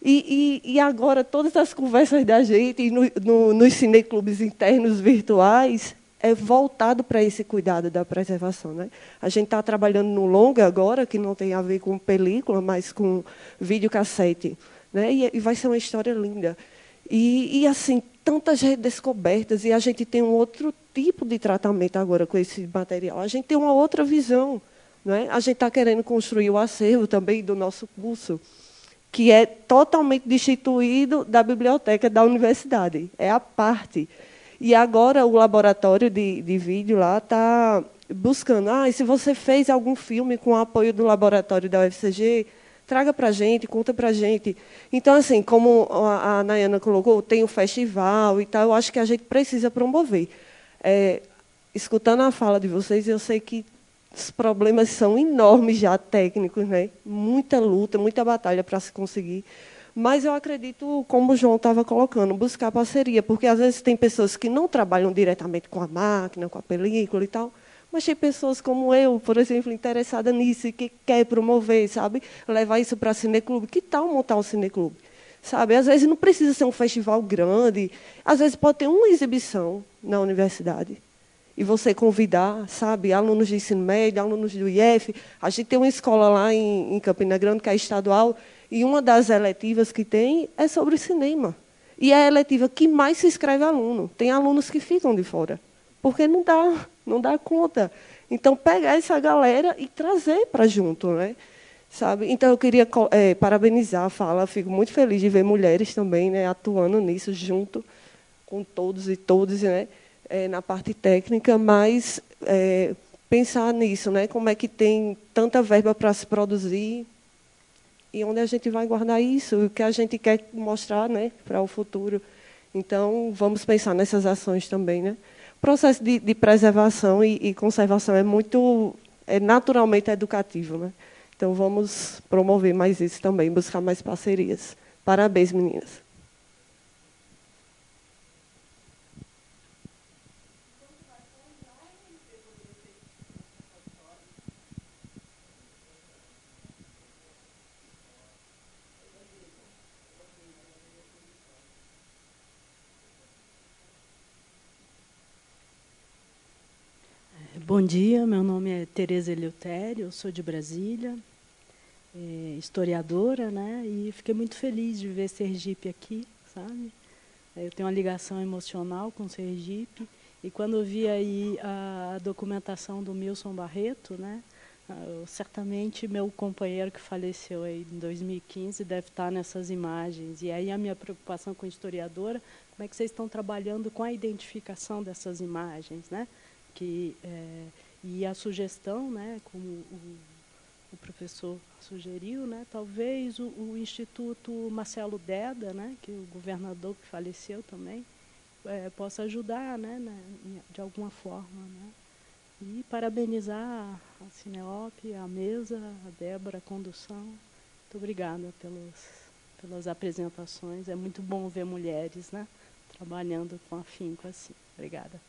E, e, e agora, todas as conversas da gente no, no, nos cineclubes internos virtuais é voltado para esse cuidado da preservação. Né? A gente está trabalhando no longa agora, que não tem a ver com película, mas com videocassete. Né? E, e vai ser uma história linda. E, e assim, tantas redescobertas, e a gente tem um outro tipo de tratamento agora com esse material. A gente tem uma outra visão. Não é? A gente está querendo construir o acervo também do nosso curso, que é totalmente destituído da biblioteca da universidade. É a parte. E agora o laboratório de, de vídeo lá está buscando. Ah, e se você fez algum filme com o apoio do laboratório da UFCG, traga para a gente, conta para a gente. Então, assim, como a, a Nayana colocou, tem o festival e tal, eu acho que a gente precisa promover. É, escutando a fala de vocês, eu sei que os problemas são enormes já técnicos, né? Muita luta, muita batalha para se conseguir. Mas eu acredito, como o João estava colocando, buscar parceria, porque às vezes tem pessoas que não trabalham diretamente com a máquina, com a película e tal, mas tem pessoas como eu, por exemplo, interessada nisso que quer promover, sabe? Levar isso para cineclube. Que tal montar um cineclube? Sabe? Às vezes não precisa ser um festival grande, às vezes pode ter uma exibição na universidade e você convidar, sabe, alunos de ensino médio, alunos do IF. A gente tem uma escola lá em, em Campina Grande, que é estadual, e uma das eletivas que tem é sobre cinema. E é a eletiva que mais se inscreve aluno. Tem alunos que ficam de fora, porque não dá, não dá conta. Então, pegar essa galera e trazer para junto, né? Sabe? Então, eu queria é, parabenizar a fala. Fico muito feliz de ver mulheres também né, atuando nisso junto com todos e todas, né? é, na parte técnica, mas é, pensar nisso, né? Como é que tem tanta verba para se produzir e onde a gente vai guardar isso, o que a gente quer mostrar, né, para o futuro. Então, vamos pensar nessas ações também, né? O processo de, de preservação e, e, conservação é muito, é naturalmente educativo, né? Então, vamos promover mais isso também, buscar mais parcerias. Parabéns, meninas. Bom dia, meu nome é Tereza Eleutério, eu sou de Brasília, é, historiadora, né? E fiquei muito feliz de ver Sergipe aqui, sabe? Eu tenho uma ligação emocional com Sergipe e quando vi aí a documentação do Milson Barreto, né? Eu, certamente meu companheiro que faleceu aí em 2015 deve estar nessas imagens. E aí a minha preocupação com historiadora, como é que vocês estão trabalhando com a identificação dessas imagens, né? Que é, e a sugestão, né, como o, o professor sugeriu, né, talvez o, o, Instituto Marcelo Deda, né, que o governador que faleceu também, é, possa ajudar, né, né, de alguma forma, né, e parabenizar a Cineop, a mesa, a Débora, a condução. Muito obrigada pelos, pelas apresentações. É muito bom ver mulheres, né, trabalhando com afinco assim. Obrigada.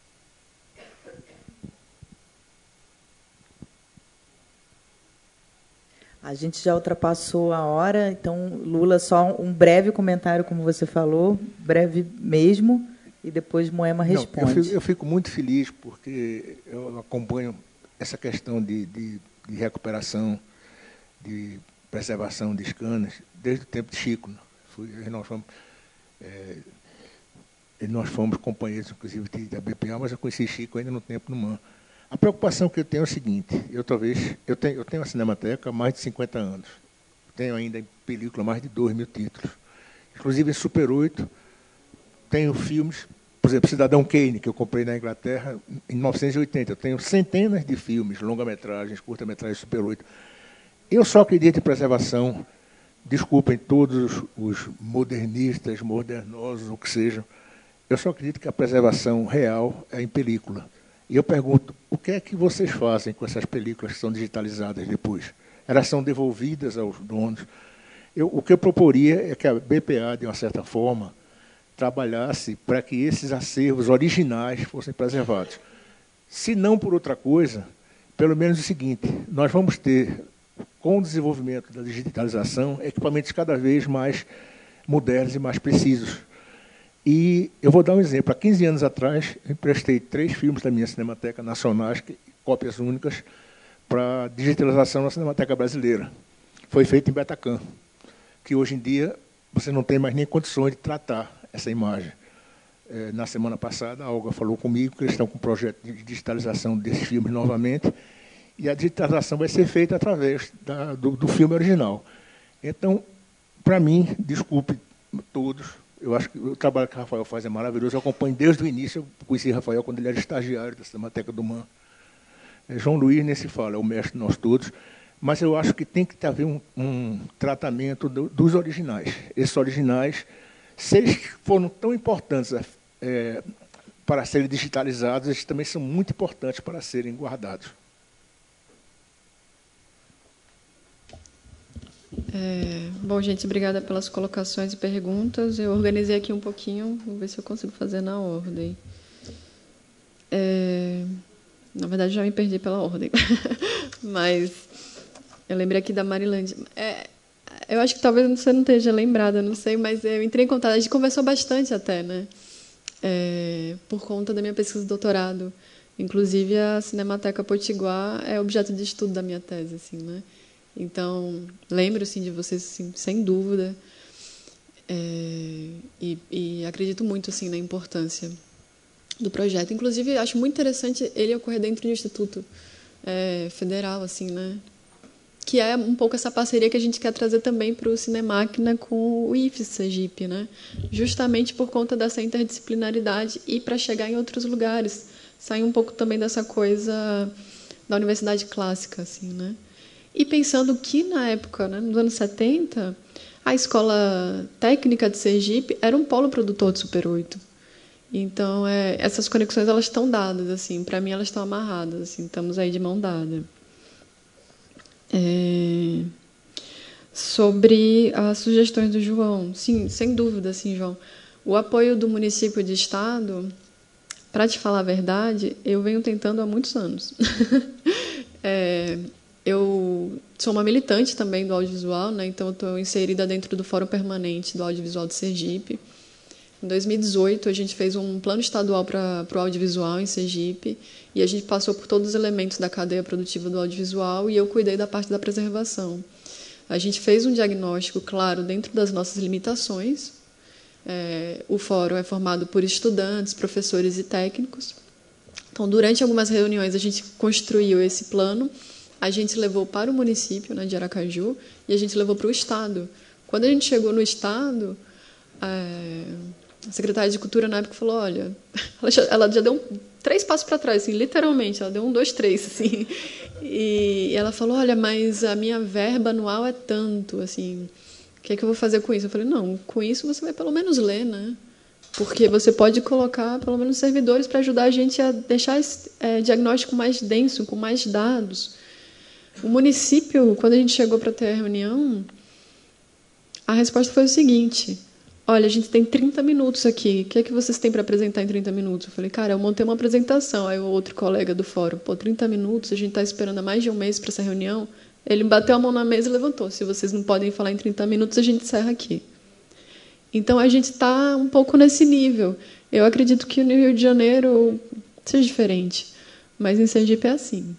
A gente já ultrapassou a hora, então, Lula, só um breve comentário, como você falou, breve mesmo, e depois Moema responde. Não, eu, fico, eu, fico, muito feliz porque eu acompanho essa questão de, de, de recuperação, de preservação de escanas, desde o tempo de Chico. Né? Fui, nós, fomos, é, nós fomos companheiros, inclusive, da BPA, mas eu conheci Chico ainda no tempo do MAN. A preocupação que eu tenho é o seguinte: eu talvez eu tenho, eu tenho uma cinemateca há mais de 50 anos. Tenho ainda em película mais de 2 mil títulos. Inclusive em Super 8, tenho filmes, por exemplo, Cidadão Kane, que eu comprei na Inglaterra em 1980. Eu tenho centenas de filmes, longa-metragens, curta-metragens, Super 8. Eu só acredito em preservação, desculpem todos os modernistas, modernosos, o que sejam, eu só acredito que a preservação real é em película. E eu pergunto, o que é que vocês fazem com essas películas que são digitalizadas depois? Elas são devolvidas aos donos? Eu, o que eu proporia é que a BPA, de uma certa forma, trabalhasse para que esses acervos originais fossem preservados. Se não por outra coisa, pelo menos o seguinte: nós vamos ter, com o desenvolvimento da digitalização, equipamentos cada vez mais modernos e mais precisos. E eu vou dar um exemplo. Há 15 anos atrás, emprestei três filmes da minha Cinemateca Nacional, cópias únicas, para digitalização na Cinemateca Brasileira. Foi feito em Betacam, que hoje em dia você não tem mais nem condições de tratar. essa imagem. É, na semana passada, a Olga falou comigo que eles estão com um projeto de digitalização desses filmes novamente, e a digitalização vai ser feita através da, do, do filme original. Então, para mim, desculpe todos, eu acho que o trabalho que o Rafael faz é maravilhoso. Eu acompanho desde o início. Eu conheci Rafael quando ele era estagiário da Cinemateca do MAN. É, João Luiz nem se fala, é o mestre de nós todos. Mas eu acho que tem que haver um, um tratamento do, dos originais. Esses originais, se eles foram tão importantes é, para serem digitalizados, eles também são muito importantes para serem guardados. É, bom, gente, obrigada pelas colocações e perguntas. Eu organizei aqui um pouquinho, vou ver se eu consigo fazer na ordem. É, na verdade, já me perdi pela ordem, [laughs] mas eu lembrei aqui da Marilândia. É, eu acho que talvez você não esteja lembrada, não sei, mas eu entrei em contato, a gente conversou bastante até, né? É, por conta da minha pesquisa de doutorado. Inclusive, a Cinemateca Potiguar é objeto de estudo da minha tese, assim, né? Então, lembro assim, de vocês, assim, sem dúvida. É, e, e, acredito muito assim, na importância do projeto. Inclusive, acho muito interessante ele ocorrer dentro do Instituto é, Federal, assim, né? que é um pouco essa parceria que a gente quer trazer também para o Cinemáquina com o IFES Sergipe, né? justamente por conta dessa interdisciplinaridade e para chegar em outros lugares, sair um pouco também dessa coisa da universidade clássica. Assim, né? E pensando que, na época, né, nos anos 70, a escola técnica de Sergipe era um polo produtor de Super 8. Então, é, essas conexões elas estão dadas, assim, para mim elas estão amarradas, assim, estamos aí de mão dada. É... Sobre as sugestões do João, sim, sem dúvida, sim, João. O apoio do município de estado, para te falar a verdade, eu venho tentando há muitos anos. [laughs] é, eu sou uma militante também do audiovisual, né? então estou inserida dentro do Fórum Permanente do Audiovisual de Sergipe. Em 2018, a gente fez um plano estadual para o audiovisual em Sergipe e a gente passou por todos os elementos da cadeia produtiva do audiovisual e eu cuidei da parte da preservação. A gente fez um diagnóstico, claro, dentro das nossas limitações. É, o fórum é formado por estudantes, professores e técnicos. Então, durante algumas reuniões, a gente construiu esse plano a gente levou para o município né, de Aracaju e a gente levou para o Estado. Quando a gente chegou no Estado, é, a secretária de Cultura na época falou: olha, [laughs] ela já, ela já deu um, três passos para trás, assim, literalmente, ela deu um, dois, três, [laughs] assim. E ela falou: olha, mas a minha verba anual é tanto, assim, o que é que eu vou fazer com isso? Eu falei: não, com isso você vai pelo menos ler, né? Porque você pode colocar pelo menos servidores para ajudar a gente a deixar esse é, diagnóstico mais denso, com mais dados. O município, quando a gente chegou para ter a reunião, a resposta foi o seguinte: Olha, a gente tem 30 minutos aqui. O que é que vocês têm para apresentar em 30 minutos? Eu falei, cara, eu montei uma apresentação. Aí o outro colega do fórum, pô, 30 minutos, a gente está esperando há mais de um mês para essa reunião. Ele bateu a mão na mesa e levantou. Se vocês não podem falar em 30 minutos, a gente encerra aqui. Então a gente está um pouco nesse nível. Eu acredito que no Rio de Janeiro seja diferente, mas em Sergipe é assim.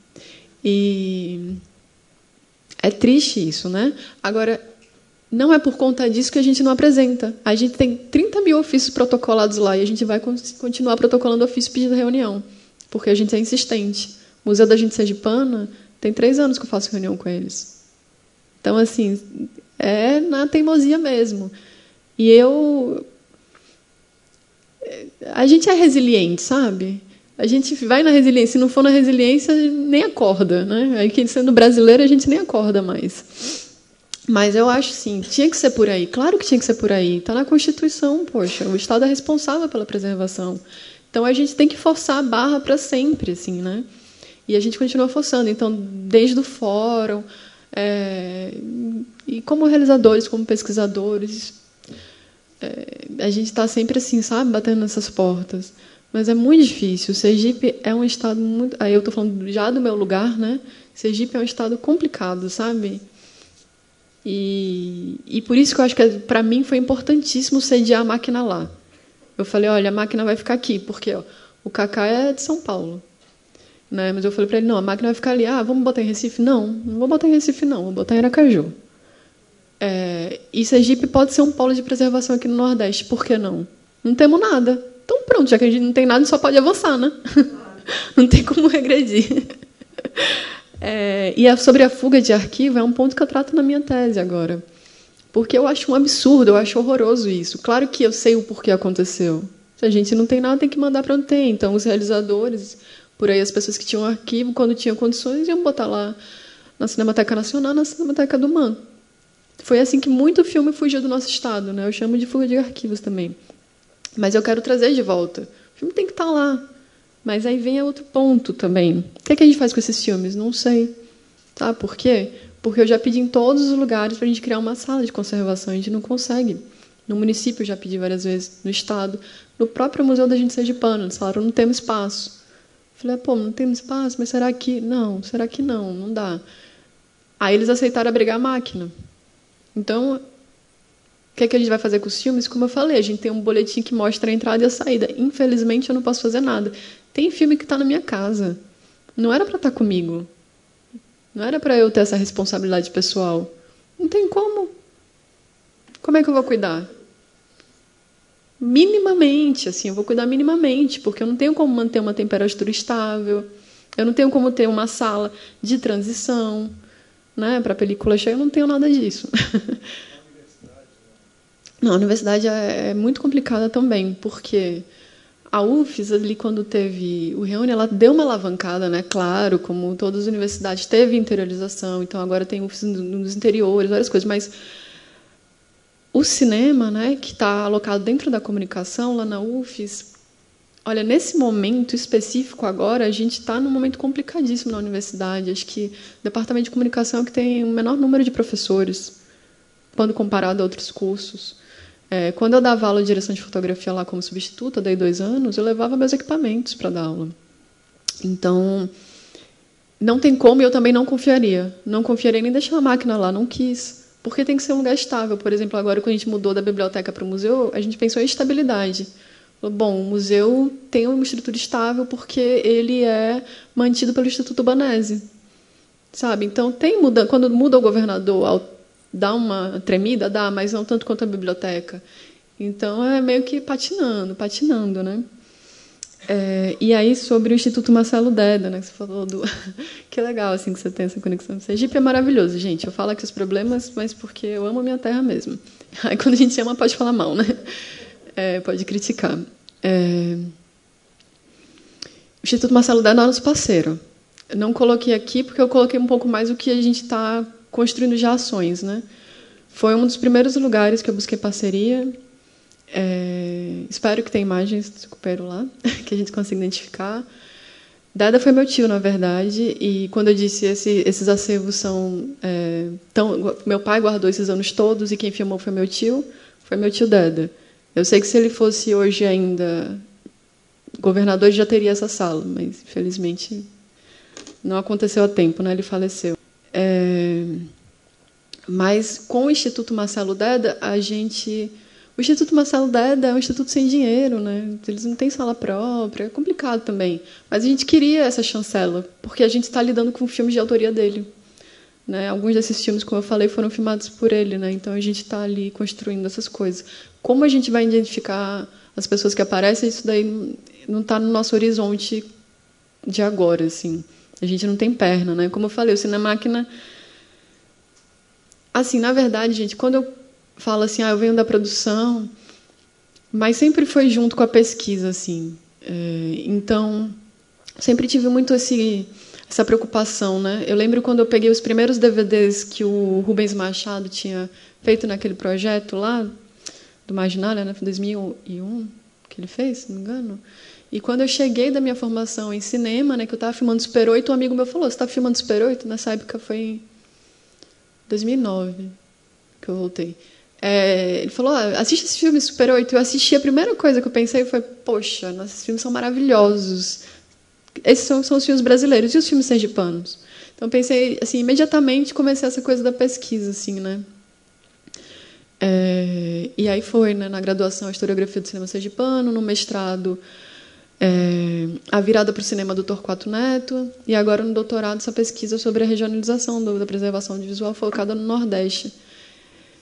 E é triste isso, né? Agora, não é por conta disso que a gente não apresenta. A gente tem 30 mil ofícios protocolados lá e a gente vai continuar protocolando ofício pedindo reunião, porque a gente é insistente. O Museu da Gente Sergipana tem três anos que eu faço reunião com eles. Então, assim, é na teimosia mesmo. E eu. A gente é resiliente, sabe? A gente vai na resiliência. Se não for na resiliência, nem acorda. Né? Aí, sendo brasileiro, a gente nem acorda mais. Mas eu acho sim, tinha que ser por aí. Claro que tinha que ser por aí. Está na Constituição, poxa. O Estado é responsável pela preservação. Então a gente tem que forçar a barra para sempre, assim, né? E a gente continua forçando. Então, desde o fórum, é, e como realizadores, como pesquisadores, é, a gente está sempre assim, sabe, batendo nessas portas. Mas é muito difícil. Sergipe é um estado muito. Aí eu estou falando já do meu lugar, né? Sergipe é um estado complicado, sabe? E, e por isso que eu acho que para mim foi importantíssimo sediar a máquina lá. Eu falei, olha, a máquina vai ficar aqui, porque ó, o Cacá é de São Paulo. Né? Mas eu falei para ele, não, a máquina vai ficar ali. Ah, vamos botar em Recife? Não, não vou botar em Recife, não. Vou botar em Aracaju. É, e Sergipe pode ser um polo de preservação aqui no Nordeste, por que não? Não temos nada. Então pronto, já que a gente não tem nada, só pode avançar, né? [laughs] não tem como regredir. É, e a, sobre a fuga de arquivo é um ponto que eu trato na minha tese agora. Porque eu acho um absurdo, eu acho horroroso isso. Claro que eu sei o porquê aconteceu. Se a gente não tem nada, tem que mandar para onde tem. Então, os realizadores, por aí, as pessoas que tinham arquivo, quando tinham condições, iam botar lá na Cinemateca Nacional, na Cinemateca do MAN. Foi assim que muito filme fugiu do nosso estado. Né? Eu chamo de fuga de arquivos também. Mas eu quero trazer de volta. O filme tem que estar tá lá. Mas aí vem outro ponto também. O que, é que a gente faz com esses filmes? Não sei. Tá? Por quê? Porque eu já pedi em todos os lugares para a gente criar uma sala de conservação. A gente não consegue. No município eu já pedi várias vezes, no estado. No próprio Museu da Gente Sergipano, eles falaram, não temos espaço. Eu falei, pô, não temos espaço, mas será que... Não, será que não? Não dá. Aí eles aceitaram abrigar a máquina. Então, que, é que a gente vai fazer com os filmes? Como eu falei, a gente tem um boletim que mostra a entrada e a saída. Infelizmente, eu não posso fazer nada. Tem filme que está na minha casa. Não era para estar tá comigo. Não era para eu ter essa responsabilidade pessoal. Não tem como. Como é que eu vou cuidar? minimamente, assim, eu vou cuidar minimamente, porque eu não tenho como manter uma temperatura estável, eu não tenho como ter uma sala de transição, né, para película cheia, eu não tenho nada disso. [laughs] A universidade é, é muito complicada também, porque a UFES ali quando teve o Reúne, ela deu uma alavancada, né? Claro, como todas as universidades teve interiorização, então agora tem UFES nos interiores, várias coisas, mas o cinema, né, que está alocado dentro da comunicação, lá na UFES, olha, nesse momento específico agora, a gente está num momento complicadíssimo na universidade. Acho que o departamento de comunicação é que tem o menor número de professores, quando comparado a outros cursos. É, quando eu dava aula de direção de fotografia lá como substituta, dei dois anos, eu levava meus equipamentos para dar aula. Então, não tem como, e eu também não confiaria. Não confiaria nem deixar a máquina lá, não quis. Porque tem que ser um lugar estável. Por exemplo, agora quando a gente mudou da biblioteca para o museu, a gente pensou em estabilidade. Bom, o museu tem uma estrutura estável porque ele é mantido pelo Instituto Banese. Sabe? Então, tem muda, quando muda o governador, dá uma tremida, dá, mas não tanto quanto a biblioteca. Então, é meio que patinando, patinando, né? É, e aí, sobre o Instituto Marcelo Deda, né, que você falou do... [laughs] que legal, assim, que você tem essa conexão. Sergipe é maravilhoso, gente. Eu falo aqui os problemas, mas porque eu amo a minha terra mesmo. [laughs] Aí, quando a gente ama, pode falar mal, né? É, pode criticar. É... O Instituto Marcelo Deda é nosso parceiro. Eu não coloquei aqui porque eu coloquei um pouco mais o que a gente está construindo já ações, né? Foi um dos primeiros lugares que eu busquei parceria é, espero que tenha imagens do Cupero lá, [laughs] que a gente consiga identificar. Dada foi meu tio, na verdade, e quando eu disse esse, esses acervos são é, tão, meu pai guardou esses anos todos e quem filmou foi meu tio, foi meu tio Dada. Eu sei que se ele fosse hoje ainda governador já teria essa sala, mas infelizmente não aconteceu a tempo, né? Ele faleceu. É, mas com o Instituto Marcelo Deda a gente o Instituto Marcelo Deda é um instituto sem dinheiro, né? eles não têm sala própria, é complicado também. Mas a gente queria essa chancela, porque a gente está lidando com filmes de autoria dele. Né? Alguns desses filmes, como eu falei, foram filmados por ele, né? então a gente está ali construindo essas coisas. Como a gente vai identificar as pessoas que aparecem, isso daí não está no nosso horizonte de agora. Assim. A gente não tem perna. Né? Como eu falei, o Cinemáquina. Assim, na verdade, gente, quando eu fala assim, ah, eu venho da produção, mas sempre foi junto com a pesquisa, assim. É, então, sempre tive muito esse, essa preocupação, né? Eu lembro quando eu peguei os primeiros DVDs que o Rubens Machado tinha feito naquele projeto lá do Marginália, né, 2001 que ele fez, se não me engano. E quando eu cheguei da minha formação em cinema, né, que eu estava filmando Super 8, um amigo meu falou: "Você está filmando Super 8?" Nessa época foi em 2009 que eu voltei. É, ele falou: ah, assiste esse filme Super 8. Eu assisti, a primeira coisa que eu pensei foi: poxa, esses filmes são maravilhosos. Esses são, são os filmes brasileiros e os filmes sergipanos. Então pensei, assim, imediatamente comecei essa coisa da pesquisa, assim, né? É, e aí foi, né, na graduação, a historiografia do cinema sergipano, no mestrado, é, a virada para o cinema do Torquato Neto, e agora no doutorado essa pesquisa sobre a regionalização do, da preservação audiovisual focada no Nordeste.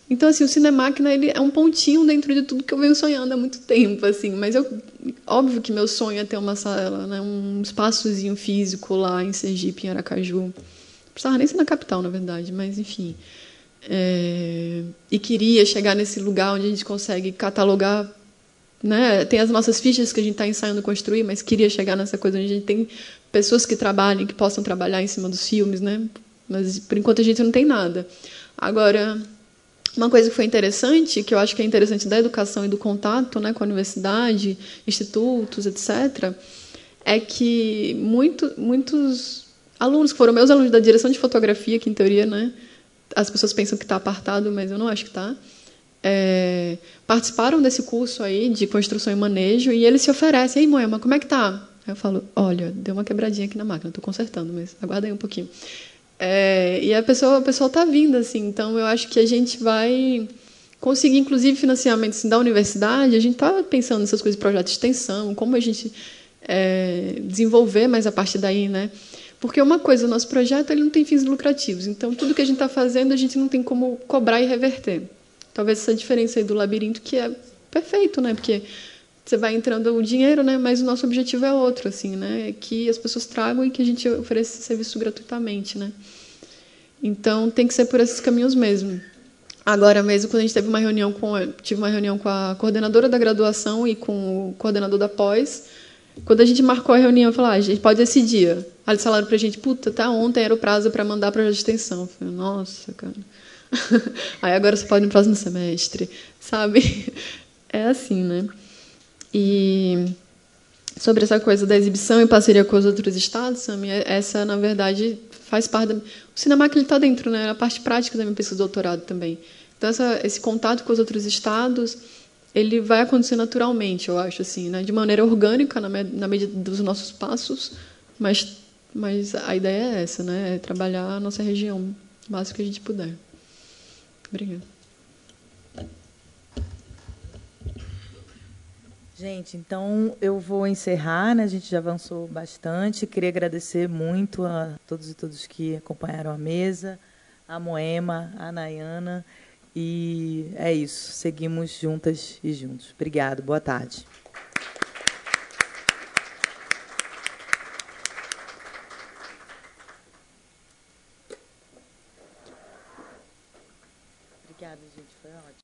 Então, assim, o Cinemáquina ele é um pontinho dentro de tudo que eu venho sonhando há muito tempo, assim. Mas eu, óbvio que meu sonho é ter uma sala, né, um espaçozinho físico lá em Sergipe, em Aracaju. Não precisava nem ser na capital, na verdade, mas enfim. É, e queria chegar nesse lugar onde a gente consegue catalogar, né? Tem as nossas fichas que a gente está ensaiando construir, mas queria chegar nessa coisa onde a gente tem pessoas que trabalhem, que possam trabalhar em cima dos filmes, né? Mas por enquanto a gente não tem nada. Agora, uma coisa que foi interessante, que eu acho que é interessante da educação e do contato, né, com a universidade, institutos, etc, é que muito, muitos alunos que foram meus alunos da direção de fotografia, que em teoria, né, as pessoas pensam que está apartado, mas eu não acho que está. É, participaram desse curso aí de construção e manejo e eles se oferecem, ei Moema, como é que tá? Aí eu falo, olha, deu uma quebradinha aqui na máquina, estou consertando, mas aguarda aí um pouquinho. É, e a pessoa, a pessoa está vindo assim, então eu acho que a gente vai conseguir, inclusive, financiamento assim, da universidade. A gente está pensando nessas coisas, projetos de extensão, como a gente é, desenvolver mais a partir daí, né? Porque uma coisa, o nosso projeto ele não tem fins lucrativos, então tudo que a gente está fazendo a gente não tem como cobrar e reverter. Talvez essa diferença aí do labirinto que é perfeito, né? Porque você vai entrando o dinheiro, né? Mas o nosso objetivo é outro, assim, né? É que as pessoas tragam e que a gente ofereça esse serviço gratuitamente, né? Então tem que ser por esses caminhos mesmo. Agora mesmo, quando a gente teve uma reunião com, tive uma reunião com a coordenadora da graduação e com o coordenador da pós, quando a gente marcou a reunião, eu falei, ah, a gente pode esse dia. Aí eles falaram pra gente, puta, tá ontem era o prazo para mandar para a extensão. Eu falei, nossa, cara. Aí agora você pode no próximo semestre, sabe? É assim, né? E sobre essa coisa da exibição em parceria com os outros estados, Sami, é, essa, na verdade, faz parte da... O cinema que ele está dentro, né? A parte prática da minha pesquisa de doutorado também. Então, essa, esse contato com os outros estados ele vai acontecer naturalmente, eu acho, assim, né? de maneira orgânica, na, me na medida dos nossos passos, mas, mas a ideia é essa, né? É trabalhar a nossa região o máximo que a gente puder. Obrigada. Gente, então eu vou encerrar, né? A gente já avançou bastante. Queria agradecer muito a todos e todas que acompanharam a mesa, a Moema, a Nayana. E é isso. Seguimos juntas e juntos. Obrigado. Boa tarde.